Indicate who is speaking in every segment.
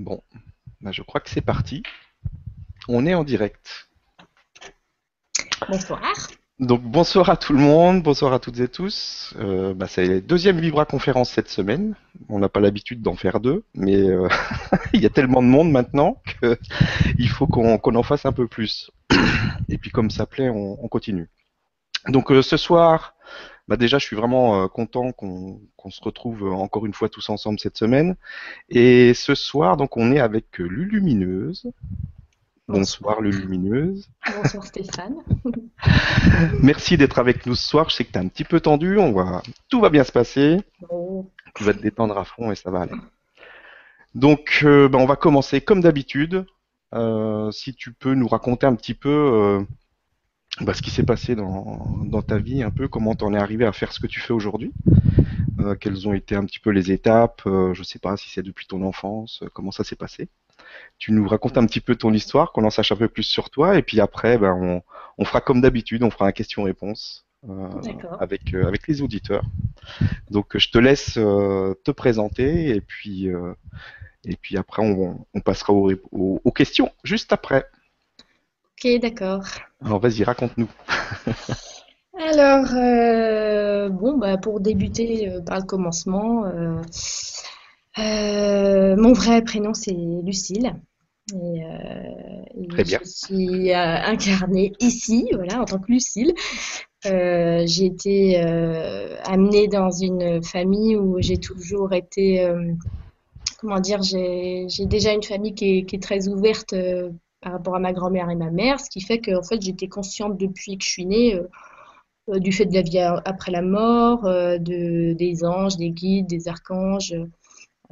Speaker 1: Bon, bah, je crois que c'est parti. On est en direct.
Speaker 2: Bonsoir.
Speaker 1: Donc bonsoir à tout le monde, bonsoir à toutes et tous. Euh, bah, c'est la deuxième Vibra conférence cette semaine. On n'a pas l'habitude d'en faire deux, mais euh, il y a tellement de monde maintenant qu'il faut qu'on en fasse un peu plus. Et puis comme ça plaît, on, continue. Donc euh, ce soir, bah déjà je suis vraiment content qu'on se retrouve encore une fois tous ensemble cette semaine. Et ce soir, donc on est avec Lulumineuse. Bonsoir Lulumineuse.
Speaker 2: Bonsoir Stéphane.
Speaker 1: Merci d'être avec nous ce soir. Je sais que tu es un petit peu tendu. On va... Tout va bien se passer. Tu vas te détendre à fond et ça va aller. Donc, euh, ben, on va commencer comme d'habitude. Euh, si tu peux nous raconter un petit peu euh, ben, ce qui s'est passé dans, dans, ta vie, un peu comment tu en es arrivé à faire ce que tu fais aujourd'hui. quelles ont été un petit peu les étapes Je ne sais pas si c'est depuis ton enfance. comment ça s'est passé tu nous racontes un petit peu ton histoire, qu'on en sache un peu plus sur toi, et puis après, ben, on, fera comme d'habitude, on fera un question-réponse euh, avec, euh, avec les auditeurs. Donc je te laisse euh, te présenter, et puis, et puis après, on, passera aux, aux, questions juste après.
Speaker 2: Ok, d'accord.
Speaker 1: Alors vas-y, raconte-nous.
Speaker 2: Alors, bon, bah, pour débuter par le commencement, mon vrai prénom c'est Lucille. Et,
Speaker 1: euh, Je
Speaker 2: suis euh, incarnée ici, voilà, en tant que Lucille. Euh, j'ai été amenée dans une famille où j'ai toujours été, comment dire, j'ai déjà une famille qui est, très ouverte par rapport à ma grand-mère et ma mère, ce qui fait que fait j'étais consciente depuis que je suis née du fait de la vie après la mort, de, des anges, des guides, des archanges.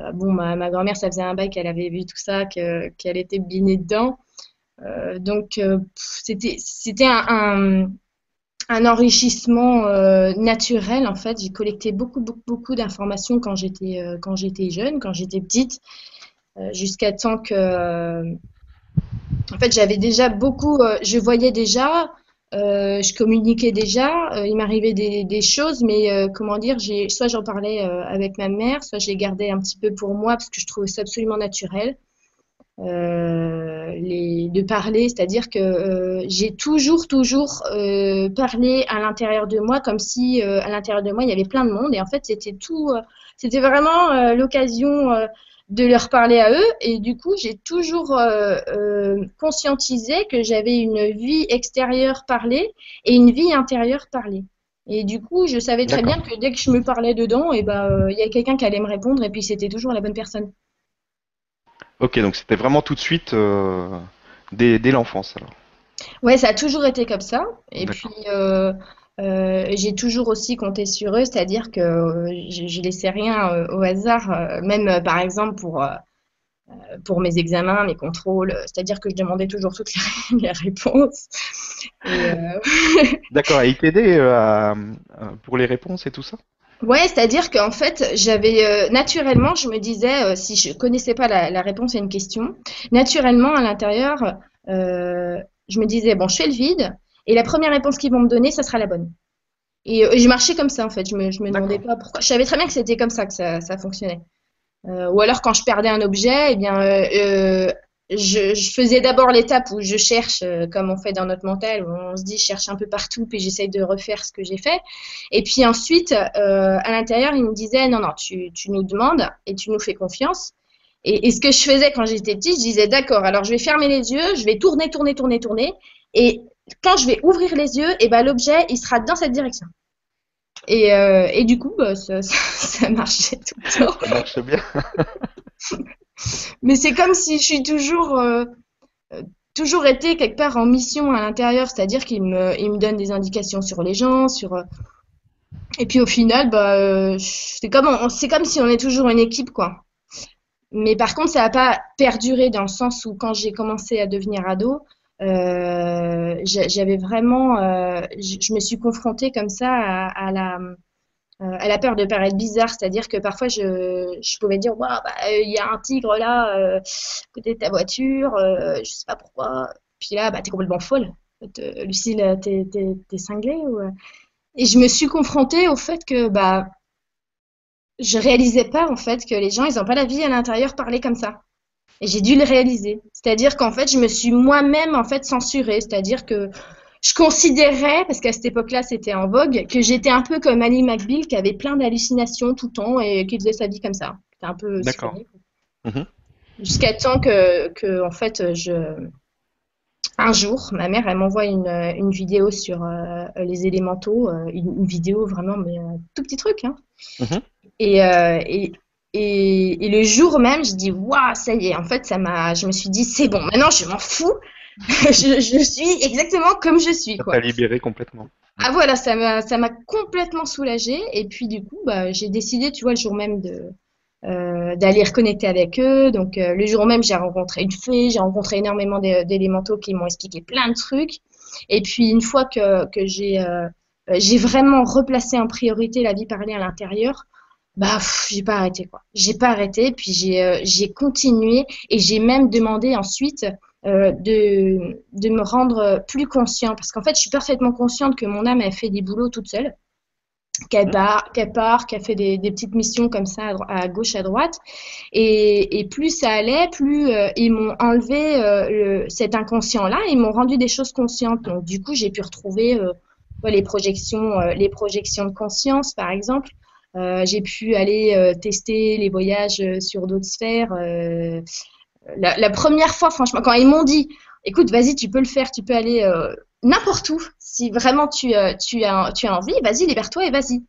Speaker 2: Euh, bon, ma, grand-mère, ça faisait un bail qu'elle avait vu tout ça, qu'elle était binée dedans. Euh, donc, euh, c'était un, un, enrichissement naturel, en fait. J'ai collecté beaucoup, beaucoup, beaucoup d'informations quand j'étais jeune, quand j'étais petite, jusqu'à temps que... en fait, j'avais déjà beaucoup... je voyais déjà euh, je communiquais déjà, euh, il m'arrivait des, choses, mais euh, comment dire, soit j'en parlais avec ma mère, soit je les gardais un petit peu pour moi parce que je trouvais ça absolument naturel. De parler, c'est-à-dire que j'ai toujours, toujours parlé à l'intérieur de moi comme si à l'intérieur de moi il y avait plein de monde et en fait c'était tout, c'était vraiment l'occasion de leur parler à eux. Et du coup, j'ai toujours euh, euh, conscientisé que j'avais une vie extérieure parlée et une vie intérieure parlée. Et du coup, je savais très bien que dès que je me parlais dedans, et eh ben, euh, il y a quelqu'un qui allait me répondre et puis c'était toujours la bonne personne.
Speaker 1: Ok, donc c'était vraiment tout de suite dès, dès l'enfance alors.
Speaker 2: Ouais, ça a toujours été comme ça. Et puis, euh, j'ai toujours aussi compté sur eux, c'est-à-dire que euh, je, je laissais rien euh, au hasard, même par exemple pour pour mes examens, mes contrôles, c'est-à-dire que je demandais toujours toutes les, réponses.
Speaker 1: D'accord, et il t'aidait pour les réponses et tout ça?
Speaker 2: Ouais, c'est-à-dire qu'en fait, j'avais naturellement, je me disais, si je connaissais pas la, la, réponse à une question, naturellement à l'intérieur, je me disais bon, je fais le vide, et la première réponse qu'ils vont me donner, ça sera la bonne. Et, euh, je marchais comme ça, en fait. Je me, me demandais pas pourquoi. Je savais très bien que c'était comme ça que ça, fonctionnait. Euh, ou alors, quand je perdais un objet, eh bien, euh, je, faisais d'abord l'étape où je cherche, comme on fait dans notre mental, où on se dit, je cherche un peu partout, puis j'essaye de refaire ce que j'ai fait. Et puis ensuite, à l'intérieur, il me disait, non, non, tu, nous demandes et tu nous fais confiance. Et, et ce que je faisais quand j'étais petite, je disais, d'accord, alors je vais fermer les yeux, je vais tourner, tourner, tourner, tourner. Et quand je vais ouvrir les yeux, et eh ben, l'objet, il sera dans cette direction. Et, euh, et du coup, bah, ça, ça, marchait tout le temps.
Speaker 1: Ça marche bien.
Speaker 2: Mais c'est comme si je suis toujours, euh, toujours été quelque part en mission à l'intérieur, c'est-à-dire qu'il me, il me donne des indications sur les gens, sur. Euh, et puis au final, bah, c'est comme, c'est comme si on est toujours une équipe, quoi. Mais par contre, ça n'a pas perduré dans le sens où quand j'ai commencé à devenir ado, euh, j'avais vraiment, euh, je me suis confrontée comme ça à, la euh, à la peur de paraître bizarre, c'est-à-dire que parfois je, pouvais dire bah, il y a un tigre là à côté de ta voiture, je sais pas pourquoi. Puis là bah t'es complètement folle. Lucille, t'es es, cinglée ou... Et je me suis confrontée au fait que bah je réalisais pas en fait que les gens ils ont pas la vie à l'intérieur parler comme ça. Et j'ai dû le réaliser. C'est-à-dire qu'en fait, je me suis moi-même en fait censurée. C'est-à-dire que je considérais, parce qu'à cette époque-là, c'était en vogue, que j'étais un peu comme Annie McBeal, qui avait plein d'hallucinations tout le temps et qui faisait sa vie comme ça. C'était un peu.
Speaker 1: D'accord. Mhm.
Speaker 2: Jusqu'à temps que, que, en fait, je. Un jour, ma mère, elle m'envoie une, une, vidéo sur euh, les élémentaux, euh, une, vidéo vraiment, mais un tout petit truc. Hein. Mhm. Et, euh, et, et, et, le jour même, je dis, waouh, ça y est, en fait, ça m'a, je me suis dit, c'est bon, maintenant je m'en fous, je, je, suis exactement comme je suis.
Speaker 1: Ça t'a libéré complètement.
Speaker 2: Ah voilà, ça m'a, ça m'a complètement soulagée. Et puis du coup, bah, j'ai décidé, tu vois, le jour même de, euh, d'aller reconnecter avec eux. Donc euh, le jour même, j'ai rencontré une fée, j'ai rencontré énormément d'élémentaux qui m'ont expliqué plein de trucs. Et puis une fois que, que j'ai, euh, j'ai vraiment replacé en priorité la vie parlée à l'intérieur, bah j'ai pas arrêté quoi. J'ai pas arrêté, puis j'ai euh, j'ai continué et j'ai même demandé ensuite euh, de de me rendre plus conscient parce qu'en fait je suis parfaitement consciente que mon âme a fait des boulots toute seule, qu'elle part, qu'elle part, qu'elle fait des, des, petites missions comme ça à, gauche à droite et, et plus ça allait, plus euh, ils m'ont enlevé euh, le, cet inconscient là, ils m'ont rendu des choses conscientes. Donc du coup j'ai pu retrouver les projections les projections de conscience par exemple. Euh, j'ai pu aller euh, tester les voyages euh, sur d'autres sphères. La, première fois, franchement, quand ils m'ont dit, écoute, vas-y, tu peux le faire, tu peux aller n'importe où, si vraiment tu, as, envie, vas-y, libère-toi et vas-y.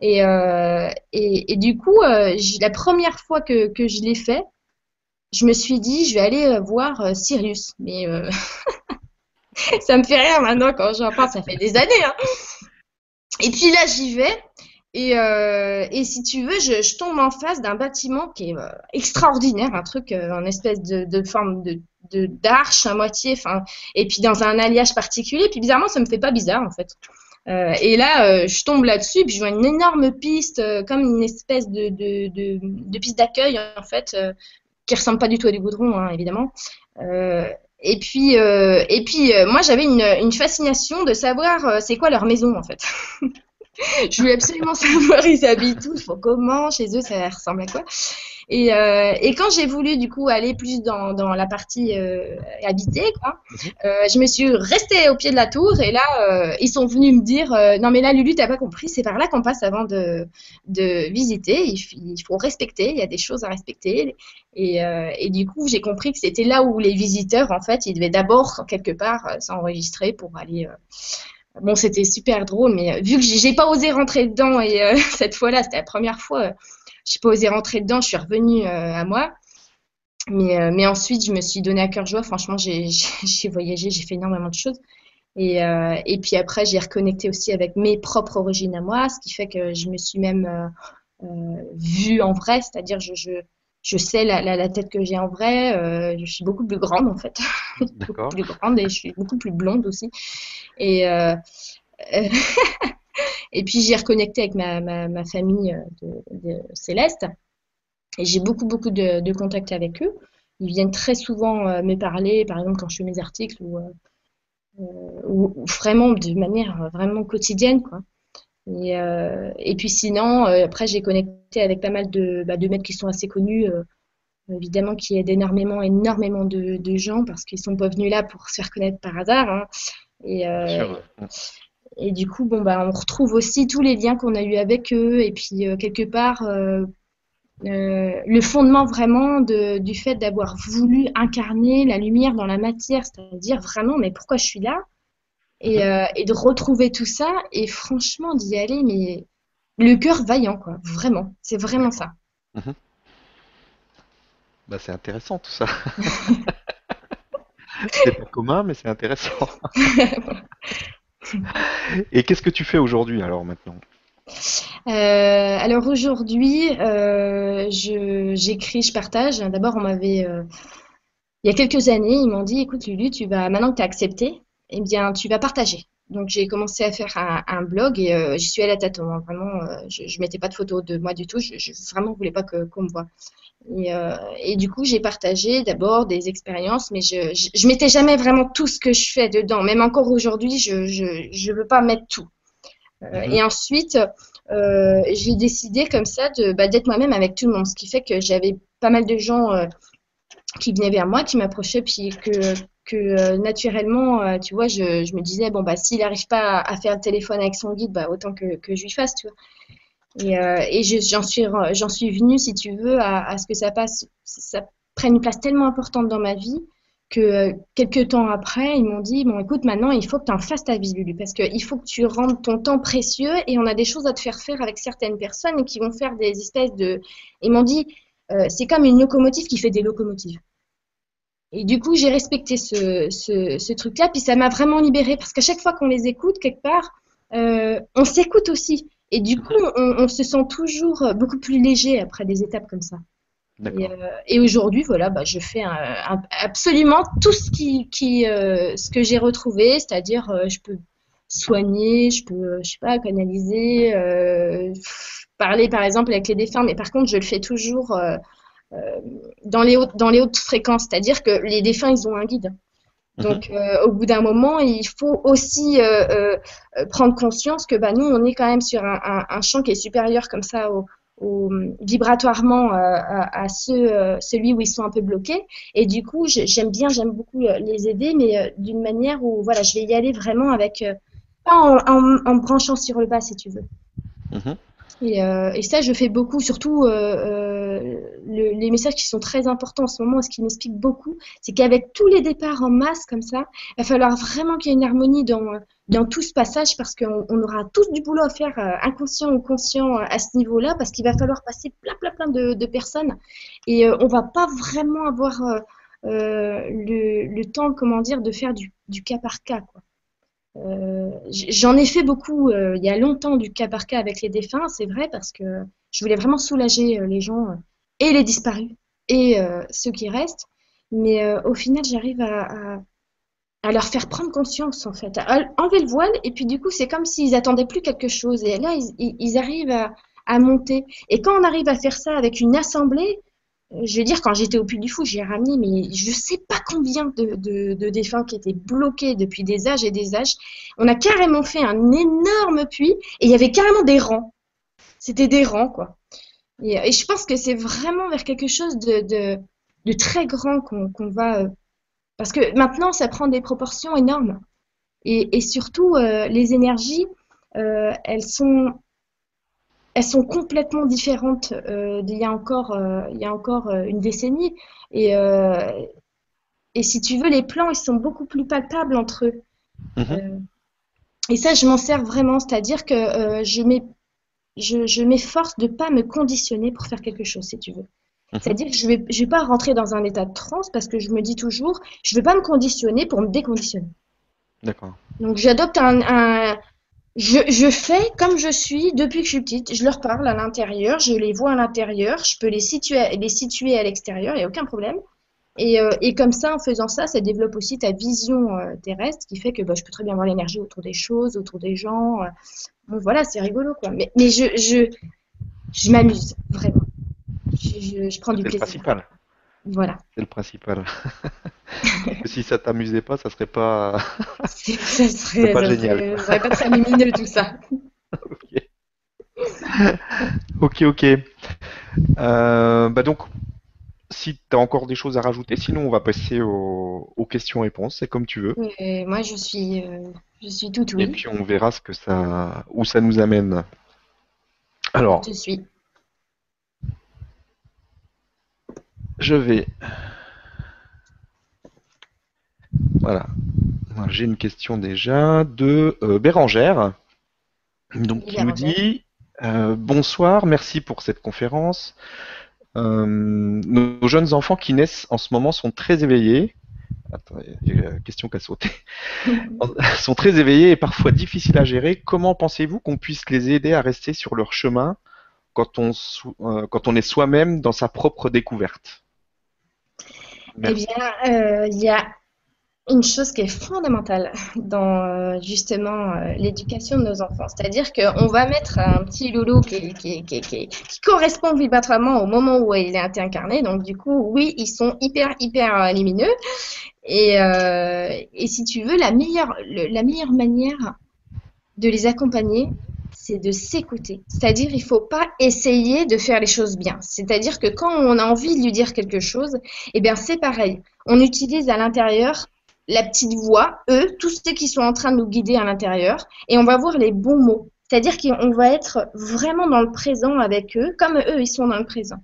Speaker 2: Et, du coup, la première fois que, que je l'ai fait, je me suis dit, je vais aller voir Sirius. Mais ça me fait rire maintenant quand j'en parle, ça fait des années. Hein. Et puis là, j'y vais. Et, euh, et, si tu veux, je, tombe en face d'un bâtiment qui est euh, extraordinaire, un truc euh, en espèce de, forme de d'arche à moitié, et puis dans un alliage particulier. Puis bizarrement, ça me fait pas bizarre en fait. Euh, et là, je tombe là-dessus, puis je vois une énorme piste, comme une espèce de, de, piste d'accueil en fait, qui ressemble pas du tout à du goudron, hein, évidemment. et puis, et puis, moi, j'avais une fascination de savoir c'est quoi leur maison en fait. je voulais absolument savoir ils habitent où, faut comment, chez eux ça ressemble à quoi. Et, euh, et quand j'ai voulu du coup aller plus dans, dans la partie euh, habitée, quoi, mhm. euh, je me suis restée au pied de la tour et là ils sont venus me dire non mais là Lulu t'as pas compris, c'est par là qu'on passe avant de, de visiter, il, il, faut respecter, il y a des choses à respecter et, et du coup j'ai compris que c'était là où les visiteurs en fait ils devaient d'abord quelque part s'enregistrer pour aller Bon, c'était super drôle, mais euh, vu que j'ai pas osé rentrer dedans et euh, cette fois-là, c'était la première fois, euh, j'ai pas osé rentrer dedans, je suis revenue à moi. Mais, ensuite, je me suis donné à cœur joie. Franchement, j'ai voyagé, j'ai fait énormément de choses. Et, puis après, j'ai reconnecté aussi avec mes propres origines à moi, ce qui fait que je me suis même vue en vrai, c'est-à-dire je, je sais la, la, la, tête que j'ai en vrai. Euh, je suis beaucoup plus grande en fait. beaucoup plus grande et je suis beaucoup plus blonde aussi. Et, euh, et puis j'ai reconnecté avec ma, ma, ma famille de, de, Céleste. Et j'ai beaucoup beaucoup de, de contacts avec eux. Ils viennent très souvent euh, me parler, par exemple quand je fais mes articles ou, euh, ou, ou vraiment de manière vraiment quotidienne quoi. Et, euh, et puis sinon, euh, après, j'ai connecté avec pas mal de, bah, de maîtres qui sont assez connus, euh, évidemment, qui aident énormément, énormément de, de gens parce qu'ils sont pas venus là pour se faire connaître par hasard. Hein. Et, et du coup, bon, bah, on retrouve aussi tous les liens qu'on a eu avec eux. Et puis, quelque part, le fondement vraiment de, du fait d'avoir voulu incarner la lumière dans la matière, c'est-à-dire vraiment, mais pourquoi je suis là? Et, euh, et, de retrouver tout ça et franchement d'y aller mais le cœur vaillant quoi. Vraiment. C'est vraiment ça.
Speaker 1: Mhm. bah, c'est intéressant tout ça. C'est pas commun mais c'est intéressant. Et qu'est-ce que tu fais aujourd'hui alors maintenant?
Speaker 2: Euh, alors aujourd'hui, euh, j'écris, je, partage. D'abord, on m'avait, euh, il y a quelques années, ils m'ont dit, écoute Lulu, tu vas maintenant que tu as accepté, eh bien, tu vas partager. Donc, j'ai commencé à faire un, blog et euh, j'y suis allée à tâtons. Hein. Vraiment, euh, je ne mettais pas de photos de moi du tout. Je, je vraiment voulais pas qu'on me voit. Et, euh, et, du coup, j'ai partagé d'abord des expériences, mais je, je, je, mettais jamais vraiment tout ce que je fais dedans. Même encore aujourd'hui, je je veux pas mettre tout. Mhm. Et ensuite, j'ai décidé comme ça de bah, d'être moi-même avec tout le monde, ce qui fait que j'avais pas mal de gens qui venaient vers moi, qui m'approchaient, puis que, que naturellement, tu vois, je, me disais, bon, bah, s'il n'arrive pas à, faire le téléphone avec son guide, bah, autant que, je lui fasse, tu vois. Et, et j'en suis, venue, si tu veux, à, à, ce que ça passe, ça prenne une place tellement importante dans ma vie que euh, quelques temps après, ils m'ont dit bon, écoute, maintenant, il faut que tu en fasses ta vie, Lulu, parce qu'il faut que tu rendes ton temps précieux et on a des choses à te faire faire avec certaines personnes qui vont faire des espèces de. Ils m'ont dit euh, c'est comme une locomotive qui fait des locomotives. Et du coup, j'ai respecté ce, ce, truc-là, puis ça m'a vraiment libérée, parce qu'à chaque fois qu'on les écoute, quelque part, euh, on s'écoute aussi. Et du coup, on, on, se sent toujours beaucoup plus léger après des étapes comme ça. Et, euh, et aujourd'hui, voilà, bah, je fais un, absolument tout ce qui, qui euh, ce que j'ai retrouvé, c'est-à-dire je peux soigner, je peux, je sais pas, canaliser, parler par exemple avec les défunts, mais par contre, je le fais toujours dans les hautes, dans les hautes fréquences, c'est-à-dire que les défunts, ils ont un guide. Mhm. Donc, au bout d'un moment, il faut aussi prendre conscience que bah, nous, on est quand même sur un, un, un champ qui est supérieur comme ça au, vibratoirement euh, à, ceux, euh, celui où ils sont un peu bloqués. Et du coup, j'aime bien, j'aime beaucoup euh, les aider, mais d'une manière où voilà, je vais y aller vraiment avec, pas en, en, branchant sur le bas, si tu veux. Mm-hmm. Et, euh, et, ça, je fais beaucoup, surtout euh, euh, le, les messages qui sont très importants en ce moment, ce qui m'explique beaucoup, c'est qu'avec tous les départs en masse comme ça, il va falloir vraiment qu'il y ait une harmonie dans, dans tout ce passage parce qu'on on aura tous du boulot à faire, euh, inconscient ou conscient, à ce niveau-là, parce qu'il va falloir passer plein, plein, plein de, de personnes et euh, on va pas vraiment avoir le, le, temps, comment dire, de faire du, du cas par cas. Quoi. Euh, j'en ai fait beaucoup euh, il y a longtemps du cas par cas avec les défunts, c'est vrai, parce que je voulais vraiment soulager euh, les gens et les disparus et ceux qui restent. Mais au final, j'arrive à, leur faire prendre conscience, en fait, à enlever le voile. Et puis, du coup, c'est comme s'ils attendaient plus quelque chose. Et là, ils, arrivent à monter. Et quand on arrive à faire ça avec une assemblée, je veux dire, quand j'étais au Puy du Fou, j'ai ramené, mais je sais pas combien de, de, défunts qui étaient bloqués depuis des âges et des âges. On a carrément fait un énorme puits et il y avait carrément des rangs. C'était des rangs, quoi. Et, je pense que c'est vraiment vers quelque chose de, de, très grand qu'on va. Euh, parce que maintenant, ça prend des proportions énormes. Et, et surtout, euh, les énergies, euh, elles sont elles sont complètement différentes euh, d'il y a encore, euh, il y a encore euh, une décennie. Et, et si tu veux, les plans, ils sont beaucoup plus palpables entre eux. Mhm. et ça, je m'en sers vraiment, c'est-à-dire que je m'efforce je, de ne pas me conditionner pour faire quelque chose, si tu veux. Mhm. C'est-à-dire que je ne vais, je vais pas rentrer dans un état de transe parce que je me dis toujours, je ne vais pas me conditionner pour me déconditionner.
Speaker 1: D'accord.
Speaker 2: Donc j'adopte un, je, fais comme je suis depuis que je suis petite. Je leur parle à l'intérieur, je les vois à l'intérieur, je peux les situer, les situer à l'extérieur, il n'y a aucun problème. Et, euh, et, comme ça, en faisant ça, ça développe aussi ta vision euh, terrestre, qui fait que bah, je peux très bien voir l'énergie autour des choses, autour des gens. Euh. Bon, voilà, c'est rigolo, quoi. Mais, mais je, je, je m'amuse, vraiment. Je, je, prends du plaisir.
Speaker 1: C'est le principal.
Speaker 2: Voilà.
Speaker 1: C'est le principal. si ça t'amusait pas, ça serait pas.
Speaker 2: ça serait pas génial. Ça serait pas très lumineux tout ça.
Speaker 1: ok, ok. Euh, bah donc, si tu as encore des choses à rajouter, sinon on va passer aux, questions-réponses. C'est comme tu veux.
Speaker 2: moi, je suis, euh, je suis tout oui.
Speaker 1: Et puis on verra ce que ça, où ça nous amène. Alors.
Speaker 2: Je suis.
Speaker 1: Je vais voilà. J'ai une question déjà de euh, Bérangère. Donc, qui nous dit euh, Bonsoir, merci pour cette conférence. Euh, nos jeunes enfants qui naissent en ce moment sont très éveillés. Attends, il y a une question qui a sauté. sont très éveillés et parfois difficiles à gérer. Comment pensez-vous qu'on puisse les aider à rester sur leur chemin quand on, quand on est soi-même dans sa propre découverte?
Speaker 2: Eh bien, il y a une chose qui est fondamentale dans euh, justement euh, l'éducation de nos enfants. C'est-à-dire qu'on va mettre un petit loulou qui, qui, correspond vibratoirement au moment où il a été incarné. Donc du coup, oui, ils sont hyper, hyper euh, lumineux. Et, et si tu veux, la meilleure, la meilleure manière de les accompagner, c'est de s'écouter. C'est-à-dire, il faut pas essayer de faire les choses bien. C'est-à-dire que quand on a envie de lui dire quelque chose, eh bien, c'est pareil. On utilise à l'intérieur la petite voix, eux, tous ceux qui sont en train de nous guider à l'intérieur, et on va voir les bons mots. C'est-à-dire qu'on va être vraiment dans le présent avec eux, comme eux, ils sont dans le présent.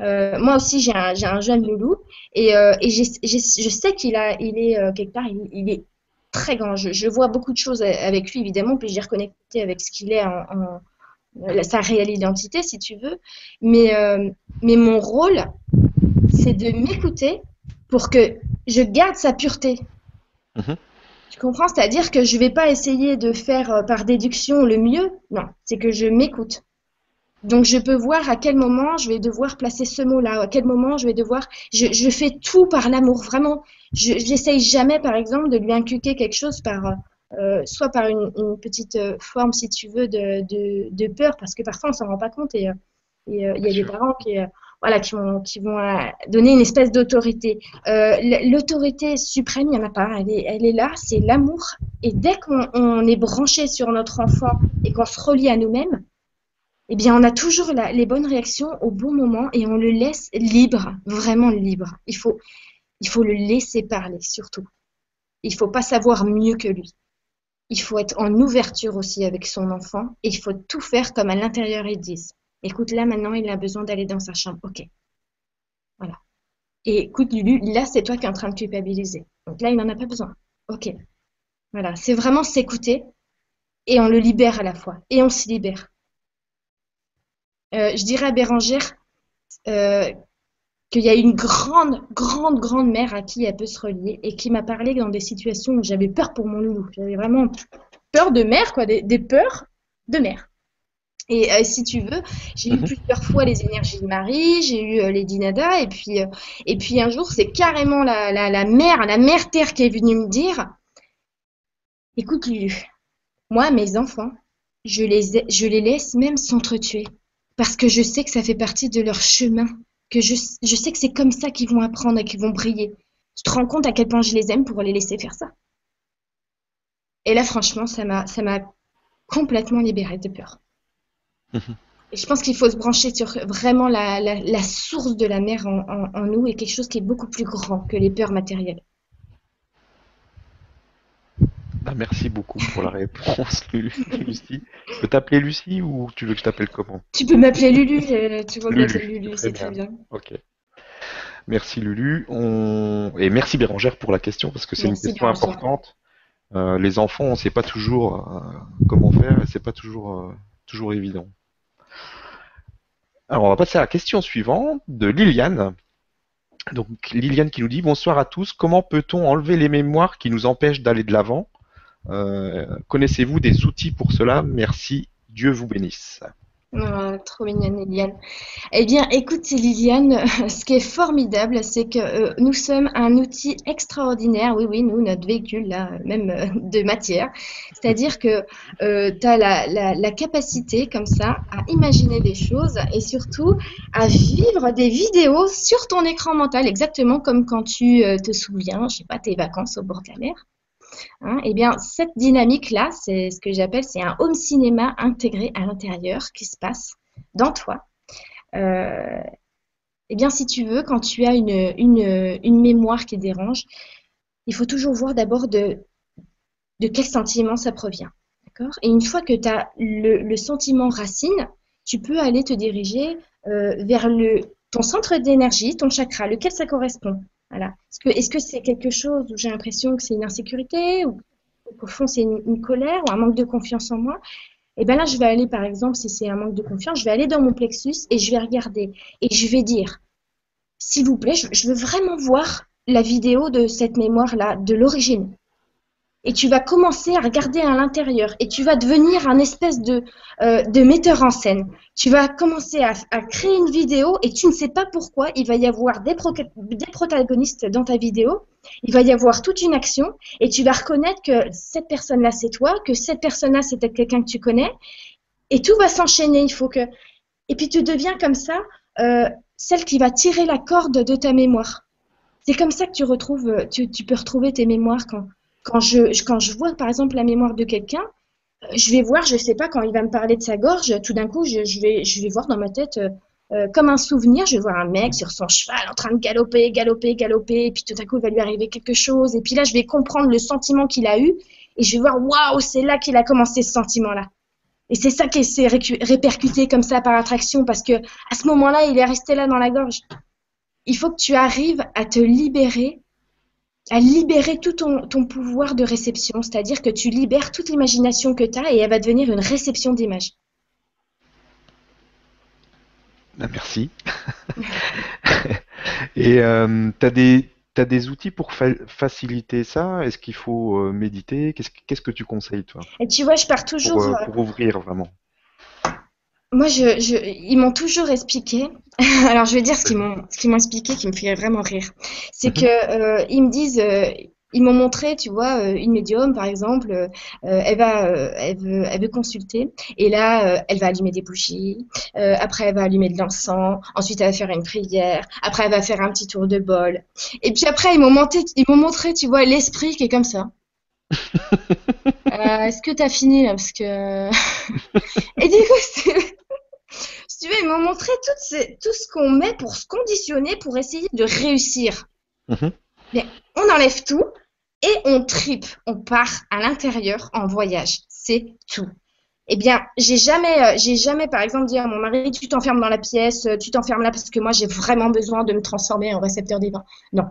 Speaker 2: Euh, moi aussi, j'ai un, un, jeune loulou et, euh, et je sais qu'il il est euh, quelque part, il, est très grand. Je, vois beaucoup de choses avec lui, évidemment, puis j'ai reconnecté avec ce qu'il est en, sa réelle identité, si tu veux. Mais, mais mon rôle, c'est de m'écouter pour que je garde sa pureté. Mmh. Tu comprends? C'est-à-dire que je ne vais pas essayer de faire euh, par déduction le mieux. Non, c'est que je m'écoute. Donc je peux voir à quel moment je vais devoir placer ce mot-là, à quel moment je vais devoir. Je, je fais tout par l'amour, vraiment. Je n'essaye jamais, par exemple, de lui inculquer quelque chose par, euh, soit par une, une, petite euh, forme, si tu veux, de, de, de peur, parce que parfois on s'en rend pas compte et euh, il y a des parents qui, voilà, qui vont, qui vont donner une espèce d'autorité. L'autorité suprême, il n'y en a pas. Elle est, elle est là, c'est l'amour. Et dès qu'on est branché sur notre enfant et qu'on se relie à nous-mêmes, eh bien, on a toujours les bonnes réactions au bon moment et on le laisse libre, vraiment libre. Il faut, il faut le laisser parler, surtout. Il faut pas savoir mieux que lui. Il faut être en ouverture aussi avec son enfant et il faut tout faire comme à l'intérieur ils disent. Écoute, là maintenant, il a besoin d'aller dans sa chambre. Ok. Voilà. Et écoute, Lulu, là, c'est toi qui es en train de culpabiliser. Donc là, il n'en a pas besoin. Ok. Voilà. C'est vraiment s'écouter et on le libère à la fois. Et on s'y libère. Euh, je dirais à Bérangère euh, qu'il y a une grande, grande, grande mère à qui elle peut se relier et qui m'a parlé dans des situations où j'avais peur pour mon loulou. J'avais vraiment peur de mère, quoi, des, des peurs de mère. Et euh, si tu veux, j'ai eu mhm. plusieurs fois les énergies de Marie, j'ai eu euh, les Dinada, et puis, euh, et puis un jour, c'est carrément la, la, la, mère, la mère terre qui est venue me dire Écoute, Lulu, moi, mes enfants, je les, je les laisse même s'entretuer parce que je sais que ça fait partie de leur chemin, que je, je sais que c'est comme ça qu'ils vont apprendre et qu'ils vont briller. Tu te rends compte à quel point je les aime pour les laisser faire ça? Et là, franchement, ça m'a, ça m'a complètement libérée de peur. Et je pense qu'il faut se brancher sur vraiment la, la, la source de la mer en, en, en, nous et quelque chose qui est beaucoup plus grand que les peurs matérielles.
Speaker 1: Ah, merci beaucoup pour la réponse, Lucie. Je peux t'appeler Lucie ou tu veux que je t'appelle comment?
Speaker 2: Tu peux m'appeler Lulu, tu vois Lulu, Lulu c'est très bien.
Speaker 1: Ok. Merci Lulu. On... Et merci Bérangère pour la question parce que c'est une question importante. Euh, les enfants, on ne sait pas toujours euh, comment faire et c'est pas toujours, euh, toujours évident. Alors on va passer à la question suivante de Liliane. Donc Liliane qui nous dit bonsoir à tous. Comment peut-on enlever les mémoires qui nous empêchent d'aller de l'avant? Euh, connaissez-vous des outils pour cela? Merci, Dieu vous bénisse.
Speaker 2: Trop mignonne Liliane. Eh bien, écoute Liliane, ce qui est formidable, c'est que euh, nous sommes un outil extraordinaire, oui, oui, nous, notre véhicule, là, même euh, de matière. C'est-à-dire que euh, tu as la, la, la, capacité, comme ça, à imaginer des choses et surtout à vivre des vidéos sur ton écran mental, exactement comme quand tu te souviens, je sais pas, tes vacances au bord de la mer. Hein, eh bien, cette dynamique-là, c'est ce que j'appelle, c'est un home cinéma intégré à l'intérieur qui se passe dans toi. Euh, eh bien, si tu veux, quand tu as une, mémoire qui dérange, il faut toujours voir d'abord de, quel sentiment ça provient. Et une fois que tu as le, sentiment racine, tu peux aller te diriger euh, vers ton centre d'énergie, ton chakra, lequel ça correspond. Voilà. Est-ce que c'est quelque chose où j'ai l'impression que c'est une insécurité ou qu'au fond c'est une, colère ou un manque de confiance en moi? Et eh bien là, je vais aller, par exemple, si c'est un manque de confiance, je vais aller dans mon plexus et je vais regarder et je vais dire, s'il vous plaît, je veux vraiment voir la vidéo de cette mémoire-là, de l'origine et tu vas commencer à regarder à l'intérieur et tu vas devenir un espèce de, euh, de metteur en scène. Tu vas commencer à, à, créer une vidéo et tu ne sais pas pourquoi il va y avoir des, des protagonistes dans ta vidéo, il va y avoir toute une action et tu vas reconnaître que cette personne-là c'est toi, que cette personne-là c'est quelqu'un que tu connais et tout va s'enchaîner. Il faut que et puis tu deviens comme ça euh, celle qui va tirer la corde de ta mémoire. C'est comme ça que tu retrouves, tu peux retrouver tes mémoires quand quand je, quand je vois par exemple la mémoire de quelqu'un, je vais voir, je sais pas, quand il va me parler de sa gorge, tout d'un coup, je, je, vais, je vais voir dans ma tête, euh, euh, comme un souvenir, je vais voir un mec sur son cheval en train de galoper, galoper, galoper, et puis tout d'un coup, il va lui arriver quelque chose, et puis là, je vais comprendre le sentiment qu'il a eu, et je vais voir, waouh, c'est là qu'il a commencé ce sentiment-là. Et c'est ça qui s'est répercuté comme ça par attraction, parce que à ce moment-là, il est resté là dans la gorge. Il faut que tu arrives à te libérer à libérer tout ton, pouvoir de réception, c'est-à-dire que tu libères toute l'imagination que tu as et elle va devenir une réception d'image.
Speaker 1: Ben, merci. et euh, tu as, des outils pour faciliter ça? Est-ce qu'il faut euh, méditer? Qu'est-ce que tu conseilles, toi?
Speaker 2: Et tu vois, je pars toujours.
Speaker 1: pour euh, ouvrir vraiment
Speaker 2: moi, je, je, ils m'ont toujours expliqué. Alors, je vais dire ce qu'ils m'ont, ce qu'ils m'ont expliqué qui me fait vraiment rire. C'est que euh, ils me disent, euh, ils m'ont montré, tu vois, euh, une médium, par exemple, euh, elle va, euh, elle veut, elle veut consulter, et là, elle va allumer des bougies. après, elle va allumer de l'encens. Ensuite, elle va faire une prière. Après, elle va faire un petit tour de bol. Et puis après, ils m'ont montré, ils m'ont montré, tu vois, l'esprit qui est comme ça. Est-ce que tu as fini là? Parce que. et du coup, tu veux, ils m'ont montré tout ce qu'on met pour se conditionner, pour essayer de réussir. Mais on enlève tout et on tripe, on part à l'intérieur en voyage. C'est tout. Eh bien, j'ai jamais, euh, j'ai jamais, par exemple, dit à mon mari, tu t'enfermes dans la pièce, euh, tu t'enfermes là parce que moi j'ai vraiment besoin de me transformer en récepteur divin. Non.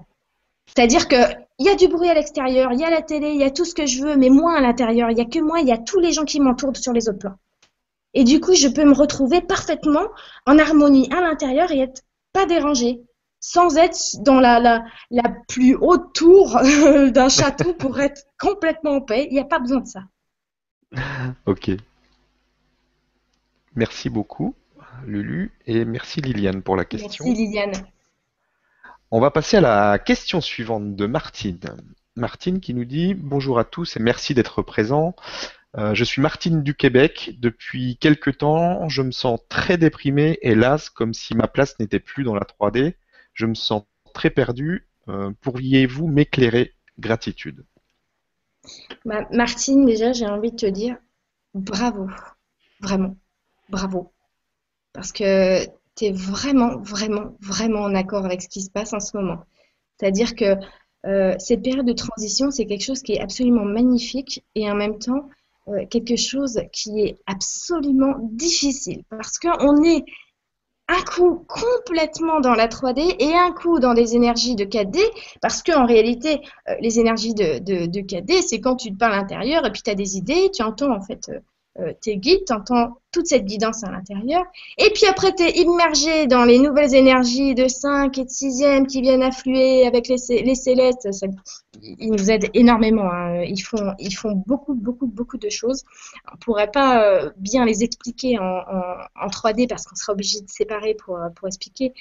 Speaker 2: C'est-à-dire que il y a du bruit à l'extérieur, il y a la télé, il y a tout ce que je veux, mais moi à l'intérieur, il y a que moi, il y a tous les gens qui m'entourent sur les autres plans. Et du coup, je peux me retrouver parfaitement en harmonie à l'intérieur et être pas dérangée, sans être dans la, la, la plus haute tour d'un château pour être complètement en paix. Il n'y a pas besoin de ça.
Speaker 1: Ok. Merci beaucoup, Lulu, et merci Liliane pour la question.
Speaker 2: Merci Liliane.
Speaker 1: On va passer à la question suivante de Martine. Martine qui nous dit Bonjour à tous et merci d'être présents. Euh, je suis Martine du Québec. Depuis quelque temps, je me sens très déprimé, hélas, comme si ma place n'était plus dans la 3D. Je me sens très perdu. Euh, pourriez-vous m'éclairer? Gratitude.
Speaker 2: Martine, déjà, j'ai envie de te dire bravo. Vraiment. Bravo. Parce que tu es vraiment, vraiment, vraiment en accord avec ce qui se passe en ce moment. C'est-à-dire que euh, cette période de transition, c'est quelque chose qui est absolument magnifique et en même temps, euh, quelque chose qui est absolument difficile. Parce qu'on est un coup complètement dans la 3D et un coup dans des énergies de 4D parce qu'en réalité, euh, les énergies de, de, de 4D, c'est quand tu te parles à l'intérieur et puis tu as des idées, tu entends en fait euh, euh, tes guides, tu entends toute cette guidance à l'intérieur. Et puis après, tu es immergé dans les nouvelles énergies de 5 et de 6e qui viennent affluer avec les, les célestes. ils nous aident énormément. Hein. Ils, font, ils font beaucoup, beaucoup, beaucoup de choses. On ne pourrait pas euh, bien les expliquer en, en, 3D parce qu'on sera obligé de séparer pour, pour expliquer.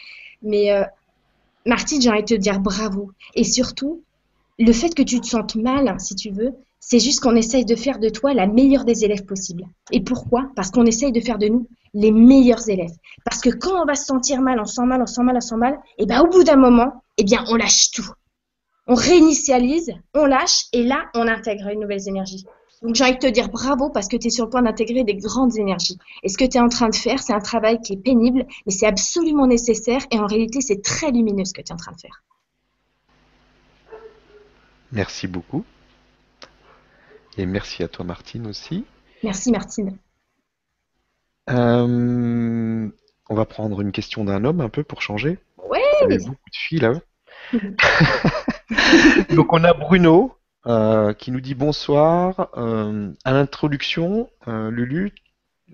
Speaker 2: Mais euh, Martine, j'ai envie de te dire bravo. Et surtout, le fait que tu te sentes mal, si tu veux, c'est juste qu'on essaye de faire de toi la meilleure des élèves possible. Et pourquoi? Parce qu'on essaye de faire de nous les meilleurs élèves. Parce que quand on va se sentir mal, on sent mal, on sent mal, on sent mal, et bien au bout d'un moment, eh bien on lâche tout. On réinitialise, on lâche, et là, on intègre une nouvelle énergie. Donc j'ai envie de te dire bravo parce que tu es sur le point d'intégrer des grandes énergies. Et ce que tu es en train de faire, c'est un travail qui est pénible, mais c'est absolument nécessaire, et en réalité, c'est très lumineux ce que tu es en train de faire.
Speaker 1: Merci beaucoup. Et merci à toi Martine aussi.
Speaker 2: Merci Martine.
Speaker 1: Euh, on va prendre une question d'un homme un peu pour changer.
Speaker 2: Ouais.
Speaker 1: Il y a beaucoup de filles là. Donc on a Bruno euh, qui nous dit bonsoir. Euh, à l'introduction, Lulu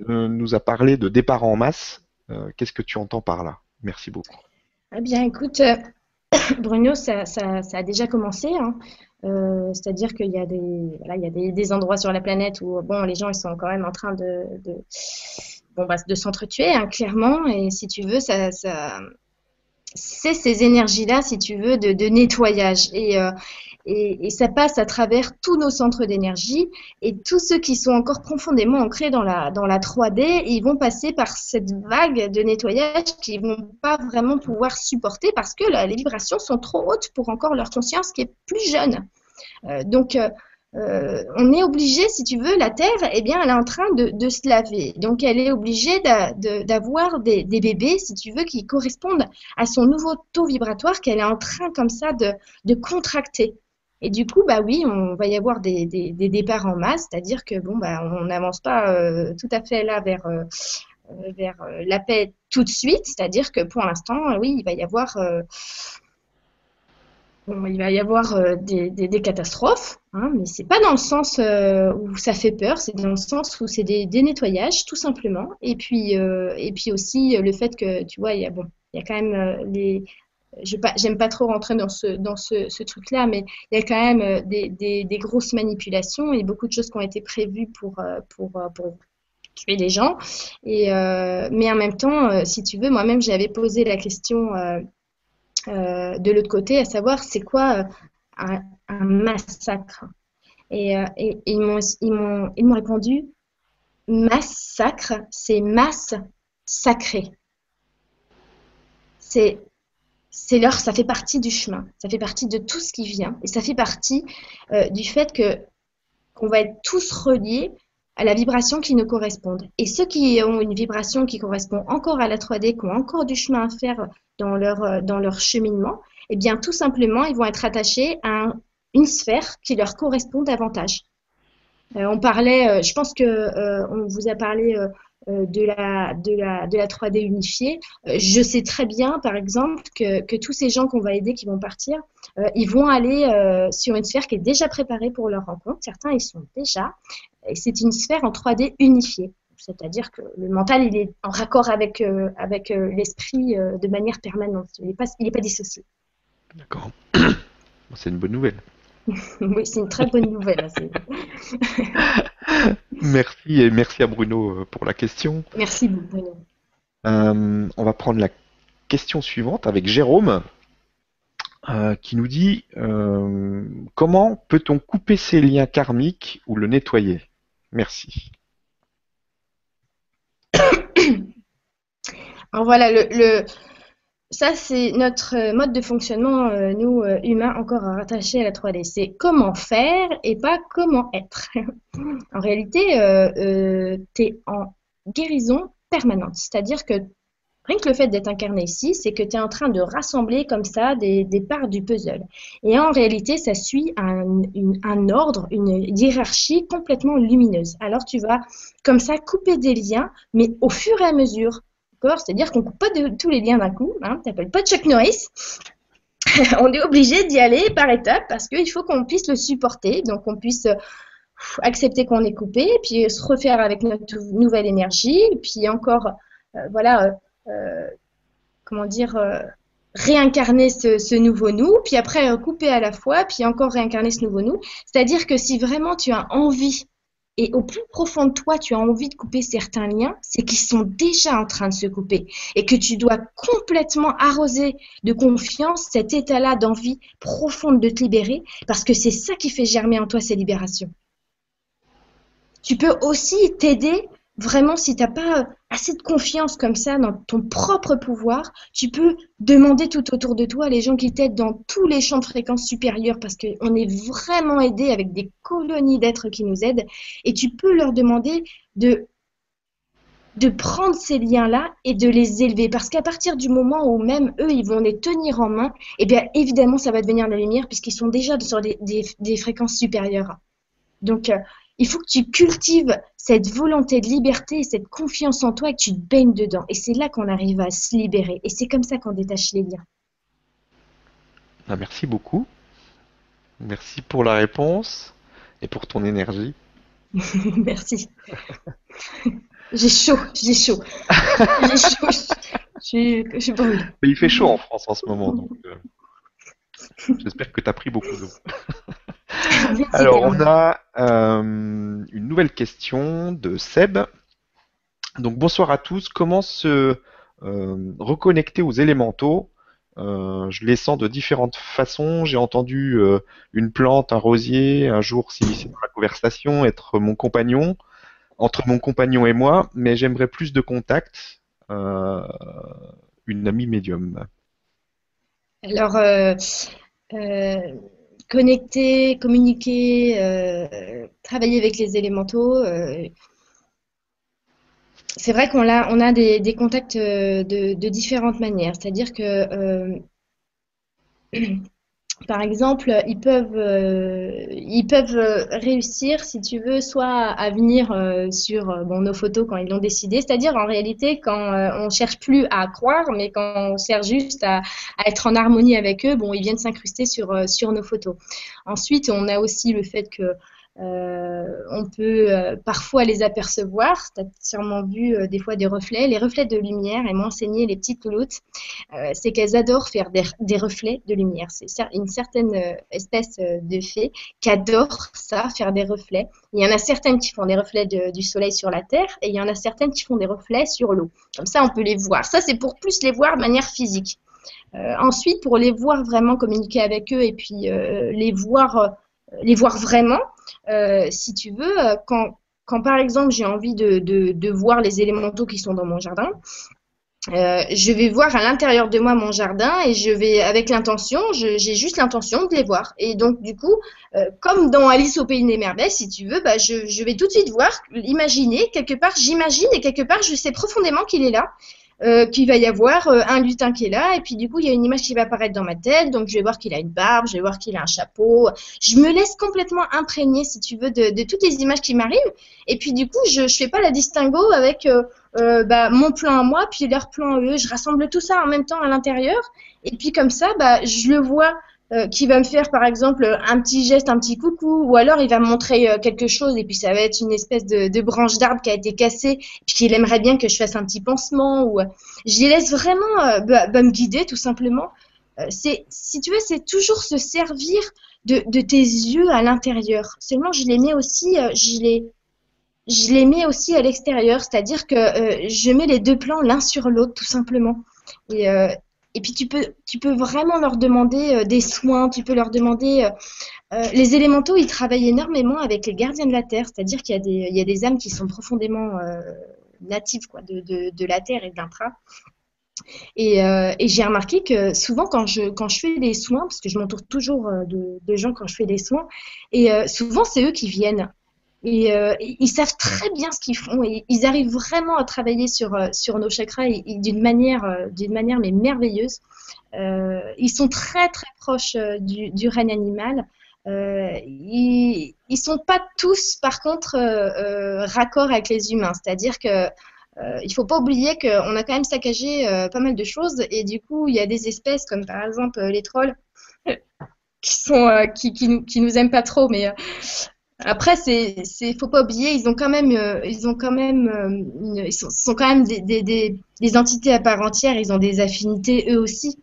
Speaker 1: nous a parlé de départ en masse. Qu'est-ce que tu entends par là? Merci beaucoup.
Speaker 2: Eh bien écoute, Bruno, ça, a déjà commencé. Hein. Euh, c'est-à-dire qu'il y a, des, endroits sur la planète où bon, les gens ils sont quand même en train de, de, bah, s'entretuer, hein, clairement. Et si tu veux, c'est ces énergies-là, si tu veux, de, nettoyage. Et, euh, et, ça passe à travers tous nos centres d'énergie. Et tous ceux qui sont encore profondément ancrés dans la, dans la 3D, ils vont passer par cette vague de nettoyage qu'ils vont pas vraiment pouvoir supporter parce que les vibrations sont trop hautes pour encore leur conscience qui est plus jeune. Euh, donc, euh, on est obligé, si tu veux, la Terre, eh bien, elle est en train de, se laver. Donc, elle est obligée d'avoir des, bébés, si tu veux, qui correspondent à son nouveau taux vibratoire qu'elle est en train, comme ça, de, contracter. Et du coup, bah oui, on va y avoir des, départs en masse, c'est-à-dire que bon, bah, on n'avance pas tout à fait là vers vers la paix tout de suite, c'est-à-dire que pour l'instant, oui, il va y avoir il va y avoir euh, des, catastrophes, hein, mais c'est pas dans le sens euh, où ça fait peur, c'est dans le sens où c'est des, nettoyages, tout simplement. Et puis, euh, et puis aussi le fait que, tu vois, il y a, bon, il y a quand même les. J'aime pas trop rentrer dans ce, dans ce, truc-là, mais il y a quand même des, des, grosses manipulations et beaucoup de choses qui ont été prévues pour, pour, pour tuer les gens. Et, mais en même temps, si tu veux, moi-même, j'avais posé la question euh, de l'autre côté, à savoir c'est quoi euh, un, massacre? Et, euh, ils m'ont répondu massacre, c'est masse sacrée. C'est c'est leur, ça fait partie du chemin, ça fait partie de tout ce qui vient, et ça fait partie du fait que qu'on va être tous reliés à la vibration qui nous correspond. Et ceux qui ont une vibration qui correspond encore à la 3D, qui ont encore du chemin à faire dans leur, euh, dans leur cheminement, eh bien, tout simplement, ils vont être attachés à une sphère qui leur correspond davantage. Euh, on parlait, euh, je pense que on vous a parlé de la, de, la, de la 3D unifiée. je sais très bien, par exemple, que, que tous ces gens qu'on va aider, qui vont partir, ils vont aller sur une sphère qui est déjà préparée pour leur rencontre. Certains, ils sont déjà. C'est une sphère en 3D unifiée. C'est-à-dire que le mental, il est en raccord avec, euh, avec euh, l'esprit euh, de manière permanente. Il n'est pas, pas dissocié.
Speaker 1: D'accord. c'est une bonne nouvelle.
Speaker 2: Oui, c'est une très bonne nouvelle.
Speaker 1: merci et merci à Bruno pour la question.
Speaker 2: Merci Bruno.
Speaker 1: on va prendre la question suivante avec Jérôme qui nous dit comment peut-on couper ces liens karmiques ou le nettoyer? Merci.
Speaker 2: Alors voilà, le, ça c'est notre mode de fonctionnement, euh, nous euh, humains, encore rattachés à la 3D. C'est comment faire et pas comment être. en réalité, euh, tu es en guérison permanente. C'est-à-dire que Rien que le fait d'être incarné ici, c'est que tu es en train de rassembler comme ça des, parts du puzzle. Et en réalité, ça suit un, ordre, une hiérarchie complètement lumineuse. Alors tu vas comme ça couper des liens, mais au fur et à mesure. C'est-à-dire qu'on ne coupe pas tous les liens d'un coup. Hein, tu n'appelles pas Chuck Norris. on est obligé d'y aller par étapes parce qu'il faut qu'on puisse le supporter, donc on puisse accepter qu'on est coupé, puis se refaire avec notre nouvelle énergie, puis encore, euh, voilà, euh, euh, comment dire, euh, réincarner ce, nouveau nous, puis après couper à la fois, puis encore réincarner ce nouveau nous. C'est-à-dire que si vraiment tu as envie, et au plus profond de toi, tu as envie de couper certains liens, c'est qu'ils sont déjà en train de se couper, et que tu dois complètement arroser de confiance cet état-là d'envie profonde de te libérer, parce que c'est ça qui fait germer en toi ces libérations. Tu peux aussi t'aider vraiment, si tu n'as pas assez de confiance comme ça dans ton propre pouvoir, tu peux demander tout autour de toi les gens qui t'aident dans tous les champs de fréquence supérieurs parce qu'on est vraiment aidé avec des colonies d'êtres qui nous aident et tu peux leur demander de de prendre ces liens-là et de les élever. Parce qu'à partir du moment où même eux, ils vont les tenir en main, eh bien évidemment, ça va devenir la lumière puisqu'ils sont déjà sur des, des fréquences supérieures. Donc, euh, il faut que tu cultives cette volonté de liberté et cette confiance en toi et que tu te baignes dedans. Et c'est là qu'on arrive à se libérer. Et c'est comme ça qu'on détache les liens.
Speaker 1: Ah, merci beaucoup. Merci pour la réponse et pour ton énergie.
Speaker 2: merci. j'ai chaud, j'ai chaud. J'ai chaud.
Speaker 1: Je, Il fait chaud en France en ce moment, donc euh, j'espère que tu as pris beaucoup d'eau. Alors, on a euh, une nouvelle question de Seb. Donc, bonsoir à tous. Comment se euh, reconnecter aux élémentaux? Euh, Je les sens de différentes façons. J'ai entendu une plante, un rosier, un jour, si c'est dans la conversation, être mon compagnon, entre mon compagnon et moi, mais j'aimerais plus de contact. une amie médium.
Speaker 2: Alors, connecter, communiquer, euh, travailler avec les élémentaux. Euh, c'est vrai qu'on a, des, contacts de, de, différentes manières. C'est-à-dire que par exemple, ils peuvent, euh, ils peuvent euh, réussir, si tu veux, soit à venir euh, sur nos photos quand ils l'ont décidé, c'est-à-dire en réalité quand on cherche plus à croire, mais quand on cherche juste à, être en harmonie avec eux, bon, ils viennent s'incruster sur, sur nos photos. Ensuite, on a aussi le fait que euh, on peut euh, parfois les apercevoir. Tu as sûrement vu euh, des fois des reflets. Les reflets de lumière, et m'ont enseigné les petites louloutes, c'est qu'elles adorent faire des, reflets de lumière. C'est une certaine espèce de fée qui adore ça, faire des reflets. Il y en a certaines qui font des reflets du soleil sur la terre et il y en a certaines qui font des reflets sur l'eau. Comme ça, on peut les voir. Ça, c'est pour plus les voir de manière physique. ensuite, pour les voir vraiment communiquer avec eux et puis les voir les voir vraiment, euh, si tu veux, euh, quand, quand par exemple j'ai envie de, de, voir les élémentaux qui sont dans mon jardin, euh, je vais voir à l'intérieur de moi mon jardin et je vais, avec l'intention, j'ai juste l'intention de les voir. Et donc, du coup, comme dans Alice au Pays des Merveilles, si tu veux, bah, je, je vais tout de suite voir, imaginer, quelque part, j'imagine et quelque part, je sais profondément qu'il est là. Euh, qu'il va y avoir euh, un lutin qui est là, et puis du coup, il y a une image qui va apparaître dans ma tête, donc je vais voir qu'il a une barbe, je vais voir qu'il a un chapeau. Je me laisse complètement imprégner, si tu veux, de, toutes les images qui m'arrivent, et puis du coup, je ne fais pas la distinguo avec euh, bah, mon plan à moi, puis leur plan à eux. Je rassemble tout ça en même temps à l'intérieur, et puis comme ça, bah, je le vois euh, qui va me faire par exemple un petit geste, un petit coucou, ou alors il va me montrer euh, quelque chose et puis ça va être une espèce de, branche d'arbre qui a été cassée, puis qu'il aimerait bien que je fasse un petit pansement, ou euh, je les laisse vraiment bah, bah, me guider tout simplement. c'est, si tu veux, c'est toujours se servir de, tes yeux à l'intérieur. Seulement, je les mets aussi, je les, je les mets aussi à l'extérieur, c'est-à-dire que je mets les deux plans l'un sur l'autre tout simplement. Et puis tu peux, tu peux vraiment leur demander euh, des soins, tu peux leur demander... Euh, euh, les élémentaux, ils travaillent énormément avec les gardiens de la Terre, c'est-à-dire qu'il y, a des, il y a des âmes qui sont profondément natives quoi, de, de, la Terre et de l'intra. Et, j'ai remarqué que souvent quand je, quand je fais des soins, parce que je m'entoure toujours de, gens quand je fais des soins, et souvent c'est eux qui viennent. Et euh, ils savent très bien ce qu'ils font. Et ils arrivent vraiment à travailler sur, euh, sur nos chakras d'une manière, euh, d'une manière mais merveilleuse. ils sont très très proches du, du règne animal. ils, ils sont pas tous, par contre, raccord avec les humains. C'est-à-dire que il faut pas oublier qu'on a quand même saccagé pas mal de choses et du coup il y a des espèces comme par exemple les trolls qui sont qui, qui, qui, nous aiment pas trop mais après, c'est, faut pas oublier, ils ont quand même, euh, ils ont quand même, euh, ils sont, quand même des, des, des, entités à part entière. Ils ont des affinités eux aussi.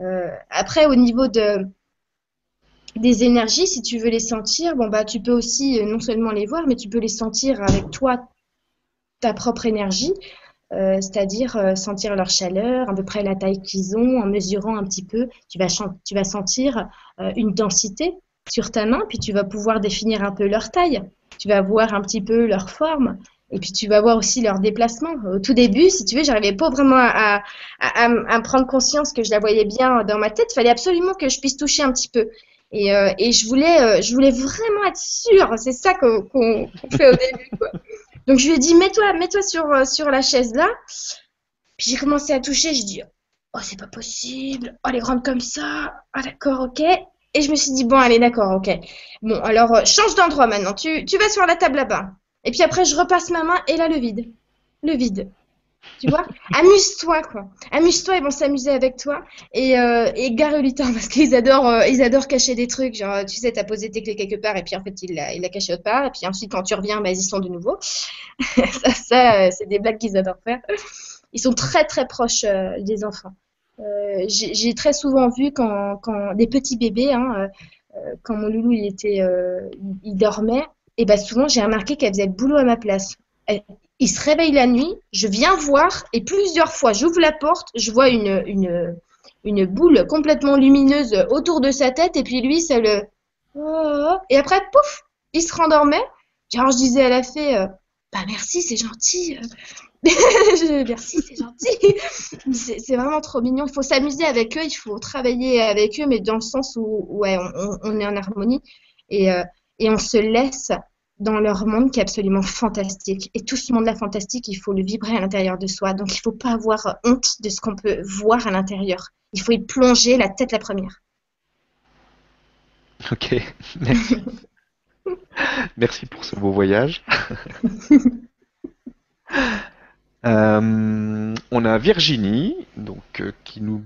Speaker 2: Euh, après, au niveau de des énergies, si tu veux les sentir, bon bah, tu peux aussi non seulement les voir, mais tu peux les sentir avec toi, ta propre énergie. c'est-à-dire sentir leur chaleur, à peu près la taille qu'ils ont, en mesurant un petit peu, tu vas, tu vas sentir une densité sur ta main, puis tu vas pouvoir définir un peu leur taille, tu vas voir un petit peu leur forme, et puis tu vas voir aussi leur déplacement. Au tout début, si tu veux, j'arrivais pas vraiment à, à, prendre conscience que je la voyais bien dans ma tête. Il fallait absolument que je puisse toucher un petit peu. Et, euh, et je, voulais, euh, je voulais vraiment être sûre. C'est ça qu'on fait au début. Donc je lui ai dit, mets-toi mets -toi sur, euh, sur la chaise là. Puis j'ai commencé à toucher. Je dis, oh, c'est pas possible. Oh, elle est grande comme ça. Ah, d'accord, ok. Et je me suis dit, bon, allez, d'accord, ok. Bon, alors, euh, change d'endroit maintenant. Tu, tu vas sur la table là-bas. Et puis après, je repasse ma main et là, le vide. Le vide. Tu vois Amuse-toi, quoi. Amuse-toi, ils vont s'amuser avec toi. Et, euh, et gare le lutin, parce qu'ils adorent, euh, ils adorent cacher des trucs. Genre, tu sais, t'as posé tes clés quelque part et puis en fait, il l'a, il l'a caché autre part. Et puis ensuite, quand tu reviens, bah, ils y sont de nouveau. ça, ça c'est des blagues qu'ils adorent faire. Ils sont très, très proches des enfants. Euh, j'ai très souvent vu quand, des petits bébés, hein, euh, euh, quand mon loulou il était, il, dormait, et ben souvent j'ai remarqué qu'elle faisait le boulot à ma place. il se réveille la nuit, je viens voir et plusieurs fois j'ouvre la porte, je vois une, une, une boule complètement lumineuse autour de sa tête et puis lui ça le et après pouf il se rendormait. Genre je disais à la fée bah merci, c'est gentil. merci, c'est gentil. c'est vraiment trop mignon. Il faut s'amuser avec eux, il faut travailler avec eux, mais dans le sens où ouais, on, est en harmonie et, euh, et on se laisse dans leur monde qui est absolument fantastique. Et tout ce monde-là fantastique, il faut le vibrer à l'intérieur de soi. Donc il ne faut pas avoir honte de ce qu'on peut voir à l'intérieur. Il faut y plonger la tête la première.
Speaker 1: Ok, merci. merci pour ce beau voyage. Euh, on a Virginie donc, euh, qui, nous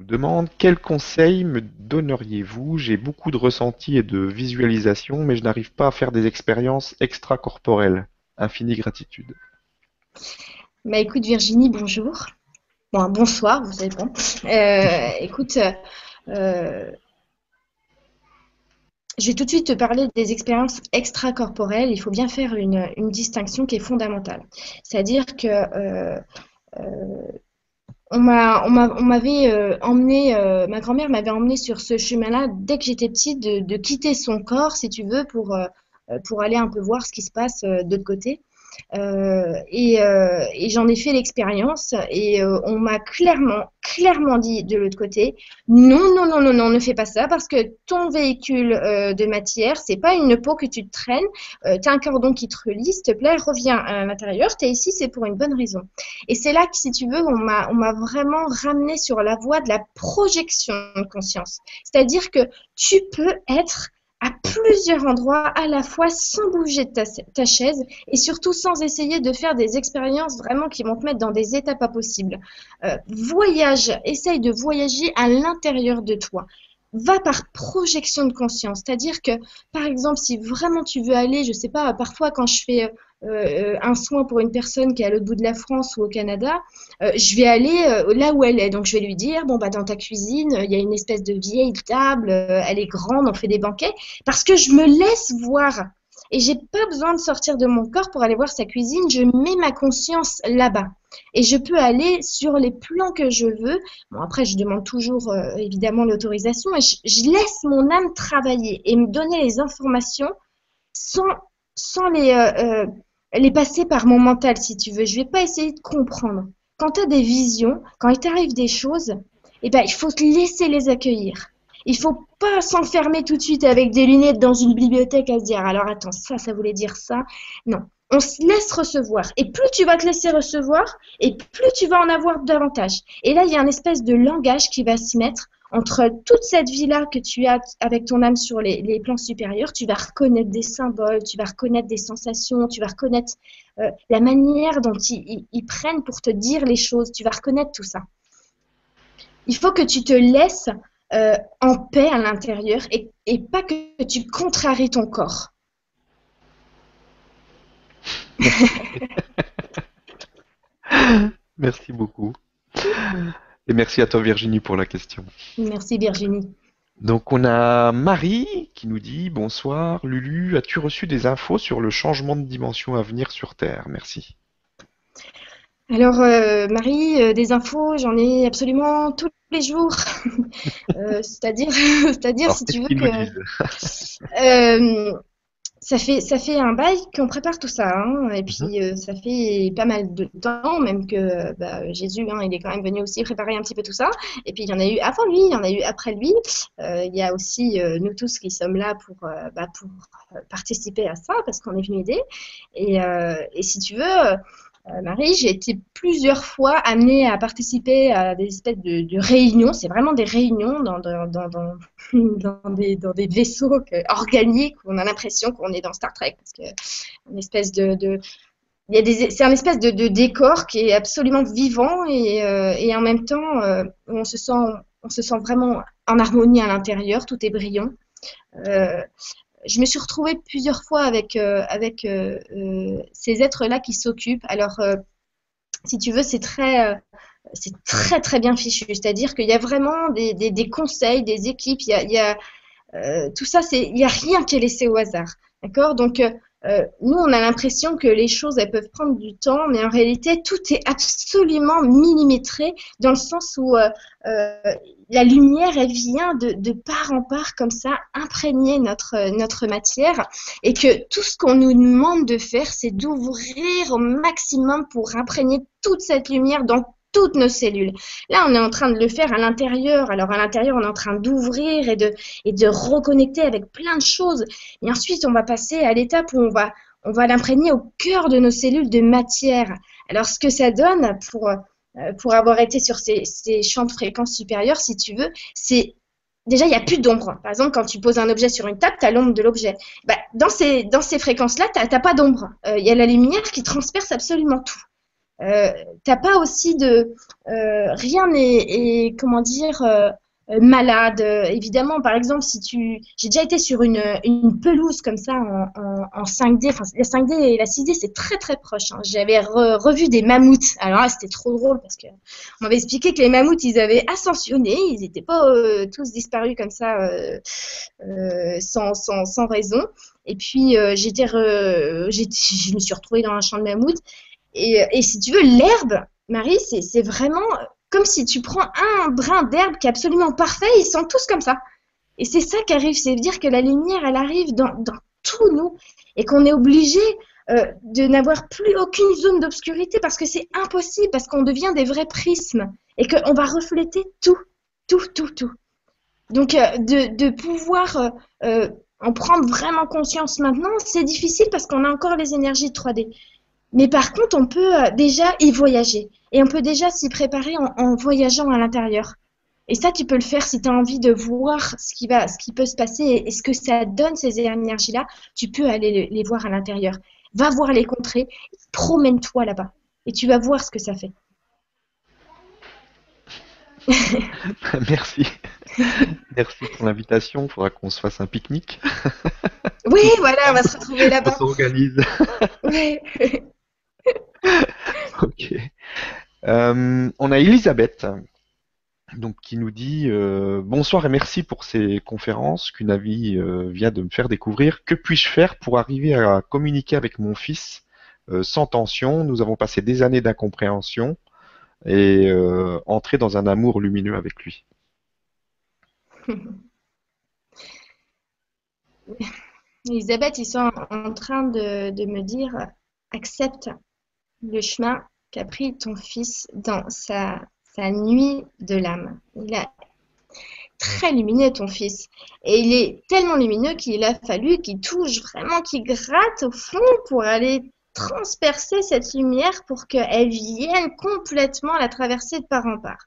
Speaker 1: demande quel conseil me donneriez-vous? J'ai beaucoup de ressentis et de visualisation, mais je n'arrive pas à faire des expériences extracorporelles. Infinie gratitude.
Speaker 2: Bah écoute Virginie, bonjour. Bon, bonsoir, vous savez pas. Euh, écoute, je vais tout de suite te parler des expériences extracorporelles. Il faut bien faire une, distinction qui est fondamentale. C'est-à-dire que euh, euh, on m'avait euh, emmené, ma grand-mère m'avait emmené sur ce chemin-là dès que j'étais petite, de, quitter son corps, si tu veux, pour, pour aller un peu voir ce qui se passe de l'autre côté. Euh, euh, et, j'en ai fait l'expérience et euh, on m'a clairement, clairement dit de l'autre côté, non, non, non, non, ne fais pas ça parce que ton véhicule de matière, c'est pas une peau que tu te traînes, tu as un cordon qui te relie, s'il te plaît, reviens à l'intérieur, tu es ici, c'est pour une bonne raison. Et c'est là que, si tu veux, on m'a vraiment ramené sur la voie de la projection de conscience. C'est-à-dire que tu peux être à plusieurs endroits à la fois sans bouger ta, chaise et surtout sans essayer de faire des expériences vraiment qui vont te mettre dans des états pas possibles. Euh, voyage, essaye de voyager à l'intérieur de toi va par projection de conscience. C'est-à-dire que, par exemple, si vraiment tu veux aller, je sais pas, parfois quand je fais euh, euh, un soin pour une personne qui est à l'autre bout de la France ou au Canada, euh, je vais aller là où elle est. Donc je vais lui dire, bon bah dans ta cuisine, il y a une espèce de vieille table, elle est grande, on fait des banquets, parce que je me laisse voir. Et j'ai pas besoin de sortir de mon corps pour aller voir sa cuisine. Je mets ma conscience là-bas. Et je peux aller sur les plans que je veux. Bon, après, je demande toujours évidemment l'autorisation. Et je, laisse mon âme travailler et me donner les informations sans, sans les, les passer par mon mental, si tu veux. Je vais pas essayer de comprendre. Quand tu as des visions, quand il t'arrive des choses, eh ben, il faut te laisser les accueillir. Il faut pas s'enfermer tout de suite avec des lunettes dans une bibliothèque à se dire alors attends, ça, ça voulait dire ça. Non, on se laisse recevoir. Et plus tu vas te laisser recevoir, et plus tu vas en avoir davantage. Et là, il y a un espèce de langage qui va se mettre entre toute cette vie-là que tu as avec ton âme sur les, plans supérieurs, tu vas reconnaître des symboles, tu vas reconnaître des sensations, tu vas reconnaître euh, la manière dont ils, prennent pour te dire les choses, tu vas reconnaître tout ça. Il faut que tu te laisses euh, en paix à l'intérieur et, et pas que tu contraries ton corps.
Speaker 1: Merci beaucoup. Et merci à toi Virginie pour la question.
Speaker 2: Merci Virginie.
Speaker 1: Donc on a Marie qui nous dit bonsoir Lulu, as-tu reçu des infos sur le changement de dimension à venir sur Terre? Merci.
Speaker 2: Alors euh, Marie, euh, des infos, j'en ai absolument tous les jours. Euh, c'est-à-dire, c'est-à-dire si tu veux que ça fait, ça fait un bail qu'on prépare tout ça. Hein, et puis, mhm. euh, ça fait pas mal de temps, même que bah, Jésus, hein, il est quand même venu aussi préparer un petit peu tout ça. Et puis, il y en a eu avant lui, il y en a eu après lui. Euh, il y a aussi euh, nous tous qui sommes là pour, bah, pour participer à ça, parce qu'on est venu aider. Et, et si tu veux, Marie, j'ai été plusieurs fois amenée à participer à des espèces de, réunions. C'est vraiment des réunions dans, des, vaisseaux organiques où on a l'impression qu'on est dans Star Trek parce une espèce de, c'est un espèce de, décor qui est absolument vivant et, euh, en même temps euh, on se sent vraiment en harmonie à l'intérieur, tout est brillant. Euh, je me suis retrouvée plusieurs fois avec, euh, euh, euh, ces êtres-là qui s'occupent. Alors, si tu veux, c'est très, c'est très, très bien fichu. C'est-à-dire qu'il y a vraiment des, conseils, des équipes, il y a tout ça, il n'y a rien qui est laissé au hasard. D'accord? Donc, nous, on a l'impression que les choses, elles peuvent prendre du temps, mais en réalité, tout est absolument millimétré dans le sens où la lumière, elle vient de, de, part en part comme ça, imprégner notre, notre matière, et que tout ce qu'on nous demande de faire, c'est d'ouvrir au maximum pour imprégner toute cette lumière dans toutes nos cellules. Là, on est en train de le faire à l'intérieur. Alors à l'intérieur, on est en train d'ouvrir et de, et de reconnecter avec plein de choses. Et ensuite, on va passer à l'étape où on va, on va l'imprégner au cœur de nos cellules de matière. Alors ce que ça donne pour euh, pour avoir été sur ces, champs de fréquences supérieures, si tu veux, c'est déjà, il n'y a plus d'ombre. Par exemple, quand tu poses un objet sur une table, tu as l'ombre de l'objet. Bah, dans ces, dans ces fréquences-là, tu n'as pas d'ombre. Euh, il y a la lumière qui transperce absolument tout. Euh, tu n'as pas aussi de... rien n'est, comment dire, euh, malade. Euh, évidemment, par exemple, si tu, j'ai déjà été sur une, une pelouse comme ça en, en, 5D. Enfin, la 5D et la 6D, c'est très très proche. Hein. J'avais revu des mammouths. Alors là, c'était trop drôle parce que on m'avait expliqué que les mammouths, ils avaient ascensionné, ils n'étaient pas euh, tous disparus comme ça euh, sans, sans, sans, raison. Et puis j'étais, je me suis retrouvée dans un champ de mammouths. Et, et si tu veux, l'herbe, Marie, c'est vraiment comme si tu prends un brin d'herbe qui est absolument parfait, ils sont tous comme ça. Et c'est ça qui arrive, c'est dire que la lumière, elle arrive dans, dans tout nous et qu'on est obligé euh, de n'avoir plus aucune zone d'obscurité parce que c'est impossible, parce qu'on devient des vrais prismes et qu'on va refléter tout, tout, tout, tout. Donc euh, de, pouvoir euh, en prendre vraiment conscience maintenant, c'est difficile parce qu'on a encore les énergies de 3D. Mais par contre, on peut euh, déjà y voyager. Et on peut déjà s'y préparer en, voyageant à l'intérieur. Et ça, tu peux le faire si tu as envie de voir ce qui, va, ce qui peut se passer et, ce que ça donne, ces énergies-là. Tu peux aller les, voir à l'intérieur. Va voir les contrées, promène-toi là-bas. Et tu vas voir ce que ça fait.
Speaker 1: Merci. Merci pour l'invitation. Il faudra qu'on se fasse un pique-nique.
Speaker 2: oui, voilà, on va se retrouver là-bas.
Speaker 1: On s'organise.
Speaker 2: oui.
Speaker 1: Euh, on a Elisabeth donc, qui nous dit euh, Bonsoir et merci pour ces conférences qu'une avis euh, vient de me faire découvrir. Que puis-je faire pour arriver à communiquer avec mon fils sans tension? Nous avons passé des années d'incompréhension et entrer dans un amour lumineux avec lui.
Speaker 2: Elisabeth, ils sont en train de me dire accepte le chemin qu'a pris ton fils dans sa, nuit de l'âme. Il est très lumineux, ton fils. Et il est tellement lumineux qu'il a fallu qu'il touche vraiment, qu'il gratte au fond pour aller transpercer cette lumière pour qu'elle vienne complètement la traverser de part en part.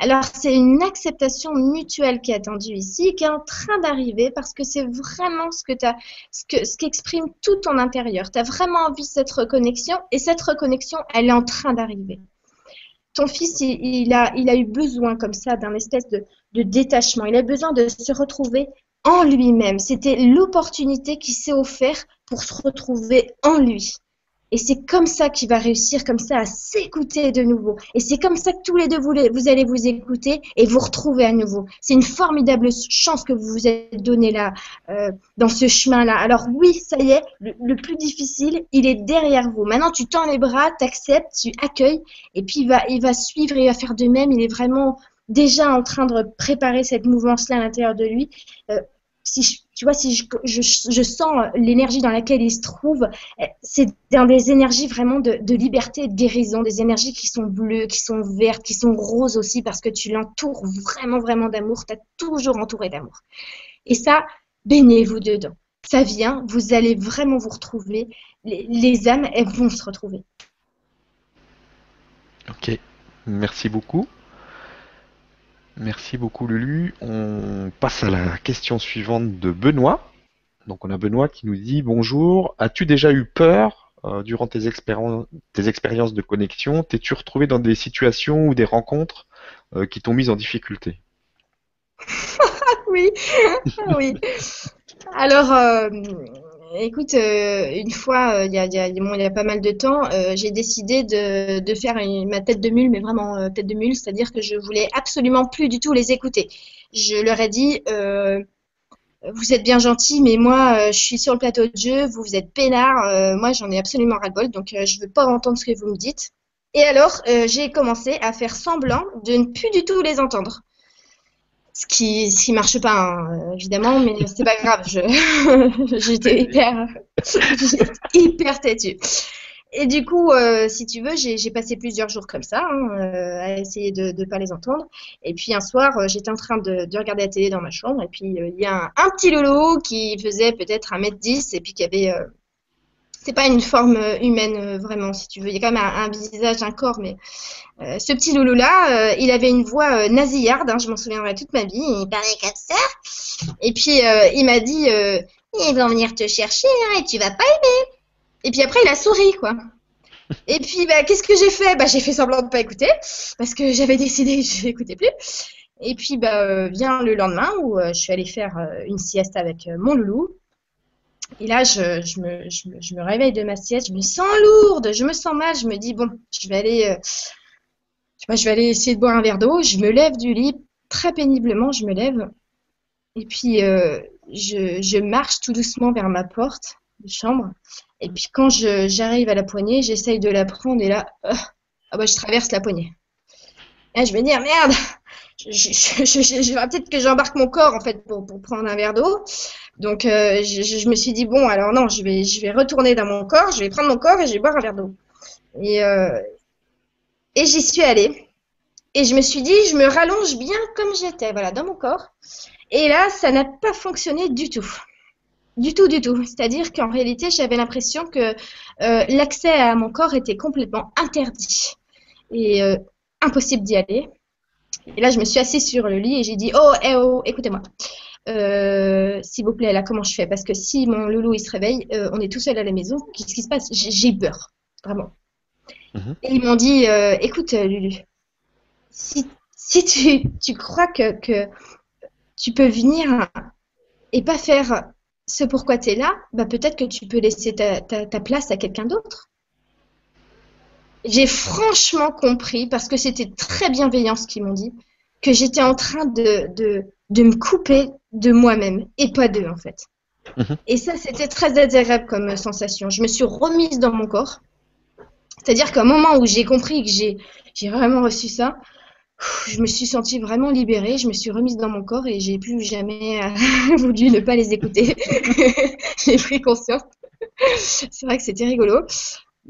Speaker 2: Alors, c'est une acceptation mutuelle qui est attendue ici, qui est en train d'arriver parce que c'est vraiment ce que as, ce que, ce qu'exprime tout ton intérieur. Tu as vraiment envie de cette reconnexion et cette reconnexion, elle est en train d'arriver. Ton fils, il, a, il a eu besoin comme ça d'un espèce de, de détachement. Il a besoin de se retrouver en lui-même. C'était l'opportunité qui s'est offerte pour se retrouver en lui. Et c'est comme ça qu'il va réussir, comme ça, à s'écouter de nouveau. Et c'est comme ça que tous les deux, vous, allez vous écouter et vous retrouver à nouveau. C'est une formidable chance que vous vous êtes donnée là, euh, dans ce chemin-là. Alors oui, ça y est, le, plus difficile, il est derrière vous. Maintenant, tu tends les bras, tu acceptes, tu accueilles, et puis il va, suivre, il va faire de même. Il est vraiment déjà en train de préparer cette mouvance-là à l'intérieur de lui. Euh, si tu vois, si je, je, sens l'énergie dans laquelle il se trouve, eh, c'est dans des énergies vraiment de, de, liberté et de guérison, des énergies qui sont bleues, qui sont vertes, qui sont roses aussi, parce que tu l'entoures vraiment, vraiment d'amour, tu as toujours entouré d'amour. Et ça, baignez-vous dedans. Ça vient, vous allez vraiment vous retrouver. Les, les âmes, elles vont se retrouver.
Speaker 1: Ok, merci beaucoup. Merci beaucoup Lulu. On passe à la question suivante de Benoît. Donc on a Benoît qui nous dit bonjour. As-tu déjà eu peur euh, durant tes, expériences de connexion? T'es-tu retrouvé dans des situations ou des rencontres euh, qui t'ont mise en difficulté?
Speaker 2: Oui, oui. Alors, euh, Écoute, euh, une fois, euh, il y, a, y, pas mal de temps, euh, j'ai décidé de, faire ma tête de mule, mais vraiment tête de mule, c'est-à-dire que je voulais absolument plus du tout les écouter. Je leur ai dit, vous êtes bien gentils, mais moi, je suis sur le plateau de jeu, vous, êtes peinards, moi, j'en ai absolument ras-le-bol, donc je veux pas entendre ce que vous me dites. Et alors, j'ai commencé à faire semblant de ne plus du tout les entendre. Ce qui, ce qui marche pas, hein, évidemment, mais c'est pas grave. J'étais hyper, hyper têtue. Et du coup, euh, si tu veux, j'ai passé plusieurs jours comme ça, hein, euh, à essayer de ne pas les entendre. Et puis un soir, euh, j'étais en train de, de, regarder la télé dans ma chambre, et puis il y a un, petit loulou qui faisait peut-être 1m10, et puis qui avait c'est pas une forme euh, humaine euh, vraiment, si tu veux. Il y a quand même un, visage, un corps, mais euh, ce petit loulou là, il avait une voix nasillarde, hein, je m'en souviendrai toute ma vie. Il parlait comme ça. Et puis il m'a dit, ils vont venir te chercher hein, et tu vas pas aimer. Et puis après il a souri quoi. Et puis bah, qu'est-ce que j'ai fait? Bah j'ai fait semblant de pas écouter parce que j'avais décidé que je n'écoutais plus. Et puis bah vient le lendemain où je suis allée faire une sieste avec mon loulou. Et là, je, me, réveille de ma sieste, je me sens lourde, je me sens mal, je me dis, bon, je vais aller, euh, vais aller essayer de boire un verre d'eau. Je me lève du lit, très péniblement, je me lève. Et puis, euh, je, marche tout doucement vers ma porte de chambre. Et puis, quand j'arrive à la poignée, j'essaye de la prendre et là, euh, ah bah, je traverse la poignée. Et là, je me dis, merde, je, je, je, peut-être que j'embarque mon corps en fait pour, prendre un verre d'eau. Donc euh, je, me suis dit bon alors non je vais retourner dans mon corps, je vais prendre mon corps et je vais boire un verre d'eau. Et euh, et j'y suis allée. Et je me suis dit je me rallonge bien comme j'étais voilà dans mon corps. Et là ça n'a pas fonctionné du tout. Du tout, du tout. C'est-à-dire qu'en réalité, j'avais l'impression que euh, l'accès à mon corps était complètement interdit et impossible d'y aller. Et là, je me suis assise sur le lit et j'ai dit Oh, eh oh, écoutez-moi. Euh, s'il vous plaît, là, comment je fais? Parce que si mon loulou il se réveille, euh, on est tout seul à la maison, qu'est-ce qui se passe? J'ai peur, vraiment. Mhm. Et ils m'ont dit euh, écoute, Lulu, si, si tu, tu, crois que, que, tu peux venir et pas faire ce pourquoi tu es là, bah peut-être que tu peux laisser ta, ta, ta place à quelqu'un d'autre. J'ai franchement compris, parce que c'était très bienveillant ce qu'ils m'ont dit, que j'étais en train de, de, de me couper de moi-même et pas d'eux en fait. Mhm. Et ça, c'était très désagréable comme sensation. Je me suis remise dans mon corps. C'est-à-dire qu'au moment où j'ai compris que j'ai, j'ai vraiment reçu ça, je me suis sentie vraiment libérée. Je me suis remise dans mon corps et j'ai plus jamais euh, voulu ne pas les écouter. j'ai pris conscience. C'est vrai que c'était rigolo.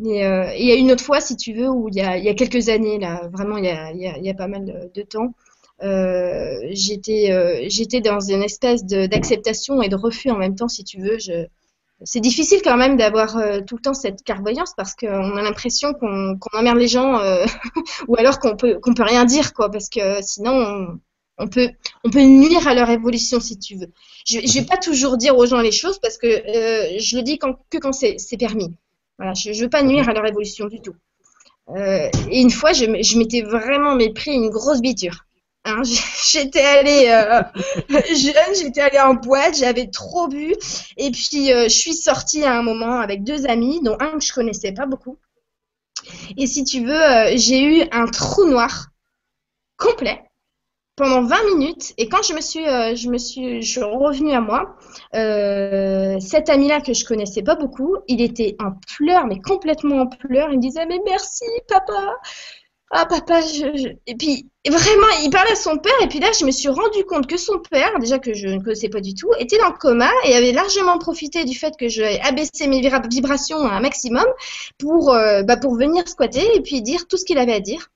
Speaker 2: Euh, il y a une autre fois, si tu veux, où il y a, quelques années, là, vraiment il y a, pas mal de temps, euh, j'étais euh, j'étais dans une espèce d'acceptation et de refus en même temps, si tu veux. C'est difficile quand même d'avoir tout le temps cette clairvoyance parce qu'on a l'impression qu'on emmerde les gens ou alors qu'on peut peut rien dire quoi parce que sinon on, peut nuire à leur évolution si tu veux. Je, je vais pas toujours dire aux gens les choses parce que je le dis que quand c'est permis. Je, je veux pas nuire à leur évolution du tout. et une fois, je, m'étais vraiment mépris une grosse biture. Hein, j'étais allée euh, jeune, j'étais allée en boîte, j'avais trop bu. Et puis, euh, je suis sortie à un moment avec deux amis, dont un que je connaissais pas beaucoup. Et si tu veux, euh, j'ai eu un trou noir complet pendant 20 minutes. Et quand je me suis, je me suis, je suis revenue à moi, cet ami-là que je connaissais pas beaucoup, il était en pleurs, mais complètement en pleurs. Il me disait, mais merci, papa ah papa, je, et puis vraiment, il parlait à son père, et puis là, je me suis rendu compte que son père, déjà que je ne connaissais pas du tout, était dans le coma et avait largement profité du fait que j'avais abaissé mes vibrations à un maximum pour, euh, bah, pour venir squatter et puis dire tout ce qu'il avait à dire.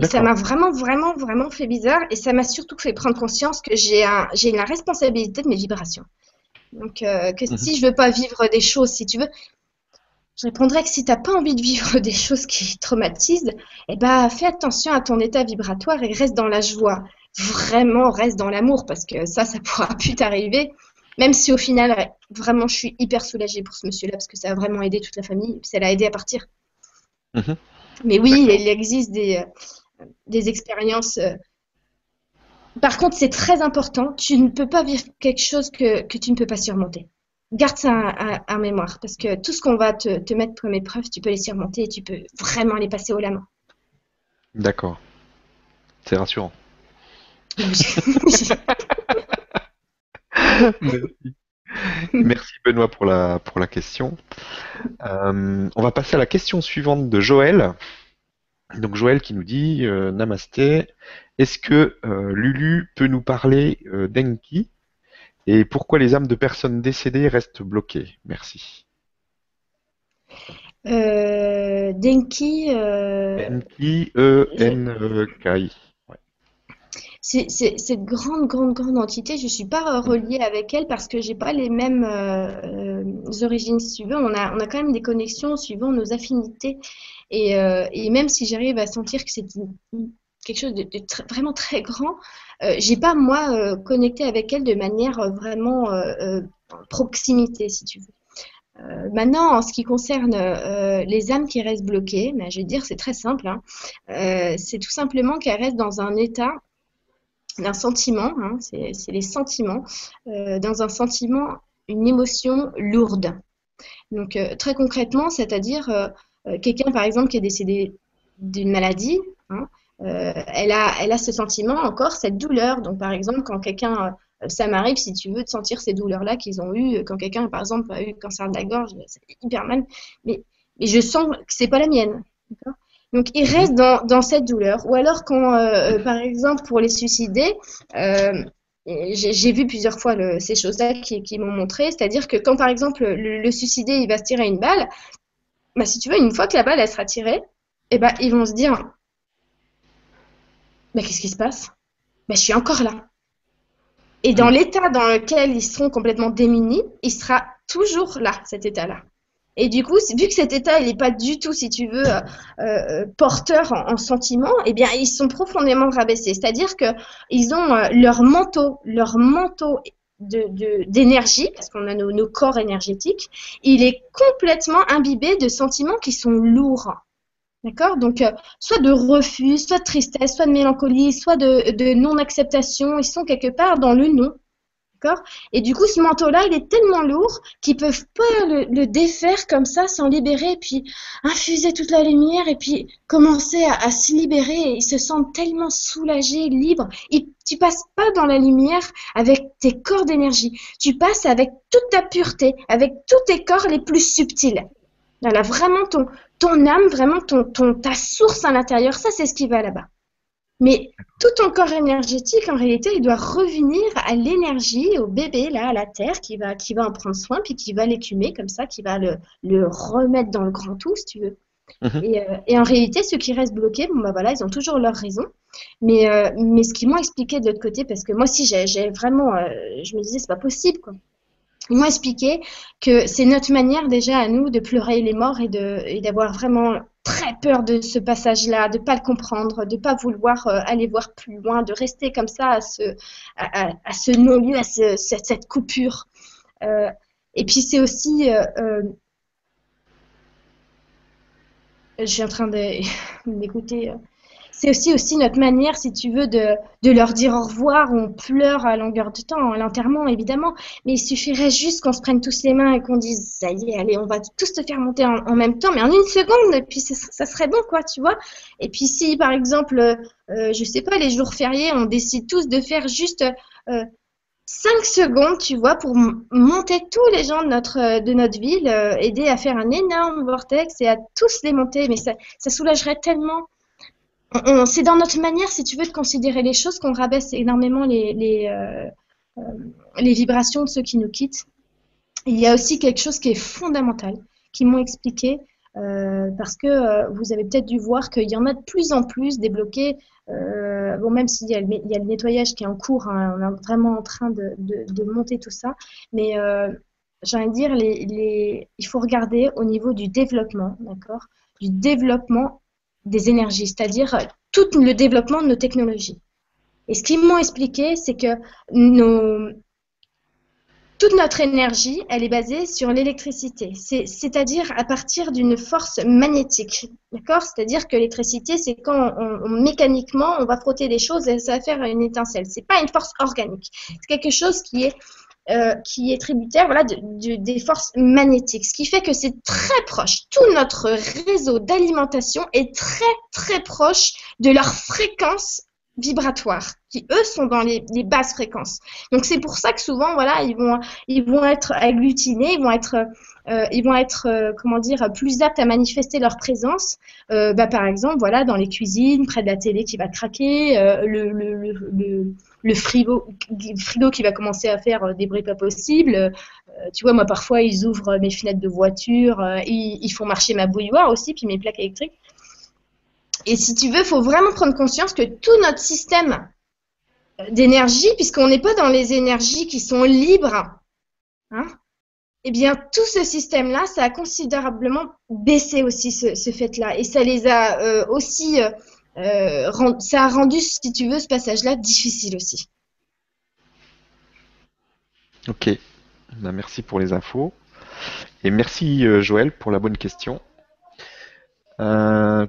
Speaker 2: Et ça m'a vraiment, vraiment, vraiment fait bizarre, et ça m'a surtout fait prendre conscience que j'ai un, j'ai la responsabilité de mes vibrations. Donc, euh, que mhm. si je veux pas vivre des choses, si tu veux, je répondrais que si tu n'as pas envie de vivre des choses qui traumatisent, eh ben, fais attention à ton état vibratoire et reste dans la joie. Vraiment, reste dans l'amour parce que ça, ça pourra plus t'arriver. Même si au final, vraiment, je suis hyper soulagée pour ce monsieur-là parce que ça a vraiment aidé toute la famille et ça l'a aidé à partir. Mhm. Mais oui, il existe des, euh, des expériences. Euh, par contre, c'est très important. Tu ne peux pas vivre quelque chose que, que tu ne peux pas surmonter garde ça en mémoire parce que tout ce qu'on va te, te, mettre comme épreuve, tu peux les surmonter et tu peux vraiment les passer au la main.
Speaker 1: D'accord. C'est rassurant. Merci. Merci Benoît pour la, pour la question. Euh, on va passer à la question suivante de Joël. Donc Joël qui nous dit euh, Namasté, est-ce que euh, Lulu peut nous parler d'Enki et pourquoi les âmes de personnes décédées restent bloquées? Merci.
Speaker 2: Denki.
Speaker 1: Enki, E-N-K-I
Speaker 2: cette grande, grande, grande entité, je ne suis pas reliée avec elle parce que j'ai pas les mêmes euh, euh, origines, veux. On a, on a quand même des connexions suivant nos affinités. Et, euh, et même si j'arrive à sentir que c'est quelque chose de, vraiment très grand, j'ai pas, moi, connecté avec elle de manière vraiment proximité, si tu veux. maintenant, en ce qui concerne les âmes qui restent bloquées, ben, je vais dire c'est très simple. Hein. c'est tout simplement qu'elles restent dans un état d'un sentiment, hein, c'est les sentiments, euh, dans un sentiment, une émotion lourde. Donc euh, très concrètement, c'est-à-dire euh, quelqu'un par exemple qui est décédé d'une maladie, hein, elle, a, ce sentiment encore, cette douleur. Donc par exemple, quand quelqu'un, ça m'arrive si tu veux de sentir ces douleurs-là qu'ils ont eues, quand quelqu'un par exemple a eu cancer de la gorge, c'est hyper mal, mais, mais je sens que c'est pas la mienne. Donc, ils restent dans, dans cette douleur. Ou alors, quand, euh, euh, par exemple, pour les suicider, euh, j'ai vu plusieurs fois le, ces choses-là qui, qui m'ont montré, c'est-à-dire que quand, par exemple, le, suicidé, il va se tirer une balle, bah, si tu veux, une fois que la balle, elle sera tirée, eh ben, ils vont se dire, mais qu'est-ce qui se passe? Bah, Je suis encore là. Et dans l'état dans lequel ils seront complètement démunis, il sera toujours là, cet état-là. Et du coup, vu que cet état, il n'est pas du tout, si tu veux, euh, euh, porteur en, sentiments, eh bien, ils sont profondément rabaissés. C'est-à-dire qu'ils ont euh, leur manteau, leur manteau d'énergie, de, parce qu'on a nos, nos, corps énergétiques, il est complètement imbibé de sentiments qui sont lourds. D'accord? Donc, soit de refus, soit de tristesse, soit de mélancolie, soit de, de non-acceptation, ils sont quelque part dans le non. Et du coup, ce manteau-là, il est tellement lourd qu'ils peuvent pas le, défaire comme ça, sans libérer, puis infuser toute la lumière, et puis commencer à, se libérer. ils se sentent tellement soulagés, libres. Tu tu passes pas dans la lumière avec tes corps d'énergie. Tu passes avec toute ta pureté, avec tous tes corps les plus subtils. Là, vraiment ton, ton âme, vraiment ton, ton, ta source à l'intérieur, ça, c'est ce qui va là-bas. Mais tout ton corps énergétique, en réalité, il doit revenir à l'énergie, au bébé, là, à la terre, qui va, qui va en prendre soin, puis qui va l'écumer comme ça, qui va le, le, remettre dans le grand tout, si tu veux. Mhm. Et, euh, et, en réalité, ceux qui restent bloqués, bon, bah voilà, ils ont toujours leur raison. Mais, euh, mais ce qu'ils m'ont expliqué de l'autre côté, parce que moi aussi, j'ai vraiment, euh, je me disais, c'est pas possible, quoi. Ils m'ont expliqué que c'est notre manière déjà à nous de pleurer les morts et d'avoir vraiment très peur de ce passage-là, de ne pas le comprendre, de ne pas vouloir euh, aller voir plus loin, de rester comme ça à ce, non-lieu, à cette, coupure. Euh, et puis c'est aussi... Euh, je suis en train d'écouter c'est aussi, notre manière, si tu veux, de, leur dire au revoir. On pleure à longueur de temps, à l'enterrement, évidemment. Mais il suffirait juste qu'on se prenne tous les mains et qu'on dise, ça y est, allez, on va tous te faire monter en, même temps, mais en une seconde, et puis ça serait bon, quoi, tu vois. Et puis si, par exemple, euh, je sais pas, les jours fériés, on décide tous de faire juste... Euh, 5 secondes, tu vois, pour monter tous les gens de notre, de notre ville, euh, aider à faire un énorme vortex et à tous les monter. Mais ça soulagerait tellement c'est dans notre manière, si tu veux, de considérer les choses qu'on rabaisse énormément euh, euh, les vibrations de ceux qui nous quittent. Il y a aussi quelque chose qui est fondamental, qui m'ont expliqué, euh, parce que vous avez peut-être dû voir qu'il y en a de plus en plus débloqués. bon, même s'il y, a le nettoyage qui est en cours, hein, on est vraiment en train de, monter tout ça, mais j'ai envie de dire, les, il faut regarder au niveau du développement, d'accord? Du développement des énergies, c'est-à-dire euh, tout le développement de nos technologies. Et ce qu'ils m'ont expliqué, c'est que toute notre énergie, elle est basée sur l'électricité, c'est-à-dire à partir d'une force magnétique. D'accord? C'est-à-dire que l'électricité, c'est quand mécaniquement, on va frotter des choses et ça va faire une étincelle. C'est pas une force organique. C'est quelque chose qui est euh, qui est tributaire voilà, des forces magnétiques, ce qui fait que c'est très proche. Tout notre réseau d'alimentation est très très proche de leur fréquence vibratoire, qui eux sont dans les, basses fréquences. Donc c'est pour ça que souvent, voilà, ils vont, ils vont être agglutinés, ils vont être euh, ils vont être, euh, comment dire, plus aptes à manifester leur présence. Euh, bah, par exemple, voilà, dans les cuisines, près de la télé qui va craquer, le, frigo qui va commencer à faire des bruits pas possibles. tu vois, moi, parfois, ils ouvrent mes fenêtres de voiture, ils, ils, font marcher ma bouilloire aussi, puis mes plaques électriques. Et si tu veux, il faut vraiment prendre conscience que tout notre système d'énergie, puisqu'on n'est pas dans les énergies qui sont libres, hein, eh bien, tout ce système-là, ça a considérablement baissé aussi ce, fait-là. Et ça les a euh, aussi, euh, euh, rendu, si tu veux, ce passage-là difficile aussi.
Speaker 1: Ok, ben, merci pour les infos. Et merci Joël pour la bonne question. on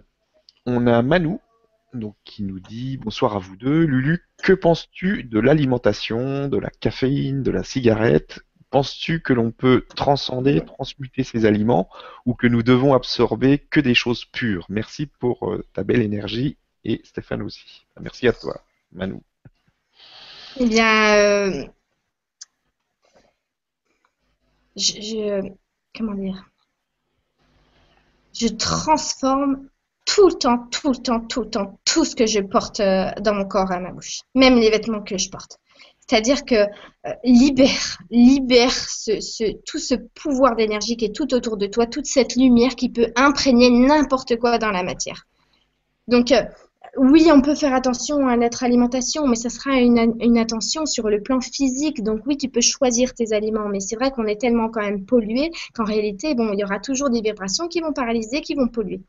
Speaker 1: a Manou qui nous dit bonsoir à vous deux. Lulu, que penses-tu de l'alimentation, de la caféine, de la cigarette Penses-tu que l'on peut transcender, transmuter ces aliments ou que nous devons absorber que des choses pures? Merci pour euh, ta belle énergie et Stéphane aussi. Merci à toi, Manou.
Speaker 2: Eh bien, euh, je, comment dire? Je transforme tout le temps, tout le temps, tout le temps, tout ce que je porte euh, dans mon corps à ma bouche, même les vêtements que je porte. C'est-à-dire que euh, libère, libère tout ce pouvoir d'énergie qui est tout autour de toi, toute cette lumière qui peut imprégner n'importe quoi dans la matière. Donc, euh, oui, on peut faire attention à notre alimentation, mais ça sera une, une, attention sur le plan physique. Donc oui, tu peux choisir tes aliments, mais c'est vrai qu'on est tellement quand même pollué qu'en réalité, bon, il y aura toujours des vibrations qui vont paralyser, qui vont polluer.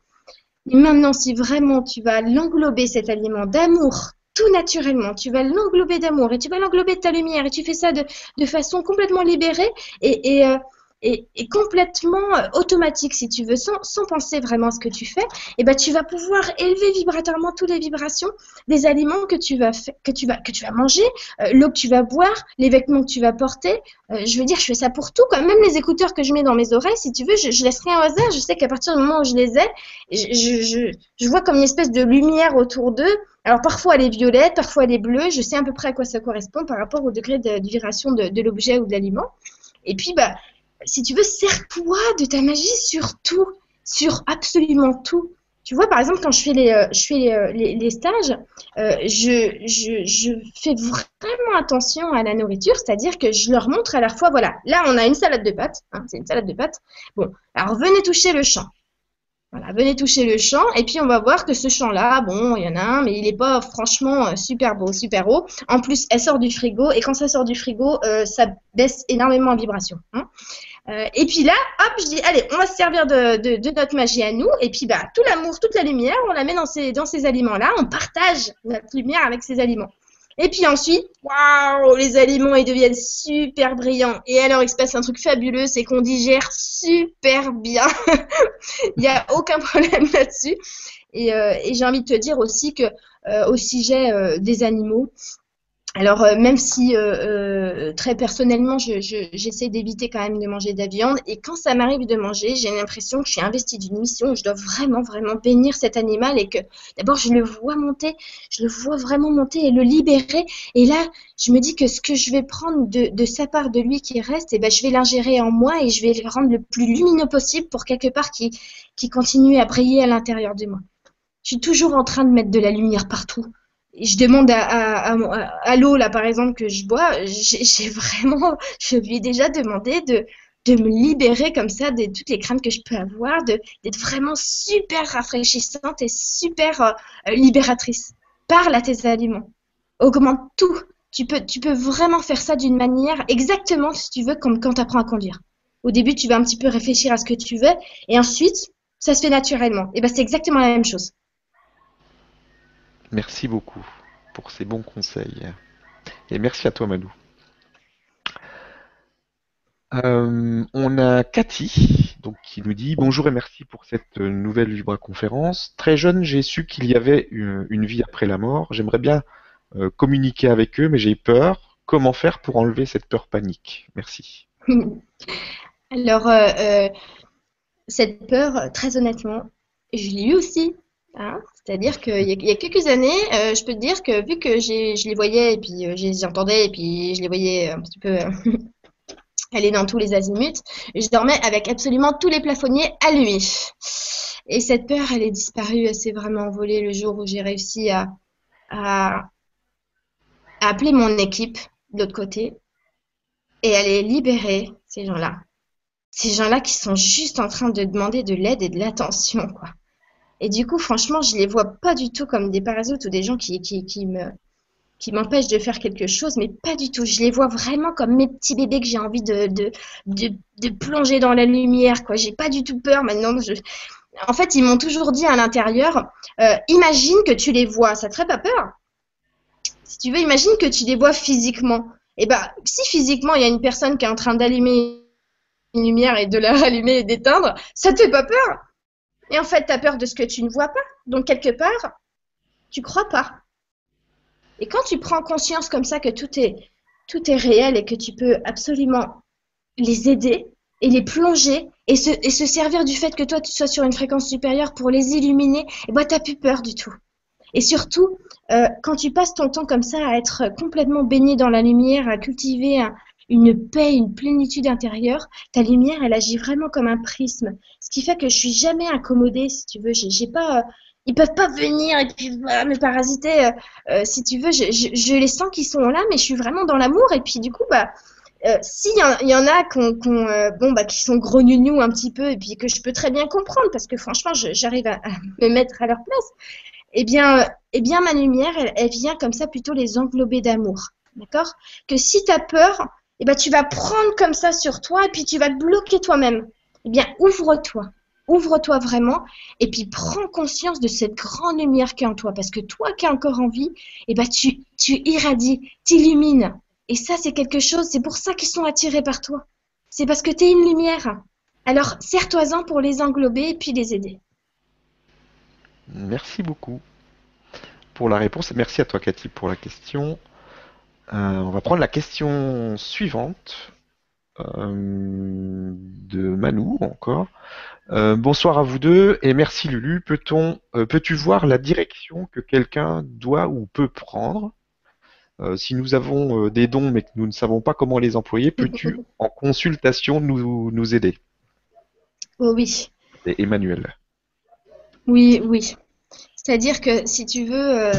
Speaker 2: Et maintenant, si vraiment tu vas l'englober cet aliment d'amour, tout naturellement, tu vas l'englober d'amour et tu vas l'englober de ta lumière et tu fais ça de, de façon complètement libérée et, et, euh, et, complètement euh, automatique, si tu veux, sans, sans, penser vraiment à ce que tu fais, et eh ben tu vas pouvoir élever vibratoirement toutes les vibrations des aliments que tu vas, que tu vas, que tu vas manger, euh, l'eau que tu vas boire, les vêtements que tu vas porter. Euh, je veux dire, je fais ça pour tout, quand même les écouteurs que je mets dans mes oreilles, si tu veux, je, je laisse rien au hasard. Je sais qu'à partir du moment où je les ai, je, je, je vois comme une espèce de lumière autour d'eux. Alors parfois elle est violette, parfois elle est bleue. Je sais à peu près à quoi ça correspond par rapport au degré de, de vibration de, l'objet ou de l'aliment. Et puis, bah, si tu veux, sers-toi de ta magie sur tout, sur absolument tout. Tu vois, par exemple, quand je fais les, euh, je fais euh, les, les, stages, euh, je, je, je, fais vraiment attention à la nourriture, c'est-à-dire que je leur montre à la fois, voilà, là on a une salade de pâtes, hein, c'est une salade de pâtes. Bon, alors venez toucher le champ. Voilà, venez toucher le champ et puis on va voir que ce champ-là, bon, il y en a un, mais il n'est pas franchement super beau, super haut. En plus, elle sort du frigo et quand ça sort du frigo, ça baisse énormément en vibration. Hein. Euh, et puis là, hop, je dis, allez, on va se servir de, de, de notre magie à nous. Et puis, bah, tout l'amour, toute la lumière, on la met dans ces, dans ces aliments-là. On partage notre lumière avec ces aliments. Et puis ensuite, waouh, les aliments, ils deviennent super brillants. Et alors, il se passe un truc fabuleux, c'est qu'on digère super bien. il n'y a aucun problème là-dessus. Et, euh, et j'ai envie de te dire aussi que euh, au sujet euh, des animaux, alors, euh, même si euh, euh, très personnellement, j'essaie d'éviter quand même de manger de la viande, et quand ça m'arrive de manger, j'ai l'impression que je suis investie d'une mission où je dois vraiment, vraiment bénir cet animal et que d'abord je le vois monter, je le vois vraiment monter et le libérer. Et là, je me dis que ce que je vais prendre de, sa part, de lui qui reste, eh ben, je vais l'ingérer en moi et je vais le rendre le plus lumineux possible pour quelque part qui, qui continue à briller à l'intérieur de moi. Je suis toujours en train de mettre de la lumière partout je demande à, l'eau là par exemple que je bois, j'ai vraiment, je lui ai déjà demandé de, me libérer comme ça de toutes les craintes que je peux avoir, d'être vraiment super rafraîchissante et super euh, libératrice. Parle à tes aliments, augmente tout. Tu peux, tu peux vraiment faire ça d'une manière exactement, si tu veux, comme quand tu apprends à conduire. Au début, tu vas un petit peu réfléchir à ce que tu veux, et ensuite, ça se fait naturellement. Et ben, c'est exactement la même chose.
Speaker 1: Merci beaucoup pour ces bons conseils. Et merci à toi, Madou. Euh, on a Cathy donc, qui nous dit Bonjour et merci pour cette nouvelle Vibra conférence. Très jeune, j'ai su qu'il y avait une, vie après la mort. J'aimerais bien euh, communiquer avec eux, mais j'ai peur. Comment faire pour enlever cette peur panique? Merci.
Speaker 2: Alors, euh, cette peur, très honnêtement, je l'ai eu aussi. Hein C'est-à-dire qu'il y, a quelques années, euh, je peux te dire que vu que je les voyais et puis euh, je les entendais et puis je les voyais un petit peu Elle est dans tous les azimuts. je dormais avec absolument tous les plafonniers allumés. Et cette peur, elle est disparue, elle s'est vraiment envolée le jour où j'ai réussi à, appeler mon équipe de l'autre côté. Et elle est libérée, ces gens-là. Ces gens-là qui sont juste en train de demander de l'aide et de l'attention, quoi. Et du coup, franchement, je les vois pas du tout comme des parasites ou des gens qui, qui, me, qui m'empêchent de faire quelque chose, mais pas du tout. Je les vois vraiment comme mes petits bébés que j'ai envie de, de, de, plonger dans la lumière. Quoi. J'ai pas du tout peur maintenant. En fait, ils m'ont toujours dit à l'intérieur, euh, imagine que tu les vois. Ça te ferait pas peur? Si tu veux, imagine que tu les vois physiquement. Et eh ben, si physiquement il y a une personne qui est en train d'allumer une lumière et de la rallumer et d'éteindre, ça te fait pas peur? Et en fait, tu as peur de ce que tu ne vois pas. Donc, quelque part, tu crois pas. Et quand tu prends conscience comme ça que tout est, tout est réel et que tu peux absolument les aider et les plonger et se, servir du fait que toi tu sois sur une fréquence supérieure pour les illuminer, eh ben t'as plus peur du tout. Et surtout, euh, quand tu passes ton temps comme ça à être complètement baigné dans la lumière, à cultiver une paix, une plénitude intérieure, ta lumière, elle agit vraiment comme un prisme. Qui fait que je suis jamais incommodée, si tu veux. J'ai pas, ils peuvent pas venir et puis me parasiter. Euh, euh, si tu veux, je, les sens qu'ils sont là, mais je suis vraiment dans l'amour. Et puis du coup, bah, euh, s'il y, en a bah, qui sont gros un petit peu, et puis que je peux très bien comprendre, parce que franchement, j'arrive à, me mettre à leur place, eh bien, eh bien ma lumière, elle, vient comme ça plutôt les englober d'amour. D'accord? Que si tu as peur, eh ben, tu vas prendre comme ça sur toi, et puis tu vas bloquer toi-même. Eh bien, ouvre-toi ouvre-toi vraiment et puis prends conscience de cette grande lumière qui est en toi. Parce que toi qui as encore envie, eh ben tu, tu irradies, t'illumines. Et ça, c'est quelque chose, c'est pour ça qu'ils sont attirés par toi. C'est parce que tu es une lumière. Alors, serre-toi-en pour les englober et puis les aider.
Speaker 1: Merci beaucoup pour la réponse. Merci à toi, Cathy, pour la question. Euh, on va prendre la question suivante de Manu encore. Euh, bonsoir à vous deux et merci Lulu. Peut-on, euh, peux-tu voir la direction que quelqu'un doit ou peut prendre? Euh, Si nous avons des dons mais que nous ne savons pas comment les employer, peux-tu en consultation nous, nous aider?
Speaker 2: Oh Oui.
Speaker 1: Et Emmanuel.
Speaker 2: Oui, oui. C'est-à-dire que si tu veux,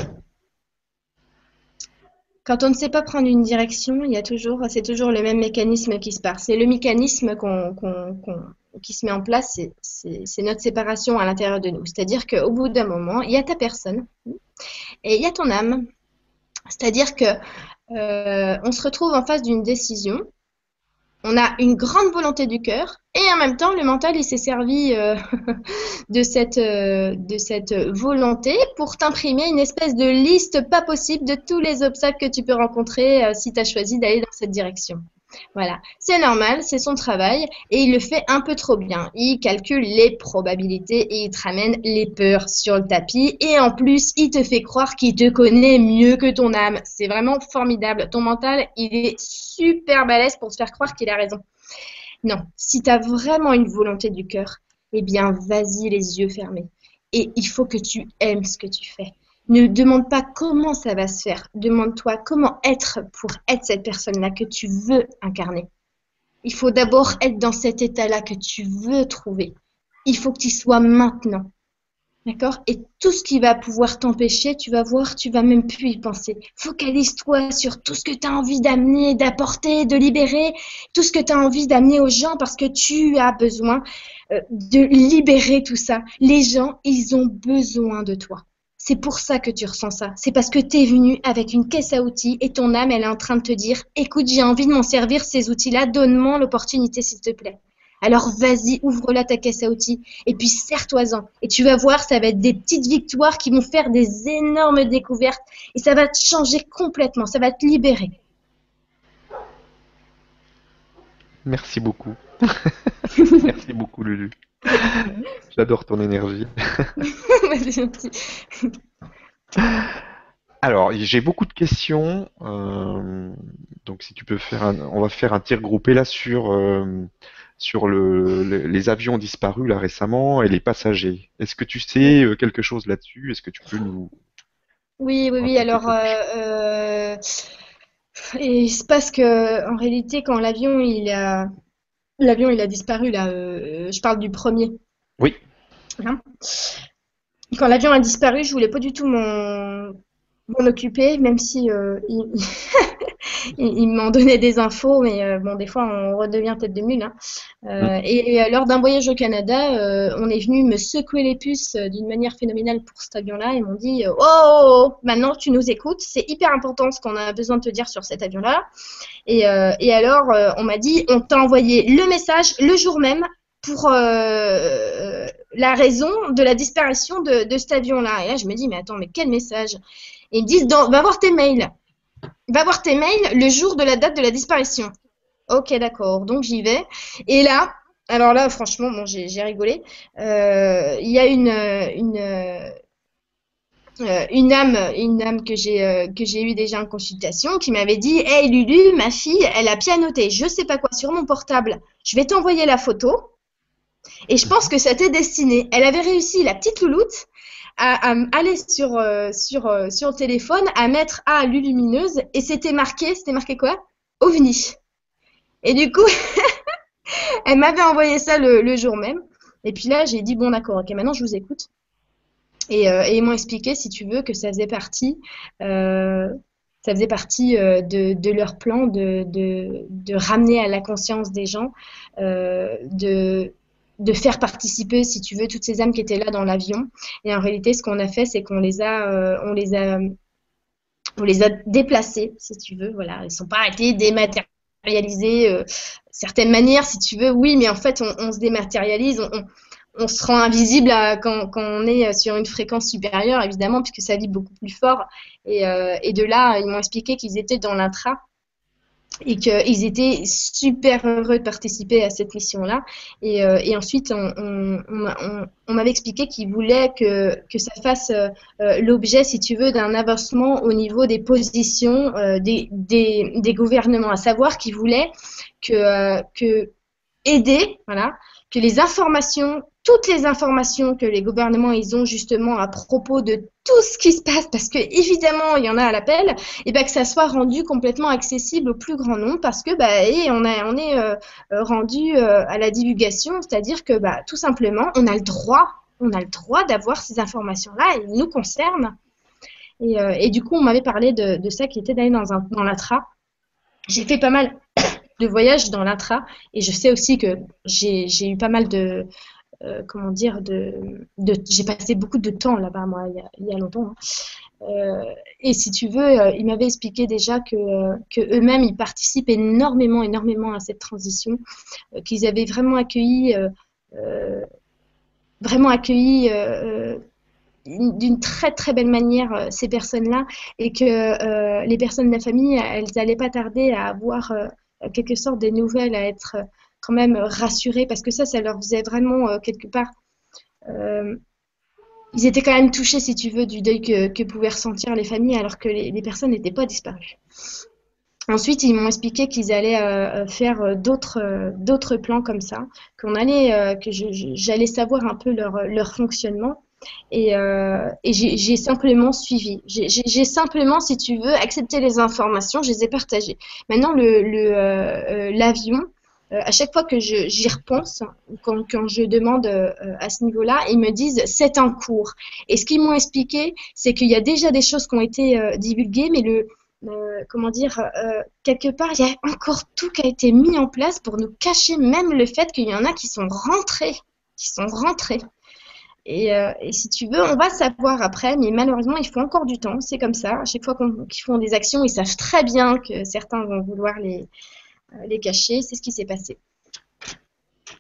Speaker 2: quand on ne sait pas prendre une direction, il y a toujours, c'est toujours le même mécanisme qui se passe. C'est le mécanisme qu'on qui se met en place, c'est notre séparation à l'intérieur de nous. C'est-à-dire qu'au bout d'un moment, il y a ta personne et il y a ton âme. C'est-à-dire que euh, on se retrouve en face d'une décision. On a une grande volonté du cœur et en même temps, le mental, il s'est servi euh, de, cette, euh, de cette volonté pour t'imprimer une espèce de liste pas possible de tous les obstacles que tu peux rencontrer si tu as choisi d'aller dans cette direction. Voilà, c'est normal, c'est son travail et il le fait un peu trop bien. Il calcule les probabilités et il ramène les peurs sur le tapis et en plus, il te fait croire qu'il te connaît mieux que ton âme. C'est vraiment formidable. Ton mental, il est super balèze pour te faire croire qu'il a raison. Non, si tu as vraiment une volonté du cœur, eh bien, vas-y les yeux fermés. Et il faut que tu aimes ce que tu fais. Ne demande pas comment ça va se faire. Demande-toi comment être pour être cette personne-là que tu veux incarner. Il faut d'abord être dans cet état-là que tu veux trouver. Il faut que tu sois maintenant. D'accord? Et tout ce qui va pouvoir t'empêcher, tu vas voir, tu vas même plus y penser. Focalise-toi sur tout ce que tu as envie d'amener, d'apporter, de libérer, tout ce que tu as envie d'amener aux gens parce que tu as besoin euh, de libérer tout ça. Les gens, ils ont besoin de toi. C'est pour ça que tu ressens ça. C'est parce que tu es venu avec une caisse à outils et ton âme, elle est en train de te dire écoute, j'ai envie de m'en servir ces outils-là, donne-moi l'opportunité, s'il te plaît. Alors vas-y, ouvre-la ta caisse à outils et puis serre-toi-en. Et tu vas voir, ça va être des petites victoires qui vont faire des énormes découvertes et ça va te changer complètement, ça va te libérer.
Speaker 1: Merci beaucoup. Merci beaucoup, Lulu. J'adore ton énergie. Alors, j'ai beaucoup de questions. Euh, donc, si tu peux faire un, on va faire un tir groupé là sur euh, sur le, les avions disparus là récemment et les passagers. Est-ce que tu sais euh, quelque chose là-dessus? Est-ce que tu peux nous
Speaker 2: Oui, oui, oui. Alors, Et il se passe que, en réalité, quand l'avion il a, l'avion il a disparu là, euh, je parle du premier.
Speaker 1: Oui.
Speaker 2: Hein? Quand l'avion a disparu, je voulais pas du tout m'en occuper, même si euh, ils, m'ont donné des infos, mais euh, bon, des fois, on redevient tête de mule. Hein. Euh, et, lors d'un voyage au Canada, euh, on est venu me secouer les puces d'une manière phénoménale pour cet avion-là. Ils m'ont dit oh, oh, oh, maintenant tu nous écoutes, c'est hyper important ce qu'on a besoin de te dire sur cet avion-là. Et, et, alors, on m'a dit on t'a envoyé le message le jour même pour la raison de la disparition de, de cet avion-là. Et là, je me dis mais attends, mais quel message? Et ils me disent va voir tes mails va voir tes mails le jour de la date de la disparition. Ok, d'accord. Donc j'y vais. Et là, alors là, franchement, bon, j'ai rigolé. Euh, il y a une, une, euh, une âme, une âme que j'ai euh, eu déjà en consultation, qui m'avait dit, hey Lulu, ma fille, elle a pianoté, je sais pas quoi sur mon portable. Je vais t'envoyer la photo. Et je pense que ça t'est destiné. Elle avait réussi, la petite louloute, à, aller sur, euh, sur, euh, sur le téléphone, à mettre à lumineuse, et c'était marqué, c'était marqué quoi? OVNI. Et du coup, elle m'avait envoyé ça le, jour même. Et puis là, j'ai dit, bon d'accord, ok, maintenant je vous écoute. Et, euh, et ils m'ont expliqué, si tu veux, que ça faisait partie, ça faisait partie de, leur plan de, de, ramener à la conscience des gens, de, de faire participer, si tu veux, toutes ces âmes qui étaient là dans l'avion. Et en réalité, ce qu'on a fait, c'est qu'on les a, euh, on les a, on les a déplacés, si tu veux. Voilà, ils sont pas été dématérialisés. Euh, certaines manières, si tu veux, oui, mais en fait, on, se dématérialise, on, se rend invisible quand, on est sur une fréquence supérieure, évidemment, puisque ça vibre beaucoup plus fort. Et, euh, et de là, ils m'ont expliqué qu'ils étaient dans l'intra et qu'ils étaient super heureux de participer à cette mission-là. Et, euh, ensuite, on, m'avait expliqué qu'ils voulaient que, ça fasse euh, l'objet, si tu veux, d'un avancement au niveau des positions euh, des, gouvernements, à savoir qu'ils voulaient que aider, voilà, que les informations toutes les informations que les gouvernements ils ont justement à propos de tout ce qui se passe, parce que évidemment il y en a à l'appel, et ben que ça soit rendu complètement accessible au plus grand nombre, parce que bah, et on, a, on est euh, euh, rendu euh, à la divulgation, c'est-à-dire que bah, tout simplement on a le droit, on a le droit d'avoir ces informations-là, elles nous concernent. Et, et, du coup on m'avait parlé de, de ça qui était d'aller dans, un, dans l'ATRA. J'ai fait pas mal de voyages dans l'ATRA, et je sais aussi que j'ai eu pas mal de euh, comment dire, de, j'ai passé beaucoup de temps là-bas, moi, il y a, longtemps. Hein. Euh, et si tu veux, euh, il m'avait expliqué déjà que, que eux-mêmes, ils participent énormément, énormément à cette transition, qu'ils avaient vraiment accueilli, vraiment accueilli d'une très très belle manière ces personnes-là et que les personnes de la famille, elles n'allaient pas tarder à avoir quelque sorte des nouvelles, à être quand même rassurés parce que ça, ça leur faisait vraiment euh, quelque part. Euh, ils étaient quand même touchés, si tu veux, du deuil que, pouvaient ressentir les familles alors que les, personnes n'étaient pas disparues. Ensuite, ils m'ont expliqué qu'ils allaient euh, faire d'autres d'autres plans comme ça, qu'on allait que j'allais savoir un peu leur, leur fonctionnement. Et, et j'ai simplement suivi. J'ai simplement, si tu veux, accepté les informations, je les ai partagées. Maintenant, l'avion, le, euh, à chaque fois que j'y repense, quand, quand, je demande euh, à ce niveau-là, ils me disent c'est en cours. Et ce qu'ils m'ont expliqué, c'est qu'il y a déjà des choses qui ont été euh, divulguées, mais le, comment dire, quelque part, il y a encore tout qui a été mis en place pour nous cacher même le fait qu'il y en a qui sont rentrés, qui sont rentrés. Et, et, si tu veux, on va savoir après, mais malheureusement, il faut encore du temps. C'est comme ça. À chaque fois qu'ils font des actions, ils savent très bien que certains vont vouloir les, euh, les cacher. C'est ce qui s'est passé.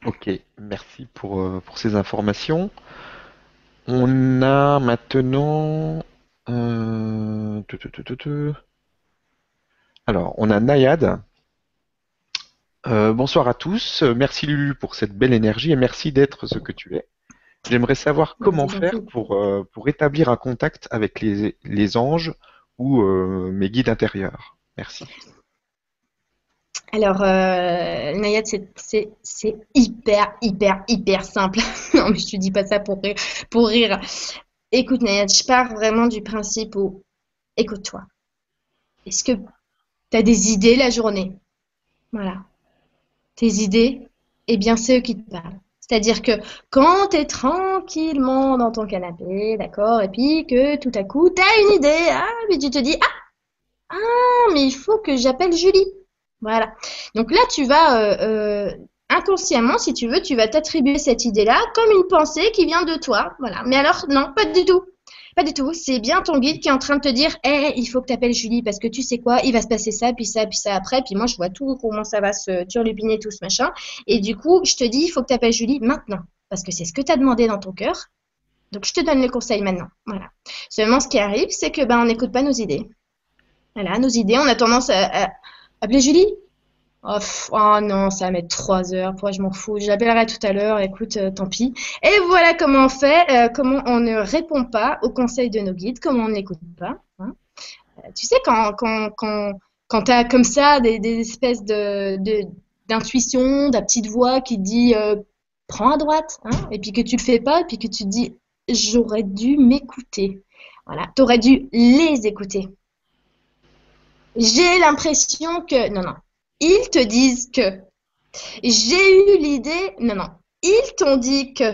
Speaker 1: Ok, merci pour, euh, pour ces informations. On a maintenant. Euh, alors, on a Nayad. bonsoir à tous. Merci Lulu pour cette belle énergie et merci d'être ce que tu es. J'aimerais savoir comment faire pour, pour établir un contact avec les, les anges ou mes guides intérieurs. Merci.
Speaker 2: Alors, euh, Nayad, c'est hyper, hyper, hyper simple. non, mais je te dis pas ça pour rire. Pour rire. Écoute, Nayad, je pars vraiment du principe où, écoute-toi. Est-ce que, tu as des idées la journée? Voilà. Tes idées, eh bien, c'est eux qui te parlent. C'est-à-dire que quand tu es tranquillement dans ton canapé, d'accord, et puis que tout à coup, tu as une idée, ah, mais tu te dis, ah, ah, mais il faut que j'appelle Julie. Voilà. Donc là, tu vas euh, euh, inconsciemment, si tu veux, tu vas t'attribuer cette idée-là comme une pensée qui vient de toi. Voilà. Mais alors, non, pas du tout. Pas du tout. C'est bien ton guide qui est en train de te dire Hé, il faut que tu appelles Julie parce que tu sais quoi, il va se passer ça, puis ça, puis ça après. Puis moi, je vois tout comment ça va se turlupiner, tout ce machin. Et du coup, je te dis il faut que tu appelles Julie maintenant parce que c'est ce que tu as demandé dans ton cœur. Donc, je te donne le conseil maintenant. Voilà. Seulement, ce qui arrive, c'est que ben, on n'écoute pas nos idées. Voilà, nos idées, on a tendance à, appeler Julie. Oh, oh, non, ça va mettre trois heures. Pourquoi je m'en fous? Je l'appellerai tout à l'heure. Écoute, euh, tant pis. Et voilà comment on fait, euh, comment on ne répond pas aux conseils de nos guides, comment on n'écoute pas. Hein. Euh, tu sais, quand, quand, quand, quand tu as comme ça des, espèces de, d'intuition, de, la petite voix qui dit prends à droite, hein, et puis que tu le fais pas, et puis que tu te dis j'aurais dû m'écouter. Voilà, tu aurais dû les écouter. J'ai l'impression que. Non, non ils te disent que. J'ai eu l'idée. Non, non. Ils t'ont dit que.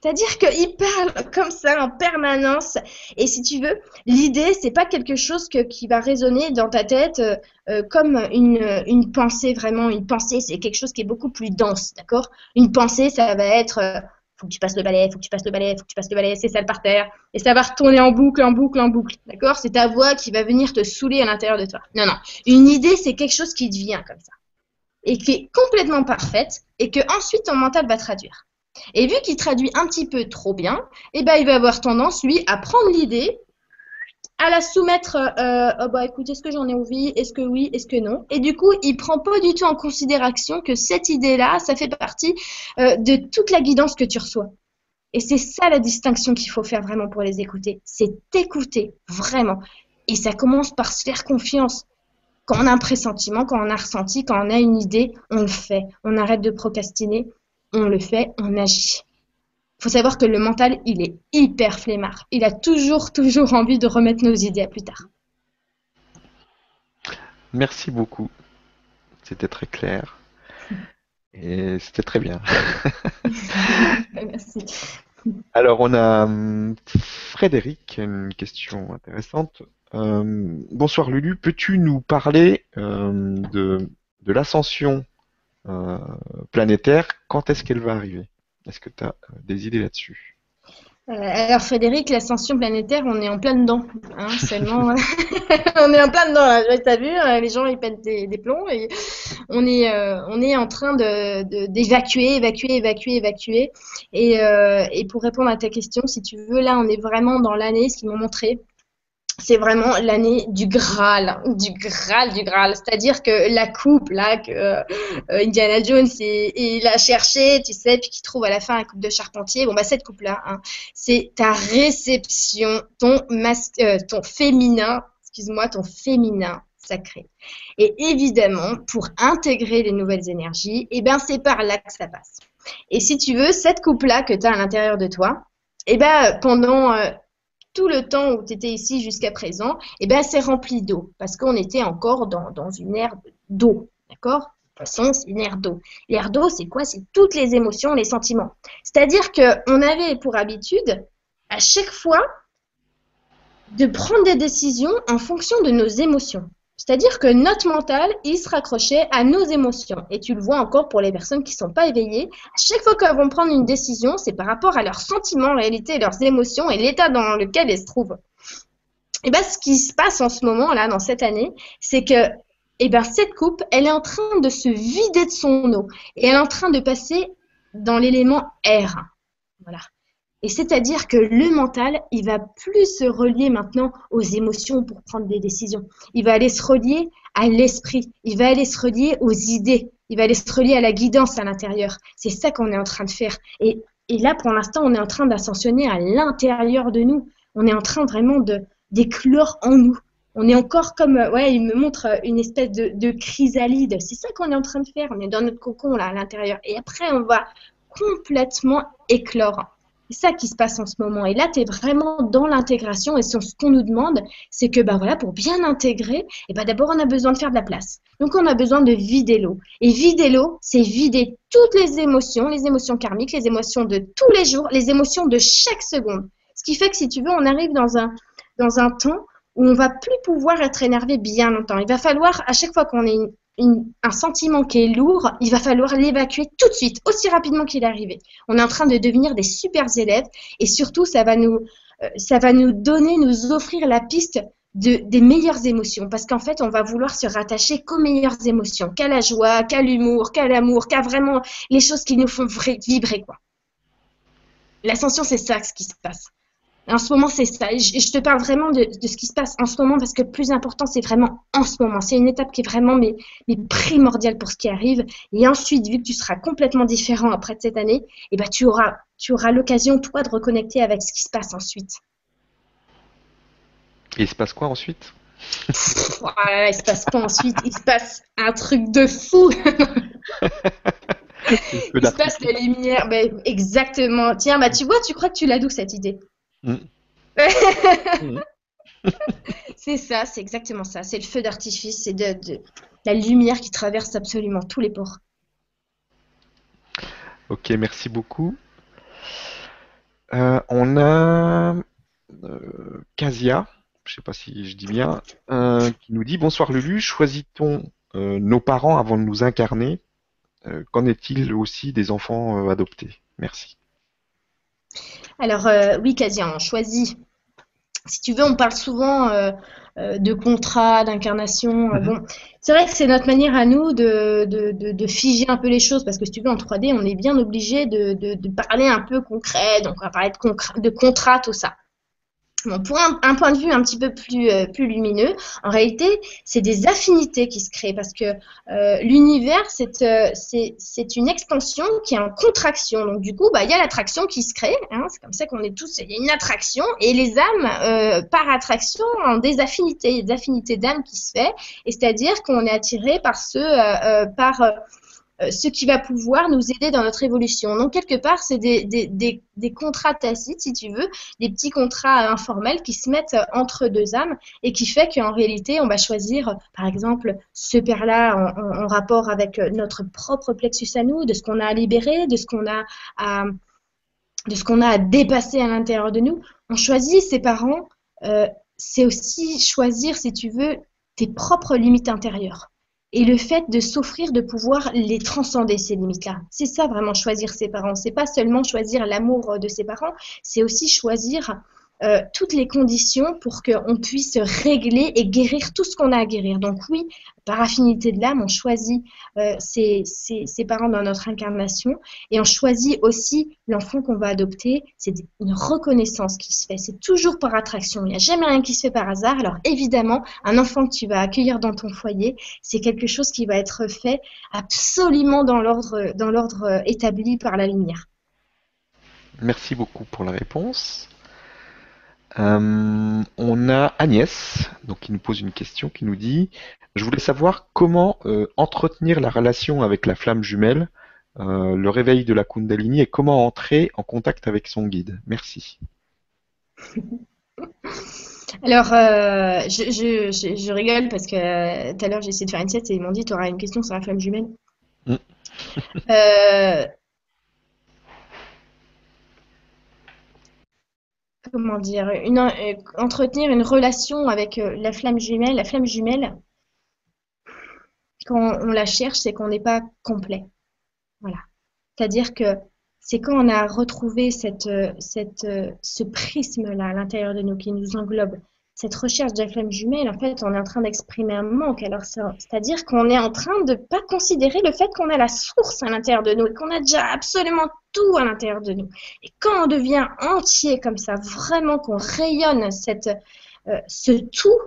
Speaker 2: C'est-à-dire qu'ils parlent comme ça en permanence. Et si tu veux, l'idée, c'est pas quelque chose qui va résonner dans ta tête euh, euh, comme une, pensée, vraiment. Une pensée, c'est quelque chose qui est beaucoup plus dense, d'accord? Une pensée, ça va être euh, faut que tu passes le balai, faut que tu passes le balai, faut que tu passes le balai, c'est ça par terre. Et ça va retourner en boucle, en boucle, en boucle. D'accord? C'est ta voix qui va venir te saouler à l'intérieur de toi. Non, non. Une idée, c'est quelque chose qui te vient comme ça. Et qui est complètement parfaite et que ensuite ton mental va traduire. Et vu qu'il traduit un petit peu trop bien, eh ben, il va avoir tendance, lui, à prendre l'idée à la soumettre, euh, oh bah écoute, est-ce que j'en ai envie, est-ce que oui, est-ce que non? Et du coup, il prend pas du tout en considération que cette idée-là, ça fait partie euh, de toute la guidance que tu reçois. Et c'est ça la distinction qu'il faut faire vraiment pour les écouter, c'est écouter vraiment. Et ça commence par se faire confiance. Quand on a un pressentiment, quand on a ressenti, quand on a une idée, on le fait. On arrête de procrastiner, on le fait, on agit faut savoir que le mental, il est hyper flemmard. Il a toujours, toujours envie de remettre nos idées à plus tard.
Speaker 1: Merci beaucoup. C'était très clair. Et c'était très bien. Merci. Alors, on a hum, Frédéric, une question intéressante. Hum, bonsoir Lulu, peux-tu nous parler hum, de, de l'ascension euh, planétaire? Quand est-ce qu'elle va arriver? Est-ce que tu as euh, des idées là-dessus?
Speaker 2: Euh, alors Frédéric, l'ascension planétaire, on est en plein dedans. Hein, seulement, on est en plein dedans. Là. Tu as vu, euh, les gens ils pètent des, plombs et on est, on est en train d'évacuer, évacuer, évacuer, évacuer. Et, et, pour répondre à ta question, si tu veux, là, on est vraiment dans l'année, ce qu'ils m'ont montré c'est vraiment l'année du Graal, du Graal, du Graal. C'est-à-dire que la coupe, là, que euh, Indiana Jones, il, a cherché, tu sais, puis qu'il trouve à la fin la coupe de charpentier. Bon, bah, cette coupe-là, hein, c'est ta réception, ton, euh, ton féminin, excuse-moi, ton féminin sacré. Et évidemment, pour intégrer les nouvelles énergies, eh ben, c'est par là que ça passe. Et si tu veux, cette coupe-là que tu as à l'intérieur de toi, eh ben, pendant euh, tout le temps où tu étais ici jusqu'à présent, eh ben, c'est rempli d'eau, parce qu'on était encore dans, une ère d'eau, d'accord? De toute façon, c'est une ère d'eau. L'ère d'eau, c'est quoi? C'est toutes les émotions, les sentiments. C'est-à-dire qu'on avait pour habitude, à chaque fois, de prendre des décisions en fonction de nos émotions. C'est-à-dire que notre mental, il se raccrochait à nos émotions. Et tu le vois encore pour les personnes qui ne sont pas éveillées. À chaque fois qu'elles vont prendre une décision, c'est par rapport à leurs sentiments, en réalité, leurs émotions et l'état dans lequel elles se trouvent. Et bien, ce qui se passe en ce moment, là, dans cette année, c'est que eh ben, cette coupe, elle est en train de se vider de son eau. Et elle est en train de passer dans l'élément air. Voilà. Et c'est-à-dire que le mental, il va plus se relier maintenant aux émotions pour prendre des décisions. Il va aller se relier à l'esprit. Il va aller se relier aux idées. Il va aller se relier à la guidance à l'intérieur. C'est ça qu'on est en train de faire. Et, là, pour l'instant, on est en train d'ascensionner à l'intérieur de nous. On est en train vraiment d'éclore en nous. On est encore comme, ouais, il me montre une espèce de, de chrysalide. C'est ça qu'on est en train de faire. On est dans notre cocon là à l'intérieur. Et après, on va complètement éclore. C'est ça qui se passe en ce moment. Et là, tu es vraiment dans l'intégration. Et ce qu'on nous demande, c'est que bah, voilà, pour bien intégrer, et eh bah, d'abord, on a besoin de faire de la place. Donc, on a besoin de vider l'eau. Et vider l'eau, c'est vider toutes les émotions, les émotions karmiques, les émotions de tous les jours, les émotions de chaque seconde. Ce qui fait que, si tu veux, on arrive dans un, dans un temps où on va plus pouvoir être énervé bien longtemps. Il va falloir, à chaque fois qu'on un sentiment qui est lourd, il va falloir l'évacuer tout de suite, aussi rapidement qu'il est arrivé. On est en train de devenir des super élèves et surtout, ça va nous, euh, ça va nous donner, nous offrir la piste de, des meilleures émotions parce qu'en fait, on va vouloir se rattacher qu'aux meilleures émotions, qu'à la joie, qu'à l'humour, qu'à l'amour, qu'à vraiment les choses qui nous font vibrer, quoi. L'ascension, c'est ça ce qui se passe. En ce moment, c'est ça. je, je, te parle vraiment de, ce qui se passe en ce moment parce que le plus important, c'est vraiment en ce moment. C'est une étape qui est vraiment mais, mais, primordiale pour ce qui arrive. Et ensuite, vu que tu seras complètement différent après cette année, eh ben, tu auras, tu auras l'occasion, toi, de reconnecter avec ce qui se passe ensuite.
Speaker 1: Et il se passe quoi ensuite?
Speaker 2: Ouais, Il se passe quoi ensuite? Il se passe un truc de fou Il se passe la lumière. Ben, exactement. Tiens, bah, tu vois, tu crois que tu l'as d'où cette idée? Mm. C'est ça, c'est exactement ça. C'est le feu d'artifice, c'est de, la lumière qui traverse absolument tous les pores.
Speaker 1: Ok, merci beaucoup. Euh, on a euh, Kazia, je ne sais pas si je dis bien, euh, qui nous dit Bonsoir Lulu, choisit-on nos parents avant de nous incarner Qu'en est-il aussi des enfants adoptés? Merci.
Speaker 2: Alors euh, oui, quasi, on choisit. Si tu veux, on parle souvent euh, euh, de contrat, d'incarnation. Mhm. Bon, c'est vrai que c'est notre manière à nous de, de, figer un peu les choses parce que si tu veux, en 3D, on est bien obligé de, parler un peu concret. Donc, on va parler de, de contrat, tout ça pour un, point de vue un petit peu plus, euh, plus lumineux, en réalité, c'est des affinités qui se créent parce que euh, l'univers, euh, c'est une expansion qui est en contraction. Donc, du coup, bah, il y a l'attraction qui se crée. Hein, c'est comme ça qu'on est tous. Il y a une attraction et les âmes, par attraction, ont des affinités. Il y a des affinités d'âmes qui se fait. Et c'est-à-dire qu'on est attiré par ce, par ce qui va pouvoir nous aider dans notre évolution. Donc, quelque part, c'est des, contrats tacites, si tu veux, des petits contrats informels qui se mettent entre deux âmes et qui fait qu'en réalité, on va choisir, par exemple, ce père-là en, en, rapport avec notre propre plexus à nous, de ce qu'on a à libérer, de ce qu'on a à de ce qu'on a à dépasser à l'intérieur de nous. On choisit ses parents, euh, c'est aussi choisir, si tu veux, tes propres limites intérieures et le fait de s'offrir de pouvoir les transcender ces limites-là. C'est ça vraiment choisir ses parents. C'est pas seulement choisir l'amour de ses parents, c'est aussi choisir euh, toutes les conditions pour qu'on puisse régler et guérir tout ce qu'on a à guérir. Donc oui, par affinité de l'âme, on choisit euh, ses, parents dans notre incarnation et on choisit aussi l'enfant qu'on va adopter. C'est une reconnaissance qui se fait. C'est toujours par attraction. Il n'y a jamais rien qui se fait par hasard. Alors évidemment, un enfant que tu vas accueillir dans ton foyer, c'est quelque chose qui va être fait absolument dans l'ordre, dans l'ordre euh, établi par la lumière.
Speaker 1: Merci beaucoup pour la réponse. Euh, on a Agnès, donc qui nous pose une question, qui nous dit Je voulais savoir comment euh, entretenir la relation avec la flamme jumelle, euh, le réveil de la Kundalini et comment entrer en contact avec son guide. Merci.
Speaker 2: Alors, je, rigole parce que tout à l'heure j'ai essayé de faire une set et ils m'ont dit Tu auras une question sur la flamme jumelle. Mm. Comment dire, euh, entretenir une relation avec euh, la flamme jumelle. La flamme jumelle, quand on la cherche, c'est qu'on n'est pas complet. Voilà. C'est-à-dire que c'est quand on a retrouvé cette, euh, ce prisme-là à l'intérieur de nous qui nous englobe, cette recherche de la flamme jumelle, en fait, on est en train d'exprimer un manque. Alors, c'est-à-dire qu'on est en train de pas considérer le fait qu'on a la source à l'intérieur de nous et qu'on a déjà absolument tout à l'intérieur de nous. Et quand on devient entier comme ça, vraiment qu'on rayonne euh, ce tout,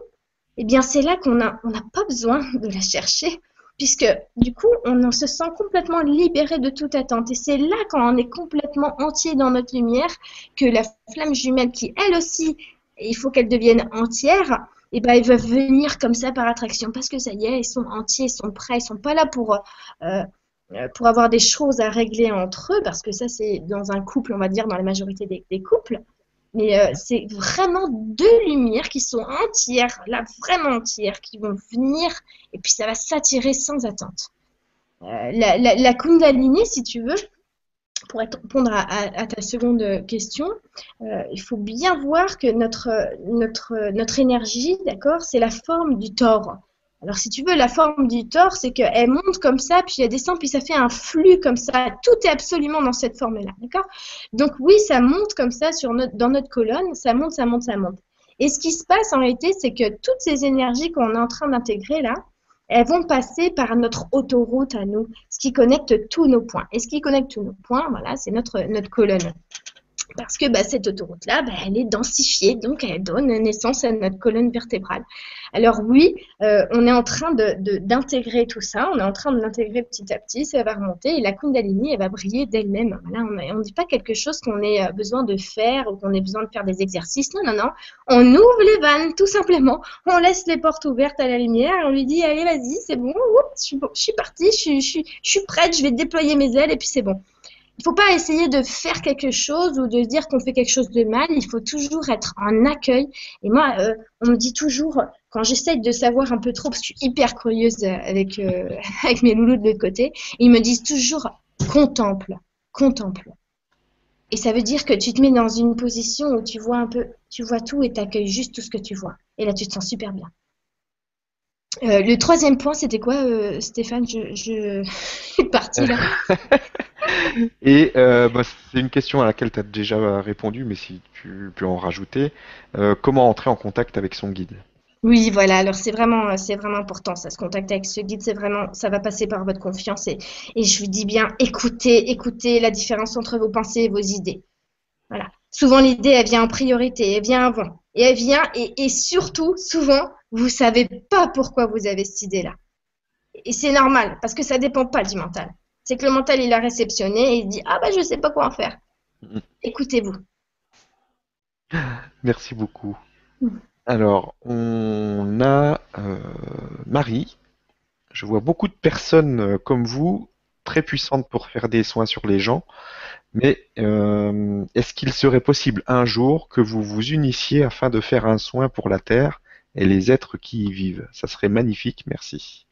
Speaker 2: eh bien, c'est là qu'on n'a on pas besoin de la chercher puisque du coup, on se sent complètement libéré de toute attente. Et c'est là, quand on est complètement entier dans notre lumière, que la flamme jumelle, qui elle aussi il faut qu'elles deviennent entières, et ben elles veulent venir comme ça par attraction parce que ça y est, ils sont entiers, ils sont prêts, ils sont pas là pour euh, pour avoir des choses à régler entre eux, parce que ça c'est dans un couple, on va dire, dans la majorité des, couples. Mais c'est vraiment deux lumières qui sont entières, là vraiment entières, qui vont venir et puis ça va s'attirer sans attente. la, la Kundalini, si tu veux, pour répondre à, ta seconde question, euh, il faut bien voir que notre, énergie, d'accord, c'est la forme du tort. Alors, si tu veux, la forme du tort, c'est qu'elle monte comme ça, puis elle descend, puis ça fait un flux comme ça. Tout est absolument dans cette forme-là, Donc, oui, ça monte comme ça dans notre colonne, ça monte, ça monte, ça monte. Et ce qui se passe en réalité, c'est que toutes ces énergies qu'on est en train d'intégrer là, elles vont passer par notre autoroute à nous, ce qui connecte tous nos points. Et ce qui connecte tous nos points, voilà, c'est notre, notre colonne parce que bah, cette autoroute-là, bah, elle est densifiée, donc elle donne naissance à notre colonne vertébrale. Alors oui, euh, on est en train d'intégrer tout ça, on est en train de l'intégrer petit à petit, ça va remonter et la Kundalini, elle va briller d'elle-même. On ne dit pas quelque chose qu'on ait euh, besoin de faire ou qu'on ait besoin de faire des exercices. Non, non, non. On ouvre les vannes, tout simplement. On laisse les portes ouvertes à la lumière on lui dit, allez, vas-y, c'est bon, je suis, partie, je suis prête, je vais déployer mes ailes et puis c'est bon. Il faut pas essayer de faire quelque chose ou de dire qu'on fait quelque chose de mal. Il faut toujours être en accueil. Et moi, euh, on me dit toujours, quand j'essaye de savoir un peu trop, parce que je suis hyper curieuse avec, euh, avec mes loulous de l'autre côté, ils me disent toujours contemple, contemple. Et ça veut dire que tu te mets dans une position où tu vois un peu, tu vois tout et tu accueilles juste tout ce que tu vois. Et là, tu te sens super bien. Euh, le troisième point, c'était quoi, Stéphane? Je, je, suis partie là.
Speaker 1: Et euh, bah, c'est une question à laquelle tu as déjà répondu, mais si tu peux en rajouter, euh, comment entrer en contact avec son guide?
Speaker 2: Oui, voilà. Alors c'est vraiment, c'est vraiment important. Ça se contacter avec ce guide, c'est vraiment, ça va passer par votre confiance et, et je vous dis bien, écoutez, écoutez la différence entre vos pensées et vos idées. Voilà. Souvent l'idée, elle vient en priorité, elle vient avant, et elle vient et, et surtout, souvent, vous savez pas pourquoi vous avez cette idée-là. Et c'est normal parce que ça dépend pas du mental c'est que le mental, il a réceptionné et il dit Ah, bah, je sais pas quoi en faire. Mm. Écoutez-vous.
Speaker 1: Merci beaucoup. Mm. Alors, on a euh, Marie. Je vois beaucoup de personnes euh, comme vous, très puissantes pour faire des soins sur les gens. Mais euh, est-ce qu'il serait possible un jour que vous vous unissiez afin de faire un soin pour la Terre et les êtres qui y vivent Ça serait magnifique, merci.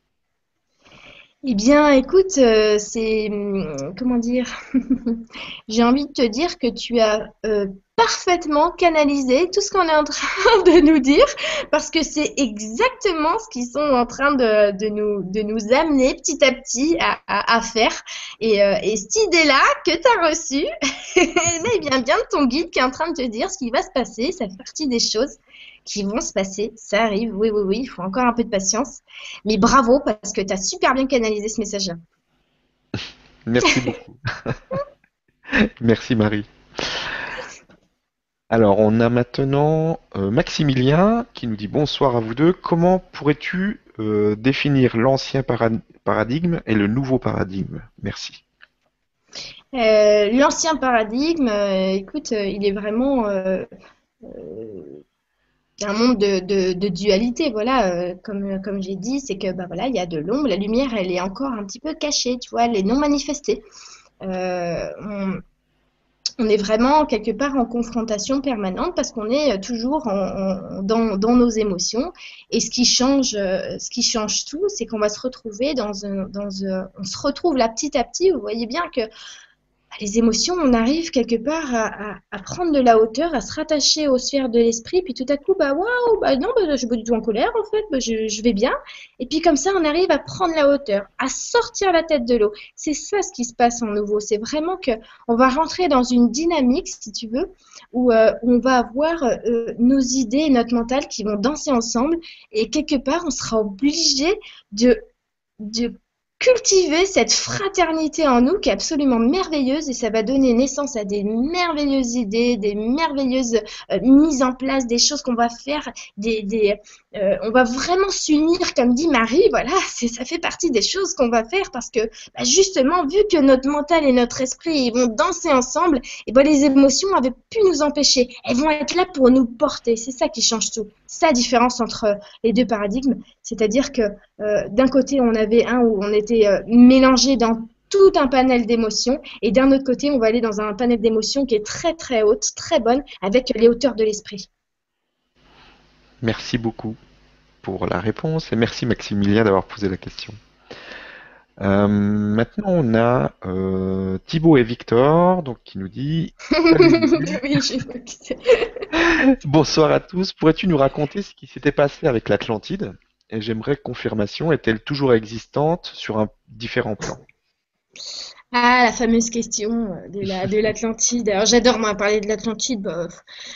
Speaker 2: Eh bien, écoute, euh, c'est hum, comment dire J'ai envie de te dire que tu as euh, parfaitement canalisé tout ce qu'on est en train de nous dire, parce que c'est exactement ce qu'ils sont en train de, nous, de nous amener petit à petit à, faire. Et, euh, et, cette idée-là que tu as reçue, eh bien bien de ton guide qui est en train de te dire ce qui va se passer. Ça fait partie des choses qui vont se passer. Ça arrive, oui, oui, oui, il faut encore un peu de patience. Mais bravo, parce que tu as super bien canalisé ce message-là.
Speaker 1: Merci beaucoup. Merci Marie. Alors, on a maintenant euh, Maximilien qui nous dit bonsoir à vous deux. Comment pourrais-tu euh, définir l'ancien paradigme et le nouveau paradigme? Merci.
Speaker 2: Euh, l'ancien paradigme, écoute, il est vraiment un monde de, dualité, voilà, euh, comme, j'ai dit, c'est que bah voilà, il y a de l'ombre, la lumière, elle est encore un petit peu cachée, tu vois, elle est non manifestée. Euh, on, est vraiment quelque part en confrontation permanente parce qu'on est toujours dans, nos émotions. Et ce qui change, ce qui change tout, c'est qu'on va se retrouver dans un, dans un, on se retrouve là petit à petit. Vous voyez bien que les émotions, on arrive quelque part à, prendre de la hauteur, à se rattacher aux sphères de l'esprit, puis tout à coup, bah waouh, bah non, bah, je suis pas du tout en colère en fait, bah, je, vais bien. Et puis comme ça, on arrive à prendre la hauteur, à sortir la tête de l'eau. C'est ça ce qui se passe en nouveau. C'est vraiment que on va rentrer dans une dynamique, si tu veux, où euh, on va avoir euh, nos idées et notre mental qui vont danser ensemble, et quelque part, on sera obligé de de cultiver cette fraternité en nous qui est absolument merveilleuse et ça va donner naissance à des merveilleuses idées, des merveilleuses euh, mises en place, des choses qu'on va faire, des, euh, on va vraiment s'unir, comme dit Marie, voilà, ça fait partie des choses qu'on va faire parce que bah, justement, vu que notre mental et notre esprit ils vont danser ensemble, et ben les émotions avaient pu nous empêcher, elles vont être là pour nous porter, c'est ça qui change tout. La différence entre les deux paradigmes, c'est-à-dire que euh, d'un côté on avait un où on était euh, mélangé dans tout un panel d'émotions. Et d'un autre côté, on va aller dans un panel d'émotions qui est très très haute, très bonne, avec les hauteurs de l'esprit.
Speaker 1: Merci beaucoup pour la réponse et merci Maximilien d'avoir posé la question. Euh, maintenant, on a euh, Thibaut et Victor, donc qui nous dit Bonsoir à tous. Pourrais-tu nous raconter ce qui s'était passé avec l'Atlantide? Et j'aimerais confirmation est-elle toujours existante sur un différent plan?
Speaker 2: Ah, la fameuse question euh, de l'Atlantide. Alors j'adore moi parler de l'Atlantide. Bah,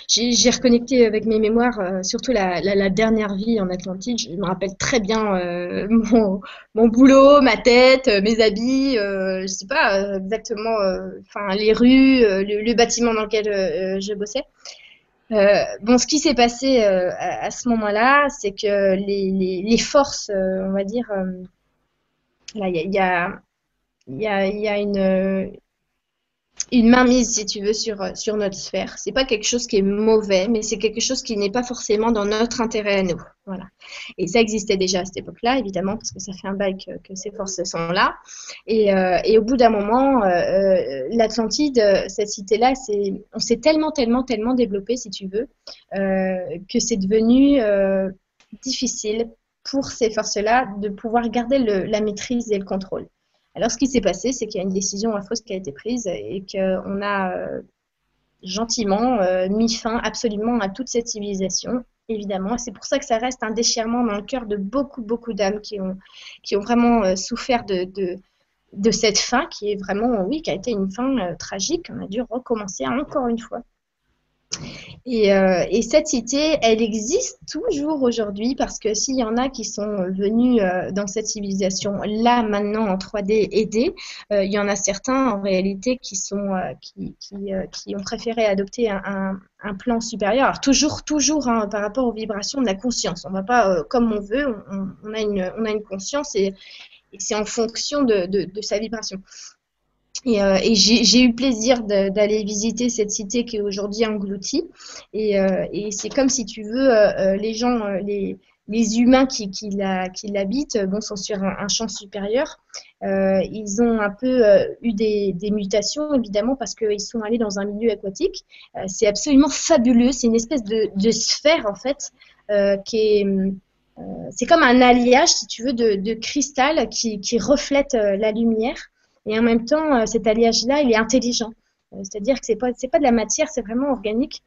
Speaker 2: j'ai reconnecté avec mes mémoires, euh, surtout la, dernière vie en Atlantide. Je me rappelle très bien euh, mon, boulot, ma tête, mes habits. je sais pas exactement, enfin les rues, le, bâtiment dans lequel je bossais. bon, ce qui s'est passé à, ce moment-là, c'est que les, forces, on va dire, il y a il y a, a une, mainmise, si tu veux, sur, sur notre sphère. C'est pas quelque chose qui est mauvais, mais c'est quelque chose qui n'est pas forcément dans notre intérêt à nous. Voilà. Et ça existait déjà à cette époque-là, évidemment, parce que ça fait un bail que, ces forces sont là. Et, euh, au bout d'un moment, euh, euh l'Atlantide, cette cité-là, on s'est tellement, tellement, tellement développé, si tu veux, euh, que c'est devenu difficile pour ces forces-là de pouvoir garder la maîtrise et le contrôle. Alors, ce qui s'est passé, c'est qu'il y a une décision affreuse qui a été prise et qu'on a euh, gentiment euh, mis fin absolument à toute cette civilisation, évidemment. C'est pour ça que ça reste un déchirement dans le cœur de beaucoup, beaucoup d'âmes qui ont, vraiment euh, souffert de, cette fin qui est vraiment, oui, qui a été une fin tragique. On a dû recommencer encore une fois. Euh, et, cette cité, elle existe toujours aujourd'hui parce que s'il y en a qui sont venus euh, dans cette civilisation là maintenant en 3D aidés, euh, il y en a certains en réalité qui sont qui, qui, ont préféré adopter un, plan supérieur. Alors toujours toujours hein, par rapport aux vibrations de la conscience. On va pas comme on veut. On, a une on a une conscience et, c'est en fonction de sa vibration. Et, euh, j'ai eu plaisir d'aller visiter cette cité qui est aujourd'hui engloutie. Et, euh, c'est comme si tu veux, euh, les gens, les, humains qui, l'habitent bon, sont sur un, champ supérieur. ils ont un peu eu des, mutations, évidemment, parce qu'ils sont allés dans un milieu aquatique. c'est absolument fabuleux. C'est une espèce de, sphère, en fait, qui est. c'est comme un alliage, si tu veux, de, cristal qui reflète la lumière. Et en même temps, euh, cet alliage-là, il est intelligent. Euh, c'est-à-dire que c'est pas pas de la matière, c'est vraiment organique.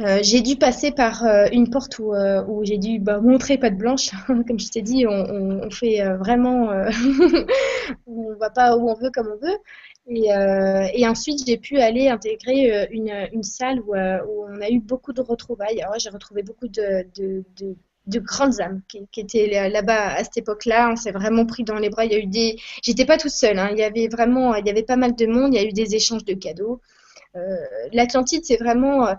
Speaker 2: Euh, j'ai dû passer par une porte où, où j'ai dû bah, montrer pas de blanche. comme je t'ai dit, on, fait vraiment, on va pas où on veut comme on veut. Et, ensuite, j'ai pu aller intégrer une, une salle où, où, on a eu beaucoup de retrouvailles. Alors, j'ai retrouvé beaucoup de, de de grandes âmes qui, étaient là-bas à cette époque-là. On s'est vraiment pris dans les bras. Il y a eu des. J'étais pas toute seule. Hein. Il y avait vraiment, il y avait pas mal de monde. Il y a eu des échanges de cadeaux. Euh, L'Atlantide, c'est vraiment euh,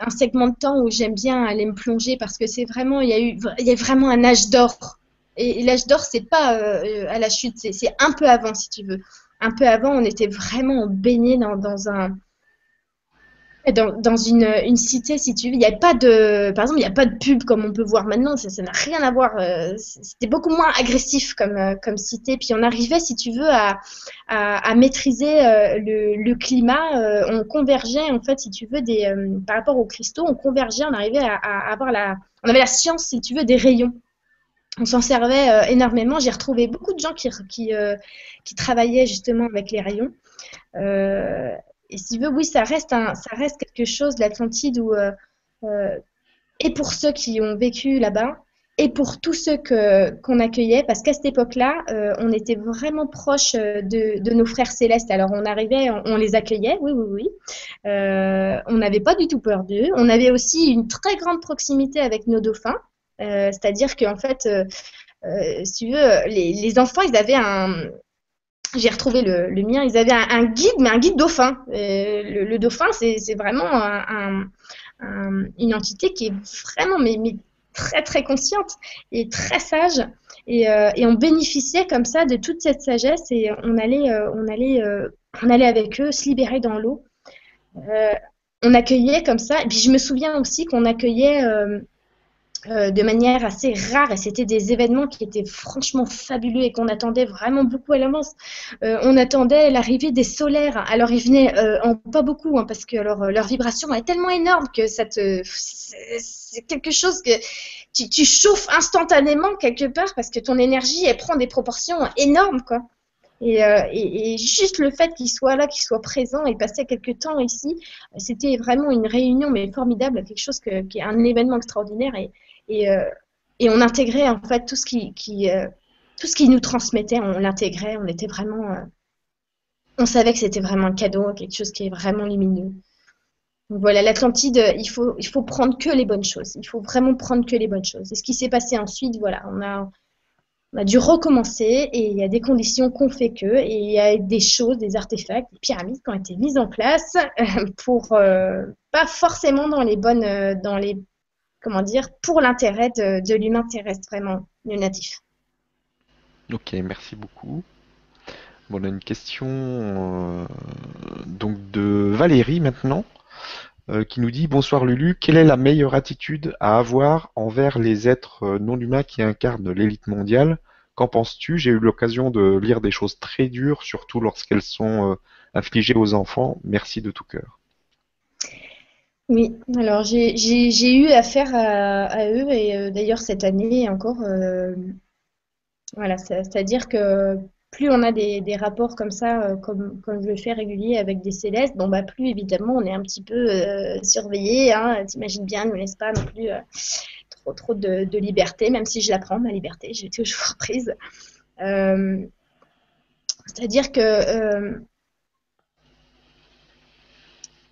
Speaker 2: un segment de temps où j'aime bien aller me plonger parce que c'est vraiment, il y a eu, il y a vraiment un âge d'or. Et, l'âge d'or, c'est pas euh, à la chute, c'est un peu avant, si tu veux. Un peu avant, on était vraiment baigné dans, dans un dans, une, cité, si tu veux, il n'y a pas de, par exemple, il n'y a pas de pub comme on peut voir maintenant. Ça n'a rien à voir. Euh, c'était beaucoup moins agressif comme, euh, comme cité. Puis on arrivait, si tu veux, à, à, maîtriser euh, le, le, climat. on convergeait, en fait, si tu veux, par rapport aux cristaux, on convergeait, on arrivait à, avoir la, on avait la science, si tu veux, des rayons. On s'en servait énormément. J'ai retrouvé beaucoup de gens qui, qui, qui travaillaient justement avec les rayons. Et si tu veux, oui, ça reste, un, ça reste quelque chose, l'Atlantide, où, euh, euh, et pour ceux qui ont vécu là-bas, et pour tous ceux que, qu'on accueillait, parce qu'à cette époque-là, euh, on était vraiment proche de, de, nos frères célestes. Alors on arrivait, on, les accueillait, oui, oui, oui. on n'avait pas du tout peur d'eux. On avait aussi une très grande proximité avec nos dauphins, c'est-à-dire qu'en fait, si tu veux, les, les enfants, ils avaient un, j'ai retrouvé le, le, mien. Ils avaient un, guide, mais un guide dauphin. le, le, dauphin, c'est vraiment un, une entité qui est vraiment mais, mais, très très consciente et très sage. Et, euh, on bénéficiait comme ça de toute cette sagesse et on allait, euh, on allait, euh, on allait avec eux se libérer dans l'eau. on accueillait comme ça. Et puis je me souviens aussi qu'on accueillait euh, de manière assez rare et c'était des événements qui étaient franchement fabuleux et qu'on attendait vraiment beaucoup à l'avance. Euh, on attendait l'arrivée des solaires. Alors ils venaient euh, en pas beaucoup hein, parce que leur vibration est tellement énorme que ça te c'est quelque chose que tu, chauffes instantanément quelque part parce que ton énergie elle prend des proportions énormes quoi. Et, juste le fait qu'il soit là, qu'il soit présent et passer quelques temps ici, c'était vraiment une réunion mais formidable, quelque chose que, qui est un événement extraordinaire. Euh, et, on intégrait en fait tout ce qui, euh, tout ce qui nous transmettait, on l'intégrait, on était vraiment, euh, on savait que c'était vraiment un cadeau, quelque chose qui est vraiment lumineux. Donc voilà, l'Atlantide, il faut, il faut prendre que les bonnes choses. Il faut vraiment prendre que les bonnes choses. Et ce qui s'est passé ensuite, voilà, on a, on a dû recommencer et il y a des conditions qu'on fait que et il y a des choses, des artefacts, des pyramides qui ont été mises en place pour pas forcément dans les bonnes, dans les comment dire, pour l'intérêt de, l'humain terrestre, vraiment, le natif.
Speaker 1: Ok, merci beaucoup. Bon, on a une question euh, donc de Valérie maintenant, euh, qui nous dit Bonsoir Lulu, quelle est la meilleure attitude à avoir envers les êtres euh, non humains qui incarnent l'élite mondiale? Qu'en penses-tu? J'ai eu l'occasion de lire des choses très dures, surtout lorsqu'elles sont infligées aux enfants. Merci de tout cœur.
Speaker 2: Oui, alors j'ai eu affaire à, eux et euh, d'ailleurs cette année encore, euh, voilà, c'est-à-dire que plus on a des, rapports comme ça, euh, comme, je le fais régulier avec des célestes, bon bah plus évidemment on est un petit peu surveillé, hein, t'imagines bien, ne laisse pas non plus trop trop de, de, liberté, même si je la prends ma liberté, j'ai toujours prise. c'est-à-dire que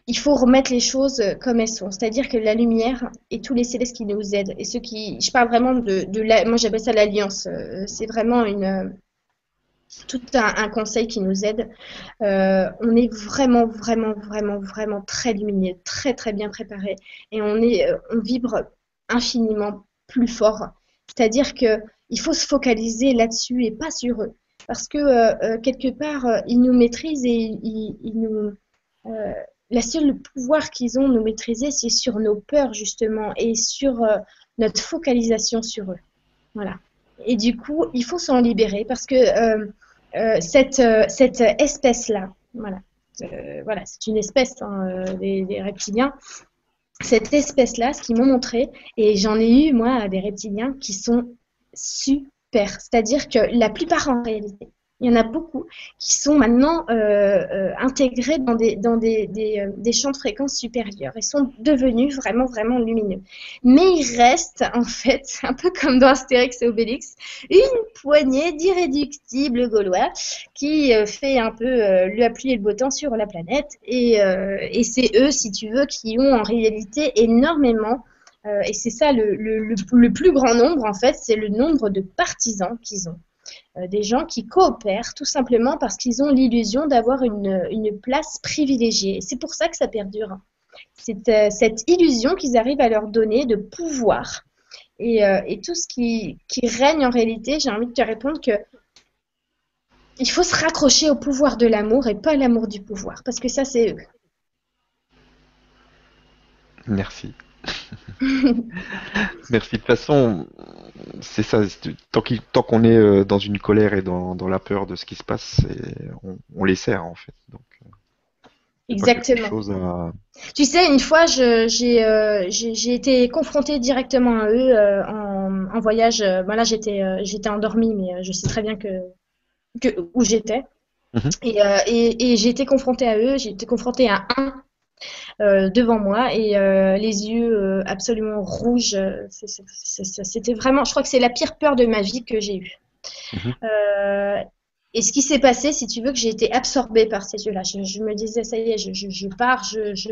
Speaker 2: il faut remettre les choses comme elles sont. C'est-à-dire que la lumière et tous les célestes qui nous aident, et ceux qui, je parle vraiment de, la, moi j'appelle ça l'alliance. Euh, c'est vraiment une, tout un, conseil qui nous aide. Euh, on est vraiment, vraiment, vraiment, vraiment très lumineux, très, très bien préparé, et on est, euh, on vibre infiniment plus fort. C'est-à-dire que il faut se focaliser là-dessus et pas sur eux, parce que quelque part ils nous maîtrisent et ils nous la seule pouvoir qu'ils ont de nous maîtriser, c'est sur nos peurs justement et sur euh, notre focalisation sur eux. Voilà. Et du coup, il faut s'en libérer parce que euh, euh, cette, cette espèce-là, voilà, voilà, c'est une espèce hein, des, reptiliens. Cette espèce-là, ce qu'ils m'ont montré, et j'en ai eu moi des reptiliens qui sont super, c'est-à-dire que la plupart en réalité, il y en a beaucoup qui sont maintenant euh, euh, intégrés dans, euh, des, champs de fréquences supérieurs et sont devenus vraiment, vraiment lumineux. Mais il reste, en fait, un peu comme dans Astérix et Obélix, une poignée d'irréductibles gaulois qui fait un peu lui appuyer le beau temps sur la planète. Et, et c'est eux, si tu veux, qui ont en réalité énormément et c'est ça le, le, le, plus grand nombre, en fait, c'est le nombre de partisans qu'ils ont. Euh, des gens qui coopèrent tout simplement parce qu'ils ont l'illusion d'avoir une, place privilégiée. C'est pour ça que ça perdure. C'est euh, cette illusion qu'ils arrivent à leur donner de pouvoir. Et, euh, tout ce qui, règne en réalité, j'ai envie de te répondre que il faut se raccrocher au pouvoir de l'amour et pas l'amour du pouvoir, parce que ça, c'est eux.
Speaker 1: Merci. Merci. De toute façon, c'est ça. Tant qu'on est euh, dans une colère et dans, la peur de ce qui se passe, on, on, les sert en fait. Donc, euh,
Speaker 2: Exactement. Tu sais, une fois, euh, j'ai été confrontée directement à eux en, voyage. Ben là, j'étais j'étais endormie, mais je sais très bien que, que où j'étais. Mhm. Et, et, et j'ai été confrontée à eux. J'ai été confrontée à un euh, devant moi et euh, les yeux euh, absolument rouges. C'était vraiment, je crois que c'est la pire peur de ma vie que j'ai eue. Mhm. et ce qui s'est passé, si tu veux, que j'ai été absorbée par ces yeux-là. Je, me disais, ça y est, je, pars, je,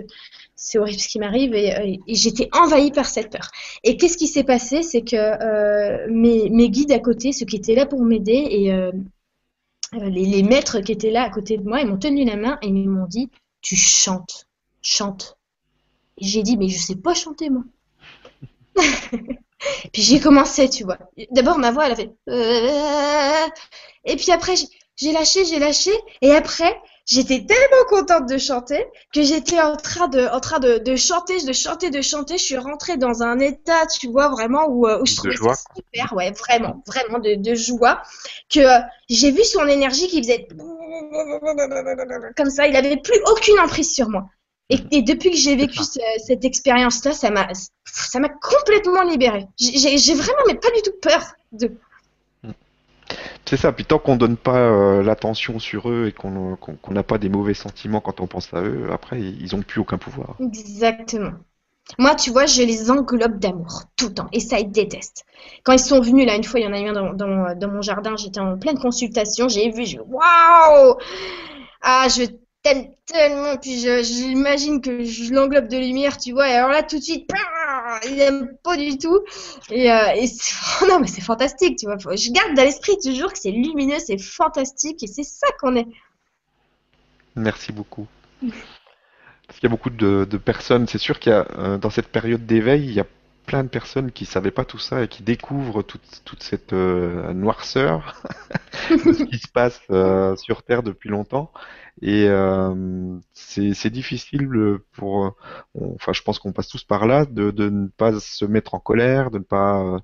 Speaker 2: c'est horrible ce qui m'arrive, et, j'étais envahie par cette peur. Et qu'est-ce qui s'est passé? C'est que mes, mes, guides à côté, ceux qui étaient là pour m'aider, et les, les, maîtres qui étaient là à côté de moi, ils m'ont tenu la main et ils m'ont dit, tu chantes chante. Et j'ai dit, mais je sais pas chanter, moi. puis j'ai commencé, tu vois. D'abord, ma voix, elle a fait. Euh, et puis après, j'ai lâché, j'ai lâché. Et après, J'étais tellement contente de chanter que j'étais en train de, en train de, de, chanter, de chanter, de chanter. Je suis rentrée dans un état, tu vois, vraiment où, où je trouvais ça super, ouais, vraiment, vraiment de, de joie. Que euh, j'ai vu son énergie qui faisait comme ça. Il avait plus aucune emprise sur moi. Et, et depuis que j'ai vécu ce, cette expérience-là, ça m'a, ça m'a complètement libérée. J'ai vraiment, mais pas du tout peur de.
Speaker 1: C'est ça, puis tant qu'on donne pas euh, l'attention sur eux et qu'on n'a pas des mauvais sentiments quand on pense à eux, après, ils ont plus aucun pouvoir.
Speaker 2: Exactement. Moi, tu vois, je les englobe d'amour tout le temps et ça, ils détestent. Quand ils sont venus, là, une fois, il y en a eu un dans, dans, dans mon jardin, j'étais en pleine consultation, j'ai vu, je waouh Ah, je t'aime tellement, puis j'imagine que je l'englobe de lumière, tu vois, et alors là, tout de suite, il aime pas du tout. Et, euh, non, mais c'est fantastique, tu vois. Je garde dans l'esprit toujours que c'est lumineux, c'est fantastique, et c'est ça qu'on est.
Speaker 1: Merci beaucoup. Parce qu'il y a beaucoup de, personnes, c'est sûr qu'il y a, euh, dans cette période d'éveil, il y a plein de personnes qui savaient pas tout ça et qui découvrent toute, toute cette euh, noirceur de ce qui se passe sur Terre depuis longtemps. Et euh, c'est difficile pour, euh, enfin, je pense qu'on passe tous par là, de, de, ne pas se mettre en colère, de ne pas euh,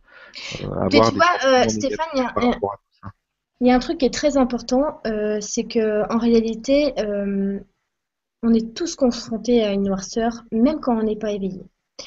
Speaker 1: avoir.
Speaker 2: Mais tu vois, Stéphane, il y, a, il y, a un truc qui est très important, c'est que en réalité, on est tous confrontés à une noirceur, même quand on n'est pas éveillé.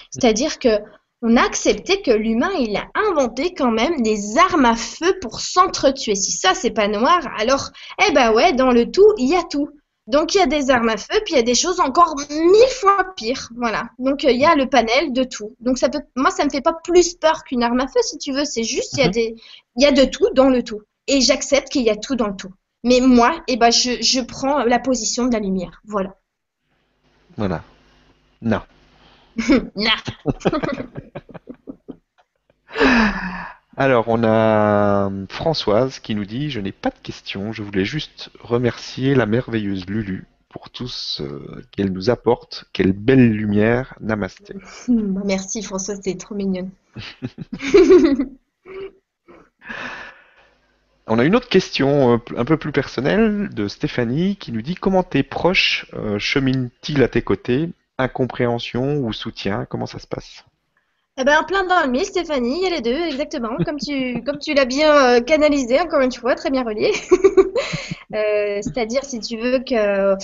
Speaker 2: C'est-à-dire que on a accepté que l'humain, il a inventé quand même des armes à feu pour s'entretuer. Si ça, c'est pas noir, alors, eh ben ouais, dans le tout, il y a tout. Donc il y a des armes à feu, puis il y a des choses encore mille fois pires, voilà. Donc il y a le panel de tout. Donc ça peut, moi ça me fait pas plus peur qu'une arme à feu, si tu veux. C'est juste il y a mhm. des, il y a de tout dans le tout, et j'accepte qu'il y a tout dans le tout. Mais moi, eh ben je, je prends la position de la lumière, voilà.
Speaker 1: Voilà. Non. Alors, on a Françoise qui nous dit Je n'ai pas de questions, je voulais juste remercier la merveilleuse Lulu pour tout ce qu'elle nous apporte. Quelle belle lumière. Namasté.
Speaker 2: Bah, merci Françoise, c'est trop mignonne.
Speaker 1: On a une autre question euh, un peu plus personnelle de Stéphanie qui nous dit Comment tes proches euh, cheminent-ils à tes côtés? Incompréhension ou soutien Comment ça se passe?
Speaker 2: Eh ben, plein dans le Stéphanie, il y a les deux, exactement, comme tu, comme tu l'as bien euh, canalisé, encore une fois, très bien relié. euh, C'est-à-dire, si tu veux que...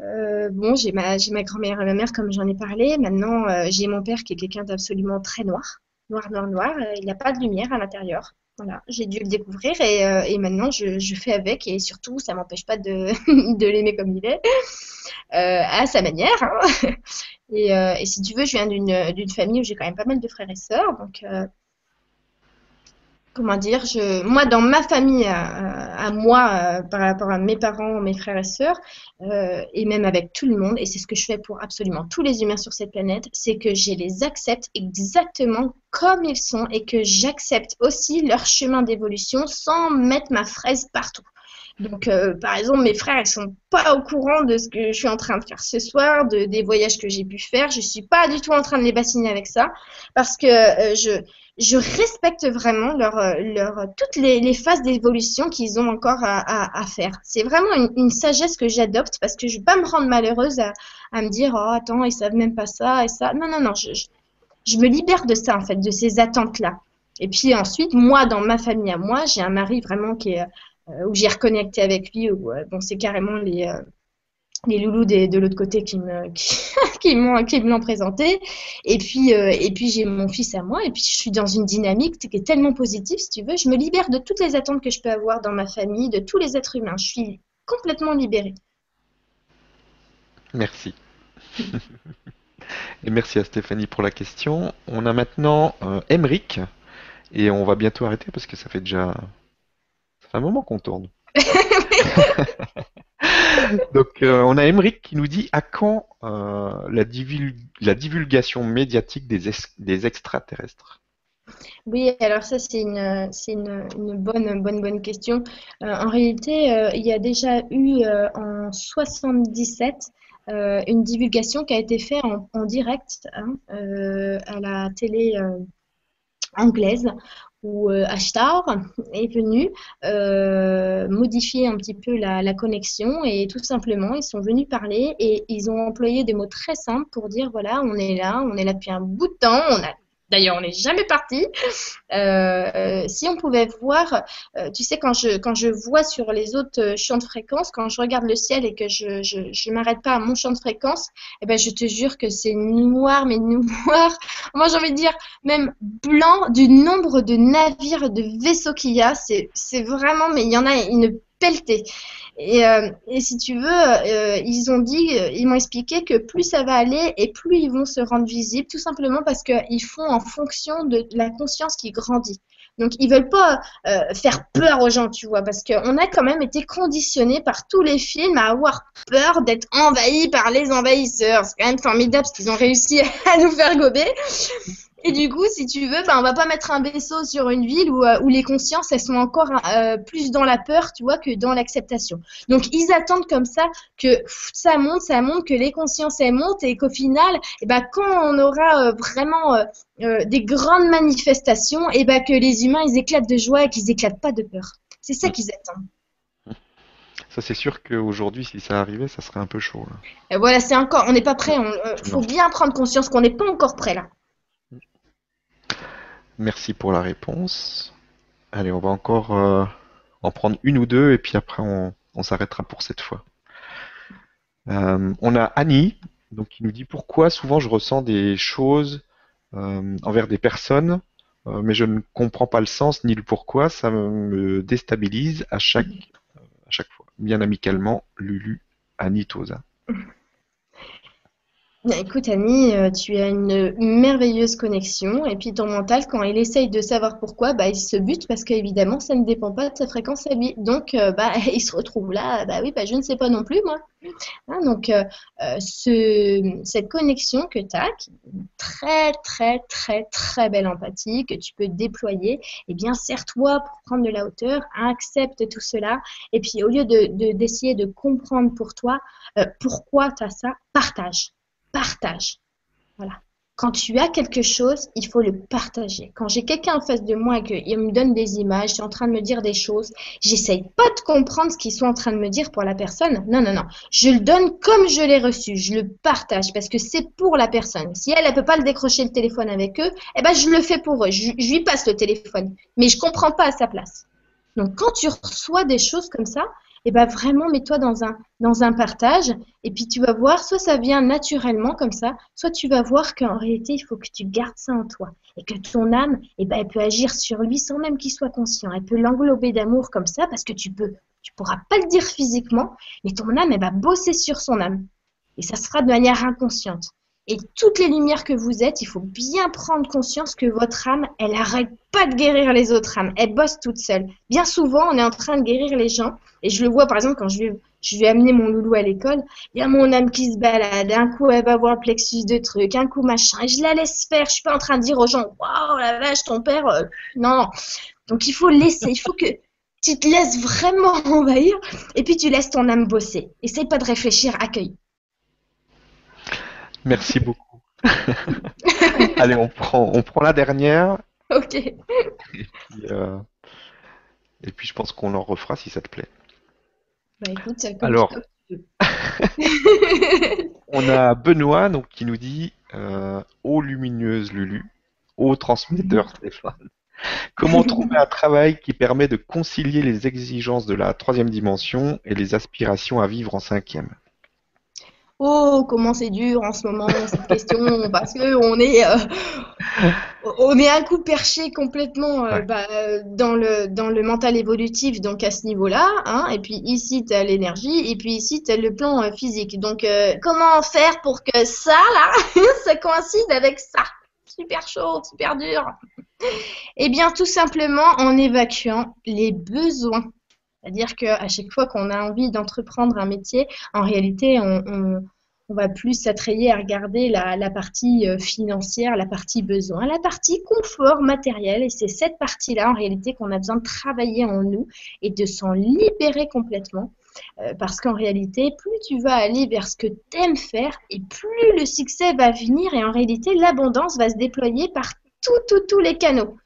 Speaker 2: Euh, bon, j'ai ma, j'ai ma grand-mère et ma mère, comme j'en ai parlé. Maintenant, j'ai mon père qui est quelqu'un d'absolument très noir. Noir, noir, noir. il n'a pas de lumière à l'intérieur. Voilà, j'ai dû le découvrir et, et maintenant je, fais avec et surtout ça m'empêche pas de, l'aimer comme il est, à sa manière. Hein. Euh, et, si tu veux, je viens d'une famille où j'ai quand même pas mal de frères et sœurs. Donc, euh, comment dire, je, moi, dans ma famille, à, moi, euh, par rapport à mes parents, mes frères et sœurs, et même avec tout le monde, et c'est ce que je fais pour absolument tous les humains sur cette planète, c'est que je les accepte exactement comme ils sont et que j'accepte aussi leur chemin d'évolution sans mettre ma fraise partout. Donc, euh, par exemple, mes frères, ils sont pas au courant de ce que je suis en train de faire ce soir, de, des voyages que j'ai pu faire. Je suis pas du tout en train de les bassiner avec ça, parce que euh, je, je respecte vraiment leur, euh, leur, toutes les, les phases d'évolution qu'ils ont encore à, à, à faire. C'est vraiment une, une, sagesse que j'adopte, parce que je vais pas me rendre malheureuse à, à me dire, oh, attends, ils savent même pas ça et ça. Non, non, non, je, je, je me libère de ça, en fait, de ces attentes-là. Et puis ensuite, moi, dans ma famille à moi, j'ai un mari vraiment qui est euh, où j'ai reconnecté avec lui. Où, euh, bon, c'est carrément les euh, les loulous des, de l'autre côté qui me qui, qui me l'ont présenté. Et puis et puis j'ai mon fils à moi et puis je suis dans une dynamique qui est tellement positive si tu veux. Je me libère de toutes les attentes que je peux avoir dans ma famille de tous les êtres humains. Je suis complètement libérée.
Speaker 1: Merci. Et merci à Stéphanie pour la question. On a maintenant euh, et on va bientôt arrêter parce que ça fait déjà un moment qu'on tourne. Donc, euh, on a Emeric qui nous dit à quand euh, la, divulgation médiatique des, extraterrestres?
Speaker 2: Oui, alors ça c'est une, bonne, bonne, bonne question. Euh, en réalité, il y a déjà eu en 77 une divulgation qui a été faite en, en direct hein, à la télé anglaise où euh, Ashtar est venu euh, modifier un petit peu la, la, connexion et tout simplement ils sont venus parler et ils ont employé des mots très simples pour dire voilà on est là, on est là depuis un bout de temps, on a D'ailleurs, on n'est jamais parti. Euh, si on pouvait voir, euh, tu sais, quand je, quand je vois sur les autres euh, champs de fréquence, quand je regarde le ciel et que je ne m'arrête pas à mon champ de fréquence, eh ben, je te jure que c'est noir, mais noir. Moi, j'ai envie de dire même blanc du nombre de navires, de vaisseaux qu'il y a. C'est vraiment, mais il y en a une pelletée. Et, euh, et, si tu veux, euh, ils ont dit, euh, ils m'ont expliqué que plus ça va aller et plus ils vont se rendre visibles, tout simplement parce qu'ils font en fonction de la conscience qui grandit. Donc ils veulent pas faire peur aux gens, tu vois, parce qu'on a quand même été conditionnés par tous les films à avoir peur d'être envahis par les envahisseurs. C'est quand même formidable ce qu'ils ont réussi à nous faire gober. Et du coup, si tu veux, ben, on va pas mettre un vaisseau sur une ville où, euh, où les consciences, elles sont encore euh, plus dans la peur, tu vois, que dans l'acceptation. Donc, ils attendent comme ça que ça monte, ça monte, que les consciences, elles montent et qu'au final, eh ben, quand on aura euh, vraiment des grandes manifestations, et eh ben, que les humains, ils éclatent de joie et qu'ils éclatent pas de peur. C'est ça qu'ils attendent.
Speaker 1: Ça, c'est sûr qu'aujourd'hui, si ça arrivait, ça serait un peu chaud.
Speaker 2: Et voilà, c'est encore, on n'est pas prêt. Il faut bien prendre conscience qu'on n'est pas encore prêt là.
Speaker 1: Merci pour la réponse. Allez, on va encore euh, en prendre une ou deux et puis après on, s'arrêtera pour cette fois. Euh, on a Annie donc, qui nous dit pourquoi souvent je ressens des choses euh, envers des personnes, mais je ne comprends pas le sens ni le pourquoi, ça me déstabilise à chaque, à chaque fois. Bien amicalement, Lulu Annie Tosa.
Speaker 2: Écoute Annie, euh, tu as une merveilleuse connexion et puis ton mental, quand il essaye de savoir pourquoi, bah, il se bute parce qu'évidemment, ça ne dépend pas de sa fréquence à lui. Donc, euh, bah, il se retrouve là, bah oui, bah, je ne sais pas non plus moi. Hein, donc, euh, ce, cette connexion que tu as, qui est très, très, très, très belle empathie que tu peux déployer, eh bien, serre-toi pour prendre de la hauteur, accepte tout cela et puis au lieu d'essayer de, de comprendre pour toi pourquoi tu as ça, partage partage. Voilà. Quand tu as quelque chose, il faut le partager. Quand j'ai quelqu'un en face de moi et qu'il me donne des images, est en train de me dire des choses, j'essaye pas de comprendre ce qu'ils sont en train de me dire pour la personne. Non, non, non. Je le donne comme je l'ai reçu. Je le partage parce que c'est pour la personne. Si elle, elle peut pas le décrocher le téléphone avec eux, eh ben, je le fais pour eux. Je, je lui passe le téléphone. Mais je comprends pas à sa place. Donc, quand tu reçois des choses comme ça, et eh ben vraiment mets-toi dans un, dans un partage et puis tu vas voir, soit ça vient naturellement comme ça, soit tu vas voir qu'en réalité, il faut que tu gardes ça en toi et que ton âme, et eh ben, elle peut agir sur lui sans même qu'il soit conscient. Elle peut l'englober d'amour comme ça parce que tu peux, tu pourras pas le dire physiquement, mais ton âme, elle va bosser sur son âme. Et ça sera de manière inconsciente. Et toutes les lumières que vous êtes, il faut bien prendre conscience que votre âme, elle n'arrête pas de guérir les autres âmes. Elle bosse toute seule. Bien souvent, on est en train de guérir les gens. Et je le vois, par exemple, quand je vais, je vais amener mon loulou à l'école, il y a mon âme qui se balade. Un coup, elle va voir le plexus de trucs. Un coup, machin. Et je la laisse faire. Je suis pas en train de dire aux gens, waouh, la vache, ton père. Euh, non. Donc, il faut laisser. Il faut que tu te laisses vraiment envahir. Et puis, tu laisses ton âme bosser. Essaye pas de réfléchir. Accueille.
Speaker 1: Merci beaucoup. Allez, on prend, on prend la dernière.
Speaker 2: Ok.
Speaker 1: Euh, et puis, je pense qu'on en refera si ça te plaît.
Speaker 2: Bah écoute,
Speaker 1: Alors, on a Benoît donc, qui nous dit euh, Ô lumineuse Lulu, ô transmetteur Stéphane, comment trouver un travail qui permet de concilier les exigences de la troisième dimension et les aspirations à vivre en cinquième?
Speaker 2: Oh, comment c'est dur en ce moment cette question parce que on est euh, on est un coup perché complètement euh, bah, dans le dans le mental évolutif donc à ce niveau-là hein, et puis ici tu as l'énergie et puis ici tu as le plan euh, physique. Donc comment faire pour que ça là ça coïncide avec ça? Super chaud, super dur. Eh bien tout simplement en évacuant les besoins c'est-à-dire qu'à chaque fois qu'on a envie d'entreprendre un métier, en réalité, on, va plus s'attrayer à regarder la, partie euh, financière, la partie besoin, la partie confort matériel. Et c'est cette partie-là, en réalité, qu'on a besoin de travailler en nous et de s'en libérer complètement. Euh, parce qu'en réalité, plus tu vas aller vers ce que tu aimes faire, et plus le succès va venir, et en réalité, l'abondance va se déployer par tous, tous, tous les canaux.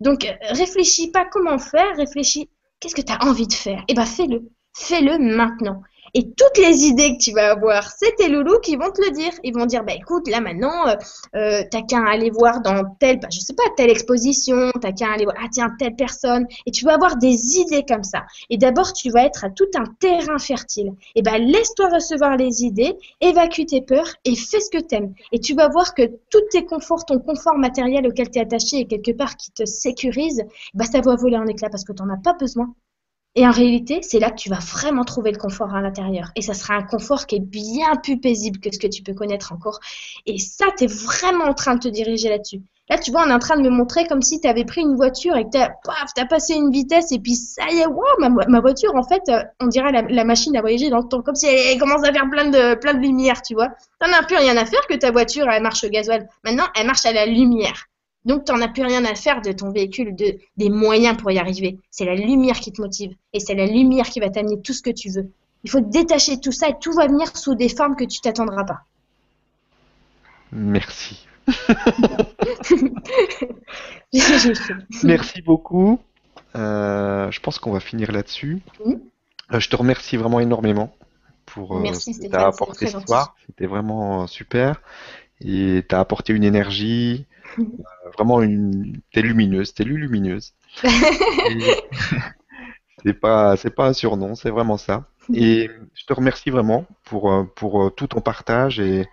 Speaker 2: Donc, réfléchis pas comment faire, réfléchis qu'est-ce que tu as envie de faire? Eh ben, fais-le. Fais-le maintenant. Et toutes les idées que tu vas avoir, c'est tes loulous qui vont te le dire. Ils vont dire, bah écoute, là maintenant, euh, euh t'as qu'à aller voir dans telle, bah, je sais pas, telle exposition, t'as qu'à aller voir, ah tiens, telle personne. Et tu vas avoir des idées comme ça. Et d'abord, tu vas être à tout un terrain fertile. Et ben, laisse-toi recevoir les idées, évacue tes peurs et fais ce que t'aimes. Et tu vas voir que tous tes conforts, ton confort matériel auquel tu es attaché et quelque part qui te sécurise, bah ça va voler en éclats parce que tu n'en as pas besoin. Et en réalité, c'est là que tu vas vraiment trouver le confort à l'intérieur. Et ça sera un confort qui est bien plus paisible que ce que tu peux connaître encore. Et ça, tu es vraiment en train de te diriger là-dessus. Là, tu vois, on est en train de me montrer comme si tu avais pris une voiture et que tu as, passé une vitesse et puis ça y est, wow, ma, voiture, en fait, euh, on dirait la, machine à voyager dans le temps, comme si elle, commence à faire plein de, plein de lumière, tu vois. T'en as plus rien à faire que ta voiture, elle marche au gasoil. Maintenant, elle marche à la lumière. Donc, tu n'en as plus rien à faire de ton véhicule, de, des moyens pour y arriver. C'est la lumière qui te motive. Et c'est la lumière qui va t'amener tout ce que tu veux. Il faut détacher tout ça et tout va venir sous des formes que tu t'attendras pas.
Speaker 1: Merci. Merci beaucoup. Euh, je pense qu'on va finir là-dessus. Euh, je te remercie vraiment énormément pour
Speaker 2: euh, ce
Speaker 1: que tu as apporté ce soir. C'était vraiment super. Et tu as apporté une énergie, vraiment une. T'es lumineuse, t'es lumineuse. c'est pas, c'est pas un surnom, c'est vraiment ça. Et je te remercie vraiment pour, euh, pour euh, tout ton partage et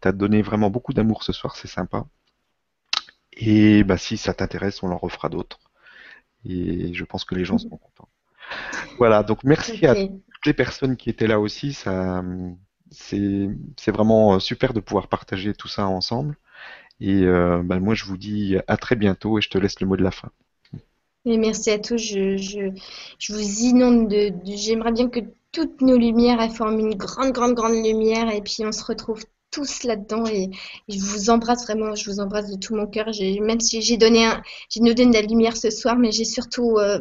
Speaker 1: t'as donné vraiment beaucoup d'amour ce soir, c'est sympa. Et bah, si ça t'intéresse, on en refera d'autres. Et je pense que les gens seront contents. Voilà, donc merci à toutes les personnes qui étaient là aussi. Ça, c'est, c'est vraiment super de pouvoir partager tout ça ensemble. Et euh, bah, moi, je vous dis à très bientôt et je te laisse le mot de la fin.
Speaker 2: Merci à tous. Je, je, je vous inonde de. J'aimerais bien que toutes nos lumières elles forment une grande, grande, grande lumière et puis on se retrouve tous là-dedans et, je vous embrasse vraiment, je vous embrasse de tout mon cœur. Même si j'ai donné, donné de la lumière ce soir, mais j'ai surtout, euh,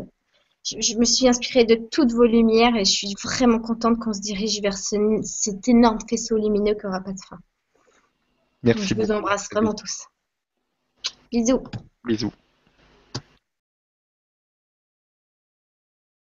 Speaker 2: je, me suis inspirée de toutes vos lumières et je suis vraiment contente qu'on se dirige vers cet énorme faisceau lumineux qui n'aura pas de fin.
Speaker 1: Merci.
Speaker 2: Je vous embrasse vraiment tous. Bisous.
Speaker 1: Bisous.